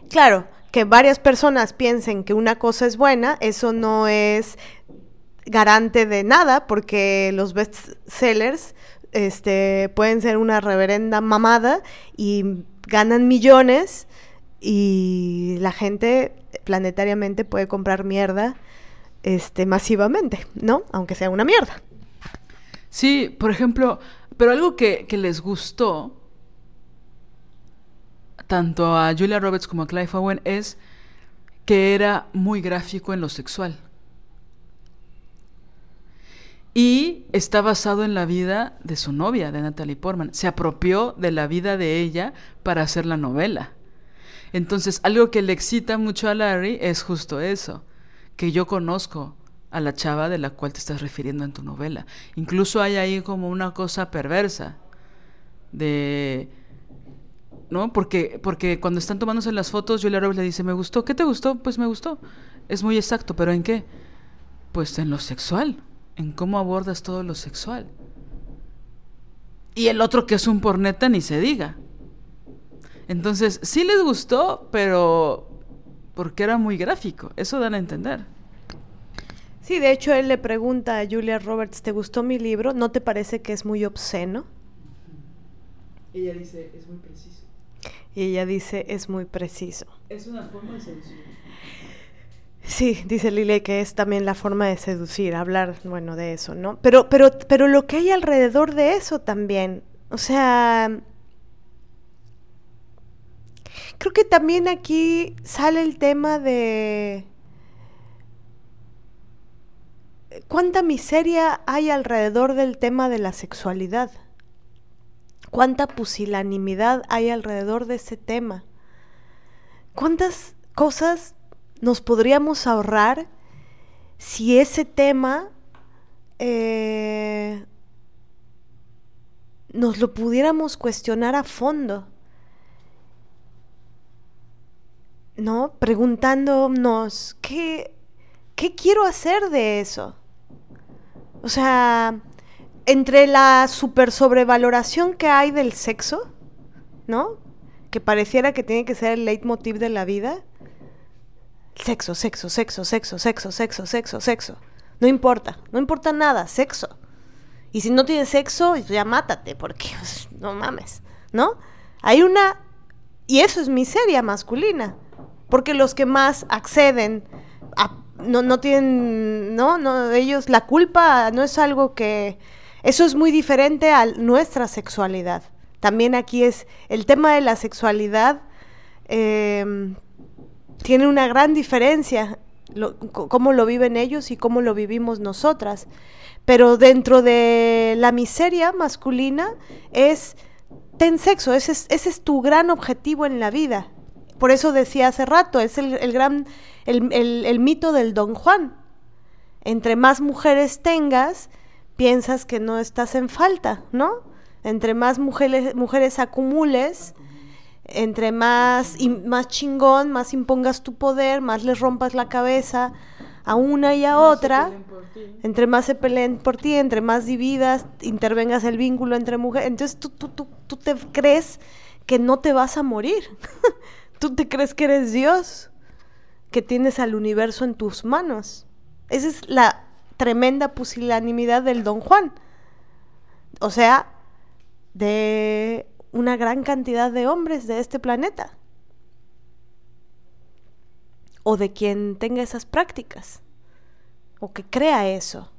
Claro, que varias personas piensen que una cosa es buena, eso no es garante de nada, porque los bestsellers este, pueden ser una reverenda mamada y ganan millones y la gente planetariamente puede comprar mierda este, masivamente, ¿no? Aunque sea una mierda. Sí, por ejemplo, pero algo que, que les gustó tanto a Julia Roberts como a Clive Owen es que era muy gráfico en lo sexual. Y está basado en la vida de su novia, de Natalie Portman. Se apropió de la vida de ella para hacer la novela. Entonces, algo que le excita mucho a Larry es justo eso, que yo conozco a la chava de la cual te estás refiriendo en tu novela. Incluso hay ahí como una cosa perversa de ¿no? Porque, porque cuando están tomándose las fotos, Julia Roberts le dice, me gustó, ¿qué te gustó? Pues me gustó. Es muy exacto, pero ¿en qué? Pues en lo sexual, en cómo abordas todo lo sexual. Y el otro que es un porneta ni se diga. Entonces, sí les gustó, pero porque era muy gráfico. Eso dan a entender. Sí, de hecho, él le pregunta a Julia Roberts, ¿te gustó mi libro? ¿No te parece que es muy obsceno? Ella dice, es muy preciso. Y ella dice, es muy preciso. Es una forma de seducir. Sí, dice Lile que es también la forma de seducir, hablar, bueno, de eso, ¿no? Pero, pero, pero lo que hay alrededor de eso también, o sea, Creo que también aquí sale el tema de cuánta miseria hay alrededor del tema de la sexualidad. Cuánta pusilanimidad hay alrededor de ese tema. ¿Cuántas cosas nos podríamos ahorrar si ese tema eh, nos lo pudiéramos cuestionar a fondo. ¿No? Preguntándonos, ¿qué, ¿qué quiero hacer de eso? O sea, entre la super sobrevaloración que hay del sexo, ¿no? Que pareciera que tiene que ser el leitmotiv de la vida. Sexo, sexo, sexo, sexo, sexo, sexo, sexo, sexo. No importa, no importa nada, sexo. Y si no tienes sexo, ya mátate, porque no mames, ¿no? Hay una... Y eso es miseria masculina, porque los que más acceden no, no tienen, ¿no? no, ellos, la culpa no es algo que... Eso es muy diferente a nuestra sexualidad. También aquí es el tema de la sexualidad. Eh, tiene una gran diferencia cómo lo viven ellos y cómo lo vivimos nosotras. Pero dentro de la miseria masculina es ten sexo, ese es, ese es tu gran objetivo en la vida. Por eso decía hace rato, es el, el gran, el, el, mito del Don Juan. Entre más mujeres tengas, piensas que no estás en falta, ¿no? Entre más mujeres, mujeres acumules, entre más, más chingón, más impongas tu poder, más les rompas la cabeza a una y a otra, entre más se peleen por ti, entre más dividas, intervengas el vínculo entre mujeres, entonces tú, tú, tú, tú te crees que no te vas a morir, tú te crees que eres Dios, que tienes al universo en tus manos. Esa es la tremenda pusilanimidad del Don Juan. O sea, de una gran cantidad de hombres de este planeta. O de quien tenga esas prácticas. O que crea eso.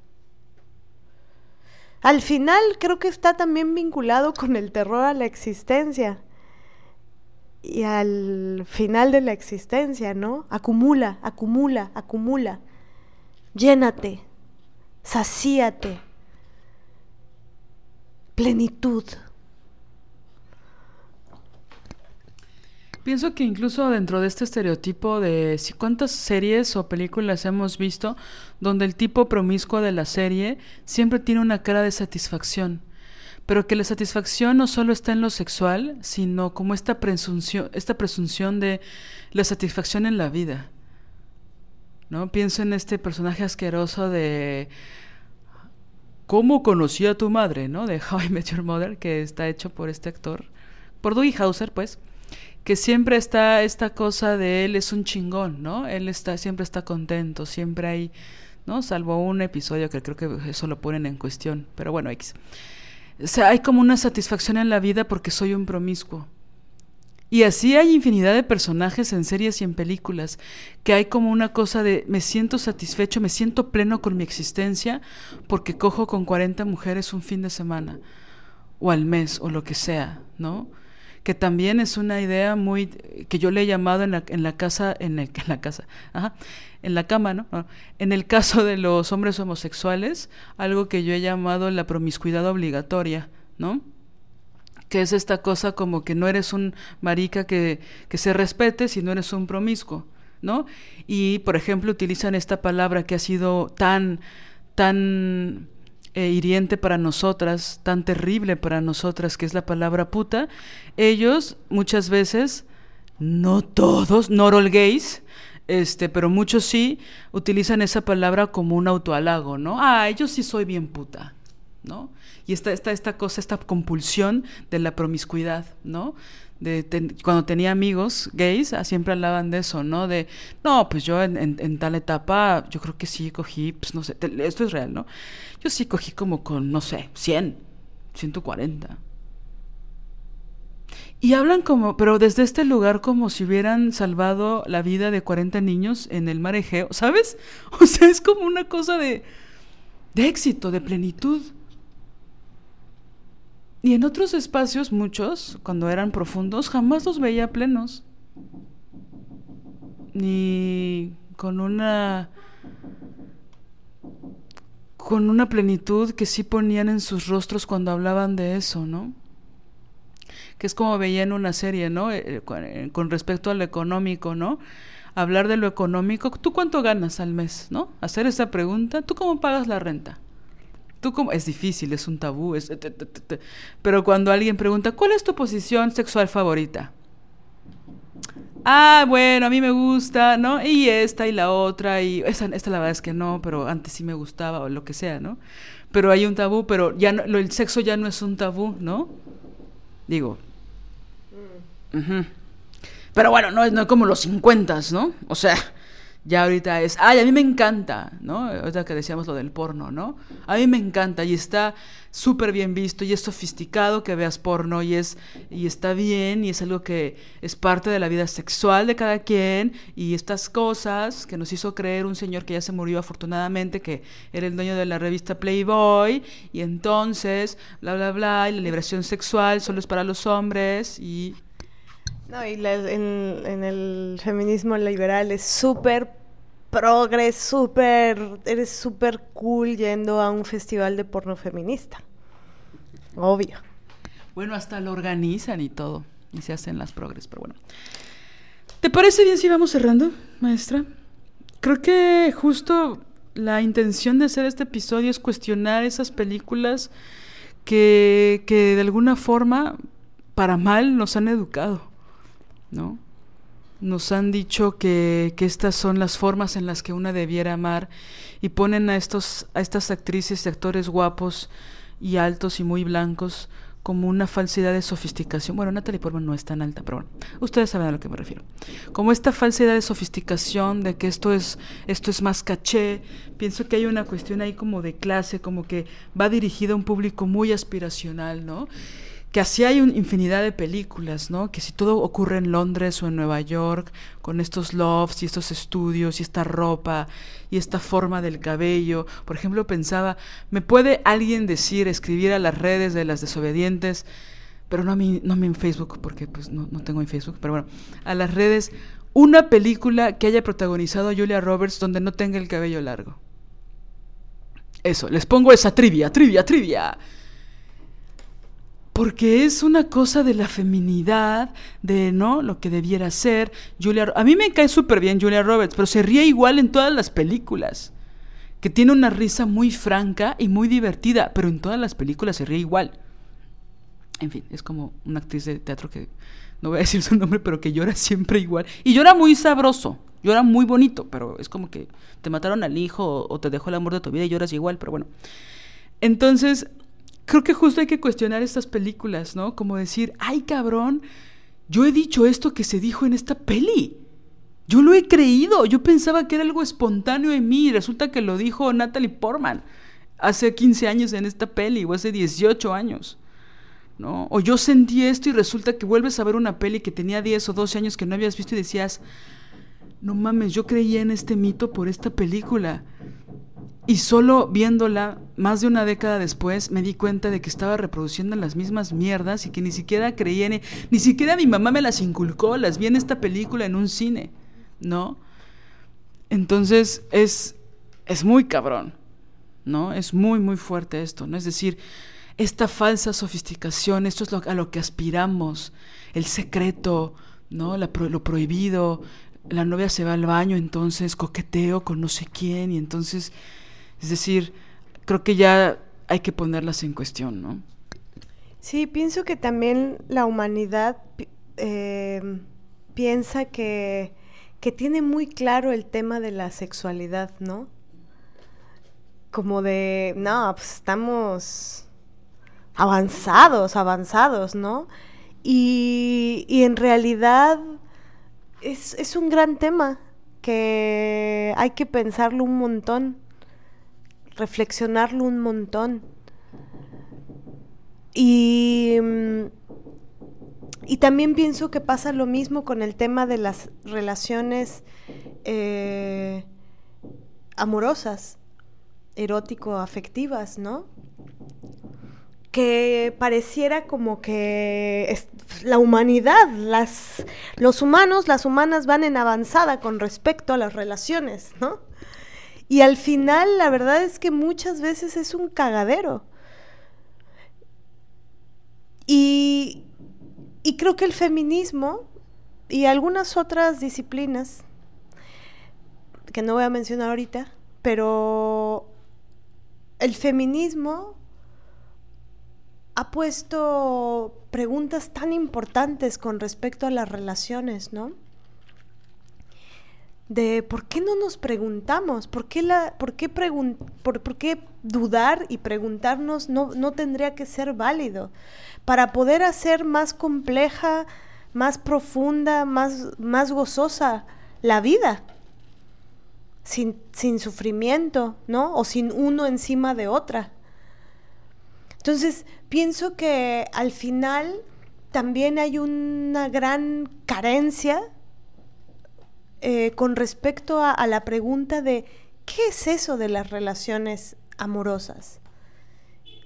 Al final creo que está también vinculado con el terror a la existencia. Y al final de la existencia, ¿no? Acumula, acumula, acumula. Llénate, sacíate. Plenitud. Pienso que incluso dentro de este estereotipo de si cuántas series o películas hemos visto donde el tipo promiscuo de la serie siempre tiene una cara de satisfacción, pero que la satisfacción no solo está en lo sexual, sino como esta presunción, esta presunción de la satisfacción en la vida. ¿No? Pienso en este personaje asqueroso de ¿Cómo conocí a tu madre? ¿no? De How I Met Your Mother, que está hecho por este actor, por Dougie Hauser, pues que siempre está esta cosa de él es un chingón, ¿no? Él está siempre está contento, siempre hay, ¿no? Salvo un episodio que creo que eso lo ponen en cuestión, pero bueno, X. O sea, hay como una satisfacción en la vida porque soy un promiscuo. Y así hay infinidad de personajes en series y en películas, que hay como una cosa de me siento satisfecho, me siento pleno con mi existencia porque cojo con 40 mujeres un fin de semana, o al mes, o lo que sea, ¿no? que también es una idea muy que yo le he llamado en la, en la casa en, el, en la casa ajá, en la cama no en el caso de los hombres homosexuales algo que yo he llamado la promiscuidad obligatoria no que es esta cosa como que no eres un marica que, que se respete si no eres un promiscuo no y por ejemplo utilizan esta palabra que ha sido tan tan eh, hiriente para nosotras, tan terrible para nosotras, que es la palabra puta, ellos muchas veces, no todos, not all gays, este, pero muchos sí utilizan esa palabra como un autohalago, ¿no? Ah, yo sí soy bien puta, ¿no? Y está esta, esta cosa, esta compulsión de la promiscuidad, ¿no? de cuando tenía amigos gays, ah, siempre hablaban de eso, ¿no? De, no, pues yo en, en, tal etapa, yo creo que sí cogí, pues no sé, esto es real, ¿no? Yo sí cogí como con, no sé, 100, 140. Y hablan como, pero desde este lugar como si hubieran salvado la vida de 40 niños en el mar Egeo, ¿sabes? O sea, es como una cosa de, de éxito, de plenitud. Y en otros espacios, muchos, cuando eran profundos, jamás los veía plenos. Ni con una con una plenitud que sí ponían en sus rostros cuando hablaban de eso, ¿no? Que es como veía en una serie, ¿no? Eh, eh, con respecto a lo económico, ¿no? Hablar de lo económico, ¿tú cuánto ganas al mes, ¿no? Hacer esa pregunta, ¿tú cómo pagas la renta? Tú como es difícil, es un tabú, es pero cuando alguien pregunta, "¿Cuál es tu posición sexual favorita?" Ah, bueno, a mí me gusta, ¿no? Y esta y la otra y esta la verdad es que no, pero antes sí me gustaba o lo que sea, ¿no? Pero hay un tabú, pero ya no, el sexo ya no es un tabú, ¿no? Digo. Mm. Pero bueno, no es, no es como los 50, ¿no? O sea, ya ahorita es, ay, a mí me encanta, ¿no? Ahorita que decíamos lo del porno, ¿no? A mí me encanta y está súper bien visto y es sofisticado que veas porno y, es, y está bien y es algo que es parte de la vida sexual de cada quien y estas cosas que nos hizo creer un señor que ya se murió afortunadamente, que era el dueño de la revista Playboy y entonces, bla, bla, bla, y la liberación sexual solo es para los hombres y no, y en, el feminismo liberal es súper progres, súper, eres súper cool yendo a un festival de porno feminista. Obvio. Bueno, hasta lo organizan y todo, y se hacen las progres, pero bueno. ¿Te parece bien si vamos cerrando, maestra? Creo que justo la intención de hacer este episodio es cuestionar esas películas que, que de alguna forma, para mal, nos han educado. ¿No? Nos han dicho que, que, estas son las formas en las que una debiera amar y ponen a, estos, a estas actrices y actores guapos y altos y muy blancos como una falsidad de sofisticación. Bueno, Natalie Portman no es tan alta, pero bueno, ustedes saben a lo que me refiero. Como esta falsidad de sofisticación, de que esto es, esto es más caché. Pienso que hay una cuestión ahí como de clase, como que va dirigida a un público muy aspiracional, ¿no? Que así hay una infinidad de películas, ¿no? Que si todo ocurre en Londres o en Nueva York, con estos lofts y estos estudios y esta ropa y esta forma del cabello. Por ejemplo, pensaba, ¿me puede alguien decir, escribir a las redes de las desobedientes? Pero no a mí, no a mí en Facebook, porque pues no, no tengo en Facebook, pero bueno, a las redes, una película que haya protagonizado Julia Roberts donde no tenga el cabello largo. Eso, les pongo esa trivia, trivia, trivia porque es una cosa de la feminidad, de no lo que debiera ser. Julia, a mí me cae súper bien Julia Roberts, pero se ríe igual en todas las películas. Que tiene una risa muy franca y muy divertida, pero en todas las películas se ríe igual. En fin, es como una actriz de teatro que no voy a decir su nombre, pero que llora siempre igual. Y llora muy sabroso, llora muy bonito, pero es como que te mataron al hijo o te dejó el amor de tu vida y lloras igual, pero bueno. Entonces, creo que justo hay que cuestionar estas películas, ¿no? Como decir, ay cabrón, yo he dicho esto que se dijo en esta peli. Yo lo he creído, yo pensaba que era algo espontáneo en mí y resulta que lo dijo Natalie Portman hace 15 años en esta peli o hace 18 años. ¿No? O yo sentí esto y resulta que vuelves a ver una peli que tenía 10 o 12 años que no habías visto y decías, no mames, yo creía en este mito por esta película. Y solo viéndola más de una década después me di cuenta de que estaba reproduciendo las mismas mierdas y que ni siquiera creía en... Ni siquiera mi mamá me las inculcó, las vi en esta película en un cine, ¿no? Entonces es, es muy cabrón, ¿no? Es muy, muy fuerte esto, ¿no? Es decir, esta falsa sofisticación, esto es lo, a lo que aspiramos, el secreto, ¿no? La, lo prohibido, la novia se va al baño, entonces coqueteo con no sé quién y entonces es decir, creo que ya hay que ponerlas en cuestión, ¿no? Sí, pienso que también la humanidad eh, piensa que, que tiene muy claro el tema de la sexualidad, ¿no? Como de, no, pues estamos avanzados, avanzados, ¿no? Y, y en realidad es, es, un gran tema que hay que pensarlo un montón reflexionarlo un montón. Y, mm, y también pienso que pasa lo mismo con el tema de las relaciones eh, amorosas, erótico-afectivas, ¿no? Que pareciera como que la humanidad, las, los humanos, las humanas van en avanzada con respecto a las relaciones, ¿no? Y al final, la verdad es que muchas veces es un cagadero. Y, y creo que el feminismo y algunas otras disciplinas, que no voy a mencionar ahorita, pero el feminismo ha puesto preguntas tan importantes con respecto a las relaciones, ¿no? De por qué no nos preguntamos, por qué, la, por qué, por, qué dudar y preguntarnos no, no tendría que ser válido para poder hacer más compleja, más profunda, más, más gozosa la vida, sin, sin sufrimiento, ¿no? O sin uno encima de otra. Entonces, pienso que al final también hay una gran carencia eh, con respecto a, la pregunta de ¿qué es eso de las relaciones amorosas?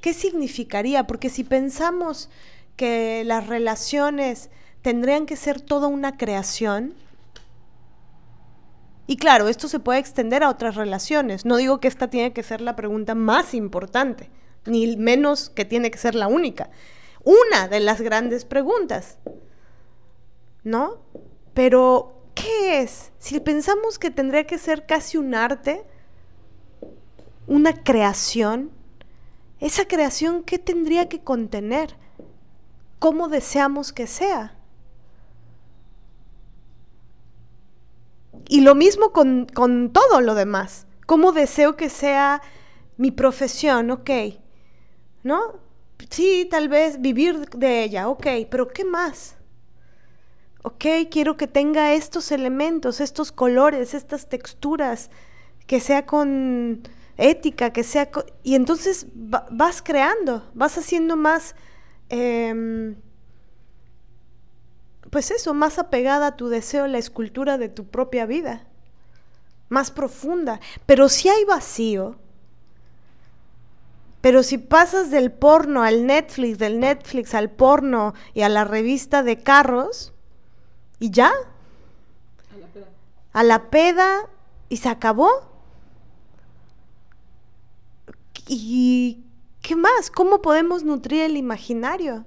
¿Qué significaría? Porque si pensamos que las relaciones tendrían que ser toda una creación, y claro, esto se puede extender a otras relaciones. No digo que esta tiene que ser la pregunta más importante, ni menos que tiene que ser la única. Una de las grandes preguntas, ¿no? Pero, ¿qué es? Si pensamos que tendría que ser casi un arte, una creación, esa creación, ¿qué tendría que contener? ¿Cómo deseamos que sea? Y lo mismo con, con todo lo demás. ¿Cómo deseo que sea mi profesión? Ok, ¿no? Sí, tal vez vivir de ella, ok, pero ¿qué más? Quiero que tenga estos elementos, estos colores, estas texturas, que sea con ética, que sea... Y entonces vas creando, vas haciendo más... Em, pues eso, más apegada a tu deseo, la escultura de tu propia vida, más profunda. Pero si hay vacío, pero si pasas del porno al Netflix, del Netflix al porno y a la revista de carros, y ya. A la peda. Y se acabó. ¿Y qué más? ¿Cómo podemos nutrir el imaginario?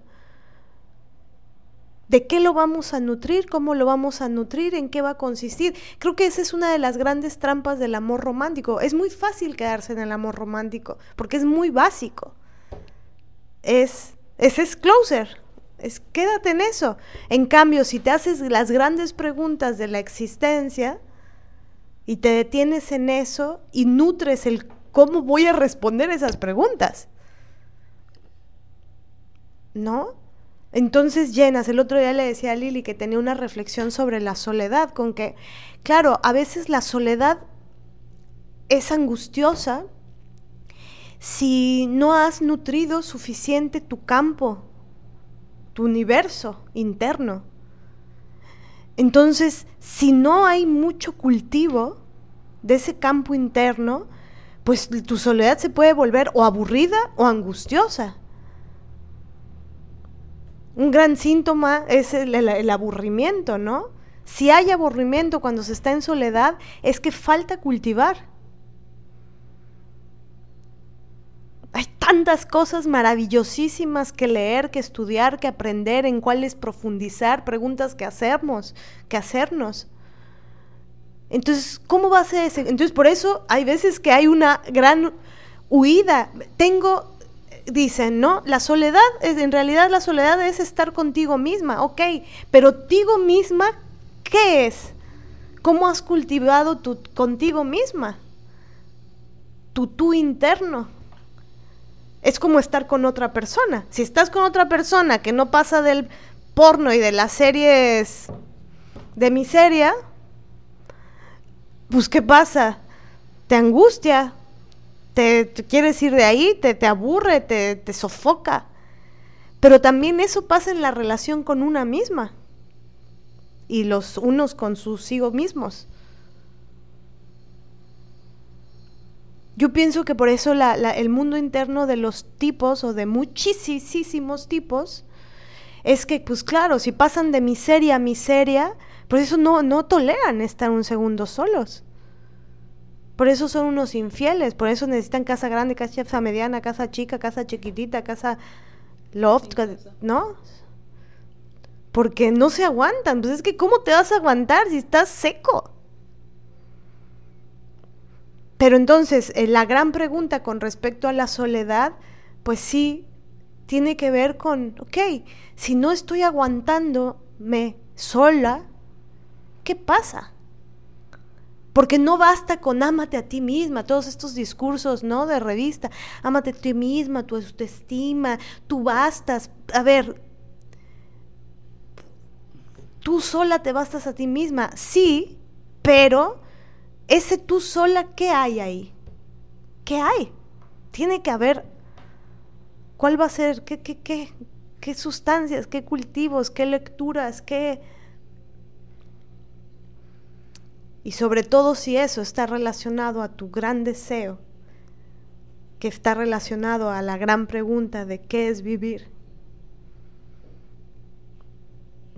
¿De qué lo vamos a nutrir? ¿Cómo lo vamos a nutrir? ¿En qué va a consistir? Creo que esa es una de las grandes trampas del amor romántico. Es muy fácil quedarse en el amor romántico porque es muy básico. Es, es, es closer. Es quédate en eso. En cambio, si te haces las grandes preguntas de la existencia y te detienes en eso y nutres el cómo voy a responder esas preguntas. ¿No? Entonces llenas, el otro día le decía a Lili que tenía una reflexión sobre la soledad, con que, claro, a veces la soledad es angustiosa si no has nutrido suficiente tu campo, tu universo interno. Entonces, si no hay mucho cultivo de ese campo interno, pues tu soledad se puede volver o aburrida o angustiosa. Un gran síntoma es el, aburrimiento, ¿no? Si hay aburrimiento cuando se está en soledad, es que falta cultivar. Hay tantas cosas maravillosísimas que leer, que estudiar, que aprender, en cuáles profundizar, preguntas que hacernos, que hacernos. Entonces, ¿cómo va a ser ese? Entonces, por eso hay veces que hay una gran huida. Tengo dicen, ¿no? La soledad, es, en realidad la soledad es estar contigo misma, ok, pero contigo misma, ¿qué es? ¿Cómo has cultivado tu contigo misma? Tu tú interno. Es como estar con otra persona. Si estás con otra persona que no pasa del porno y de las series de miseria, pues ¿qué pasa? Te angustia, te, quieres ir de ahí, te, te aburre, te, te sofoca. Pero también eso pasa en la relación con una misma y los unos con sus hijos mismos. Yo pienso que por eso la, el mundo interno de los tipos o de muchísimos tipos es que, pues claro, si pasan de miseria a miseria, por eso no, no toleran estar un segundo solos. Por eso son unos infieles, por eso necesitan casa grande, casa mediana, casa chica, casa chiquitita, casa loft, ¿no? Porque no se aguantan. Pues es que, ¿cómo te vas a aguantar si estás seco? Pero entonces, eh, la gran pregunta con respecto a la soledad, pues sí, tiene que ver con, ok, si no estoy aguantándome sola, ¿qué pasa? Porque no basta con ámate a ti misma, todos estos discursos, ¿no? De revista, ámate a ti misma, tu autoestima, tú bastas. A ver, tú sola te bastas a ti misma, sí, pero ese tú sola, ¿qué hay ahí? ¿Qué hay? Tiene que haber, ¿cuál va a ser? ¿Qué, qué, qué, qué sustancias, qué cultivos, qué lecturas, qué... Y sobre todo si eso está relacionado a tu gran deseo, que está relacionado a la gran pregunta de qué es vivir.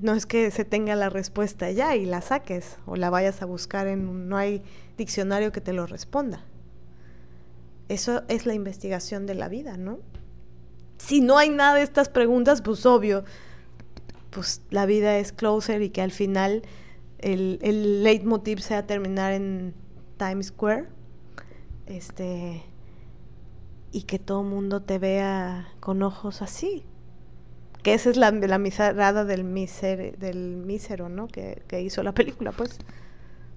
No es que se tenga la respuesta ya y la saques o la vayas a buscar en no hay diccionario que te lo responda. Eso es la investigación de la vida, ¿no? Si no hay nada de estas preguntas, pues obvio, pues la vida es closer y que al final el, el leitmotiv sea terminar en Times Square. Este y que todo mundo te vea con ojos así, que esa es la, la miserada del, miser, del mísero, ¿no? Que, que, hizo la película, pues.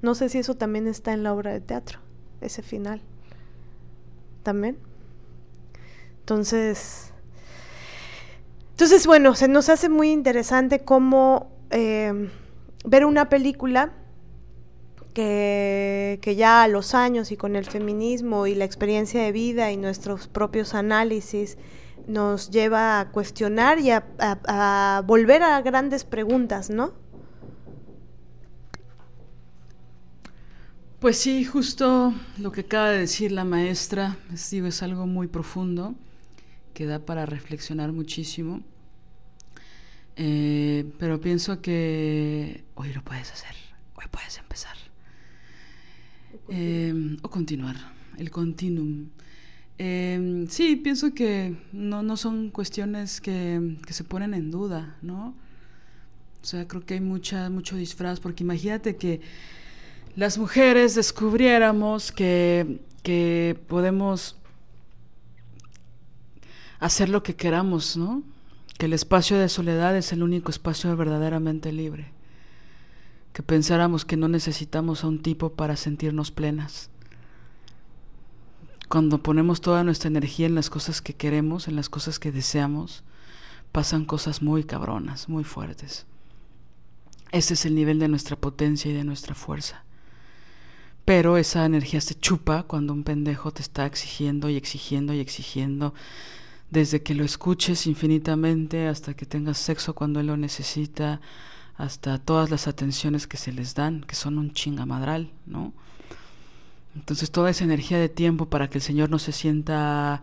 No sé si eso también está en la obra de teatro, ese final. También. Entonces, entonces bueno, se nos hace muy interesante cómo eh, ver una película que, que, ya a los años y con el feminismo y la experiencia de vida y nuestros propios análisis nos lleva a cuestionar y a, volver a grandes preguntas, ¿no? Pues sí, justo lo que acaba de decir la maestra, es, digo, es algo muy profundo, que da para reflexionar muchísimo. Eh, pero pienso que hoy lo puedes hacer, hoy puedes empezar. O continuar, eh, o continuar el continuum. Eh, sí, pienso que no, no son cuestiones que, que, se ponen en duda, ¿no? O sea, creo que hay mucha, mucho disfraz, porque imagínate que las mujeres descubriéramos que, que podemos hacer lo que queramos, ¿no? Que el espacio de soledad es el único espacio verdaderamente libre. Que pensáramos que no necesitamos a un tipo para sentirnos plenas cuando ponemos toda nuestra energía en las cosas que queremos, en las cosas que deseamos, pasan cosas muy cabronas, muy fuertes. Ese es el nivel de nuestra potencia y de nuestra fuerza. Pero esa energía se chupa cuando un pendejo te está exigiendo y exigiendo y exigiendo, desde que lo escuches infinitamente hasta que tengas sexo cuando él lo necesita, hasta todas las atenciones que se les dan, que son un chingamadral, ¿no? Entonces toda esa energía de tiempo para que el Señor no se sienta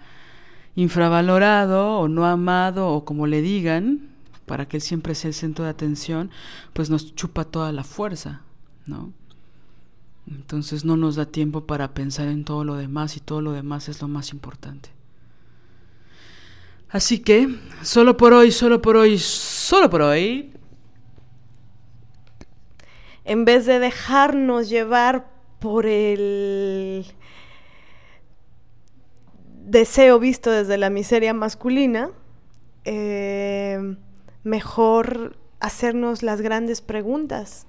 infravalorado o no amado o como le digan, para que Él siempre sea el centro de atención, pues nos chupa toda la fuerza, ¿no? Entonces no nos da tiempo para pensar en todo lo demás y todo lo demás es lo más importante. Así que, solo por hoy, solo por hoy, solo por hoy. En vez de dejarnos llevar por el deseo visto desde la miseria masculina, eh, mejor hacernos las grandes preguntas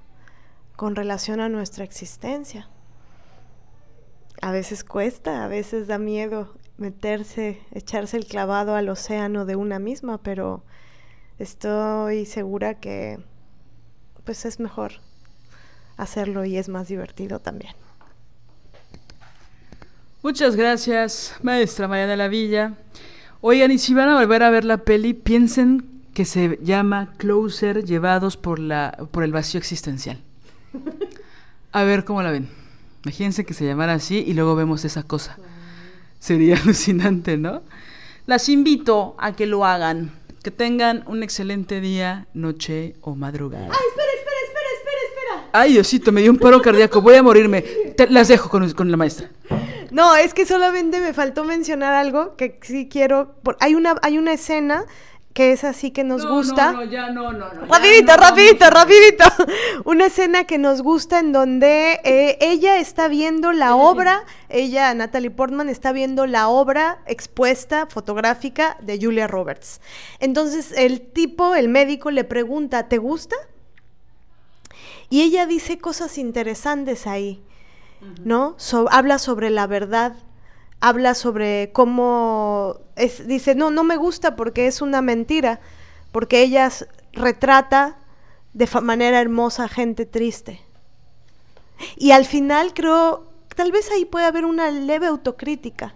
con relación a nuestra existencia. A veces cuesta, a veces da miedo meterse, echarse el clavado al océano de una misma, pero estoy segura que pues es mejor hacerlo y es más divertido también. Muchas gracias, maestra Mariana La Villa. Oigan, y si van a volver a ver la peli, piensen que se llama Closer, llevados por, la, por el vacío existencial. A ver cómo la ven. Imagínense que se llamara así y luego vemos esa cosa. Sería alucinante, ¿no? Las invito a que lo hagan. Que tengan un excelente día, noche o madrugada. ¡Ay, espera, espera, espera! Ay, Diosito, me dio un paro cardíaco. Voy a morirme. Te, las dejo con, con la maestra. No, es que solamente me faltó mencionar algo que sí quiero. Hay una, hay una escena que es así que nos No, gusta. No, no, ya no, no, no. Rapidito, rapidito, rapidito. Una escena que nos gusta en donde eh, ella está viendo la obra, ella, Natalie Portman, está viendo la obra expuesta fotográfica de Julia Roberts. Entonces el tipo, el médico, le pregunta, ¿te gusta? Y ella dice cosas interesantes ahí, ¿no? So- habla sobre la verdad, habla sobre cómo es, dice, no, no me gusta porque es una mentira, porque ella retrata de manera hermosa gente triste. Y al final creo, tal vez ahí puede haber una leve autocrítica.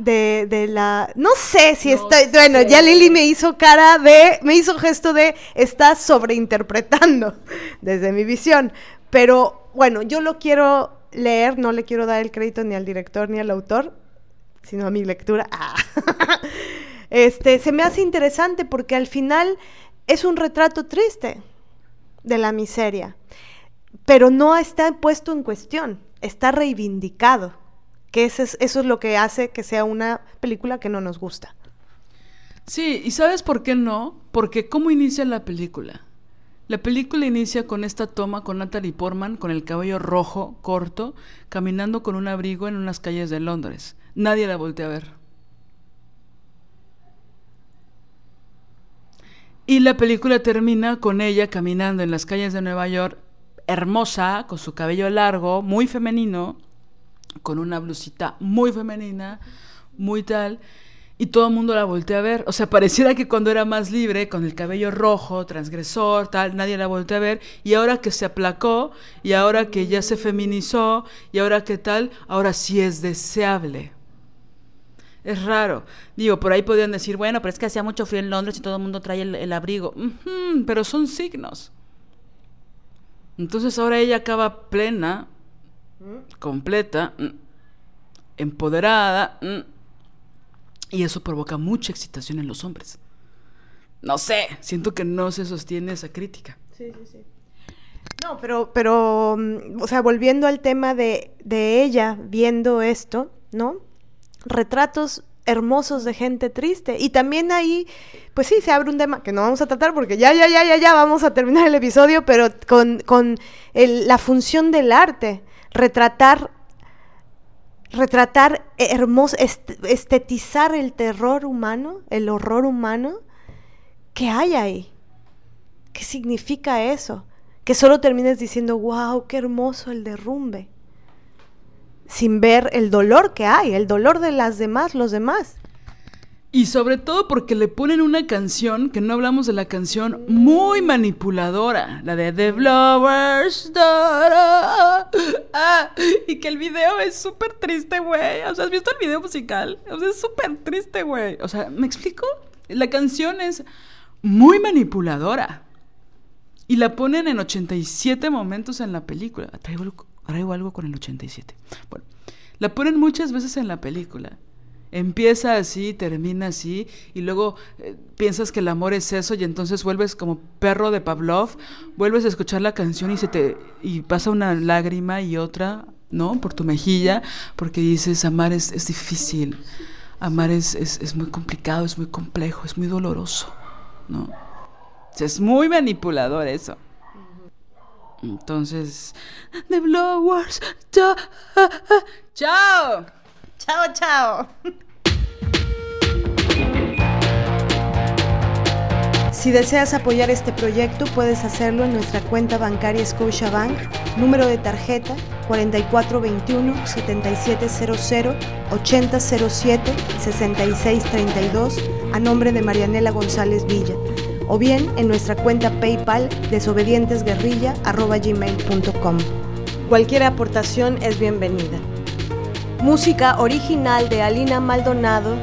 De, de la... No sé si No está... Bueno, ya. Lili me hizo cara de... Me hizo gesto de... Estás sobreinterpretando desde mi visión. Pero bueno, yo lo quiero leer, no le quiero dar el crédito ni al director ni al autor, sino a mi lectura. Ah. Este, se me hace interesante porque al final es un retrato triste de la miseria, pero no está puesto en cuestión, está reivindicado, que eso es, eso es lo que hace que sea una película que no nos gusta. Sí, ¿y sabes por qué no? Porque ¿cómo inicia la película? La película inicia con esta toma con Natalie Portman con el cabello rojo, corto, caminando con un abrigo en unas calles de Londres. Nadie la voltea a ver. Y la película termina con ella caminando en las calles de Nueva York, hermosa, con su cabello largo, muy femenino, con una blusita muy femenina, muy tal, y todo el mundo la voltea a ver. O sea, pareciera que cuando era más libre, con el cabello rojo, transgresor, tal, nadie la voltea a ver, y ahora que se aplacó, y ahora que ya se feminizó, y ahora que tal, ahora sí es deseable. Es raro. Digo, por ahí podrían decir, bueno, pero es que hacía mucho frío en Londres y todo el mundo trae el, abrigo. Pero son signos. Entonces ahora ella acaba plena, completa, mm, empoderada, mm, y eso provoca mucha excitación en los hombres. No sé, siento que no se sostiene esa crítica. Sí, sí, sí. No, pero, pero, mm, o sea, volviendo al tema de, de ella viendo esto, ¿no? Retratos hermosos de gente triste. Y también ahí, pues sí, se abre un tema que no vamos a tratar porque ya, ya, ya, ya, ya vamos a terminar el episodio, pero con, con la función del arte, retratar, retratar estetizar el terror humano, el horror humano, ¿qué hay ahí? ¿Qué significa eso? Que solo termines diciendo, wow, qué hermoso el derrumbe. Sin ver el dolor que hay, el dolor de las demás, los demás. Y sobre todo porque le ponen una canción, que no hablamos de la canción, muy manipuladora, la de The Blowers. da, da, ah, y que el video es súper triste, güey. O sea, ¿has visto el video musical? O sea, es súper triste, güey. O sea, ¿me explico? La canción es muy manipuladora. Y la ponen en 87 momentos en la película. Traigo traigo algo con el 87. Bueno, la ponen muchas veces en la película. Empieza así, termina así, y luego eh, piensas que el amor es eso, y entonces vuelves como perro de Pavlov, vuelves a escuchar la canción y se te y pasa una lágrima y otra, ¿no? Por tu mejilla, porque dices amar es, es difícil, amar es, es, es muy complicado, es muy complejo, es muy doloroso, ¿no? Es muy manipulador eso. Entonces, The Blowers. ah, ah, ¡Chao! Chao, chao. Si deseas apoyar este proyecto, puedes hacerlo en nuestra cuenta bancaria Scotiabank, número de tarjeta 4421-7700-8007-6632, a nombre de Marianela González Villa, o bien en nuestra cuenta PayPal desobedientesguerrilla.gmail.com. Cualquier aportación es bienvenida. Música original de Alina Maldonado,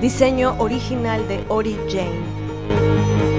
diseño original de Ori Jane.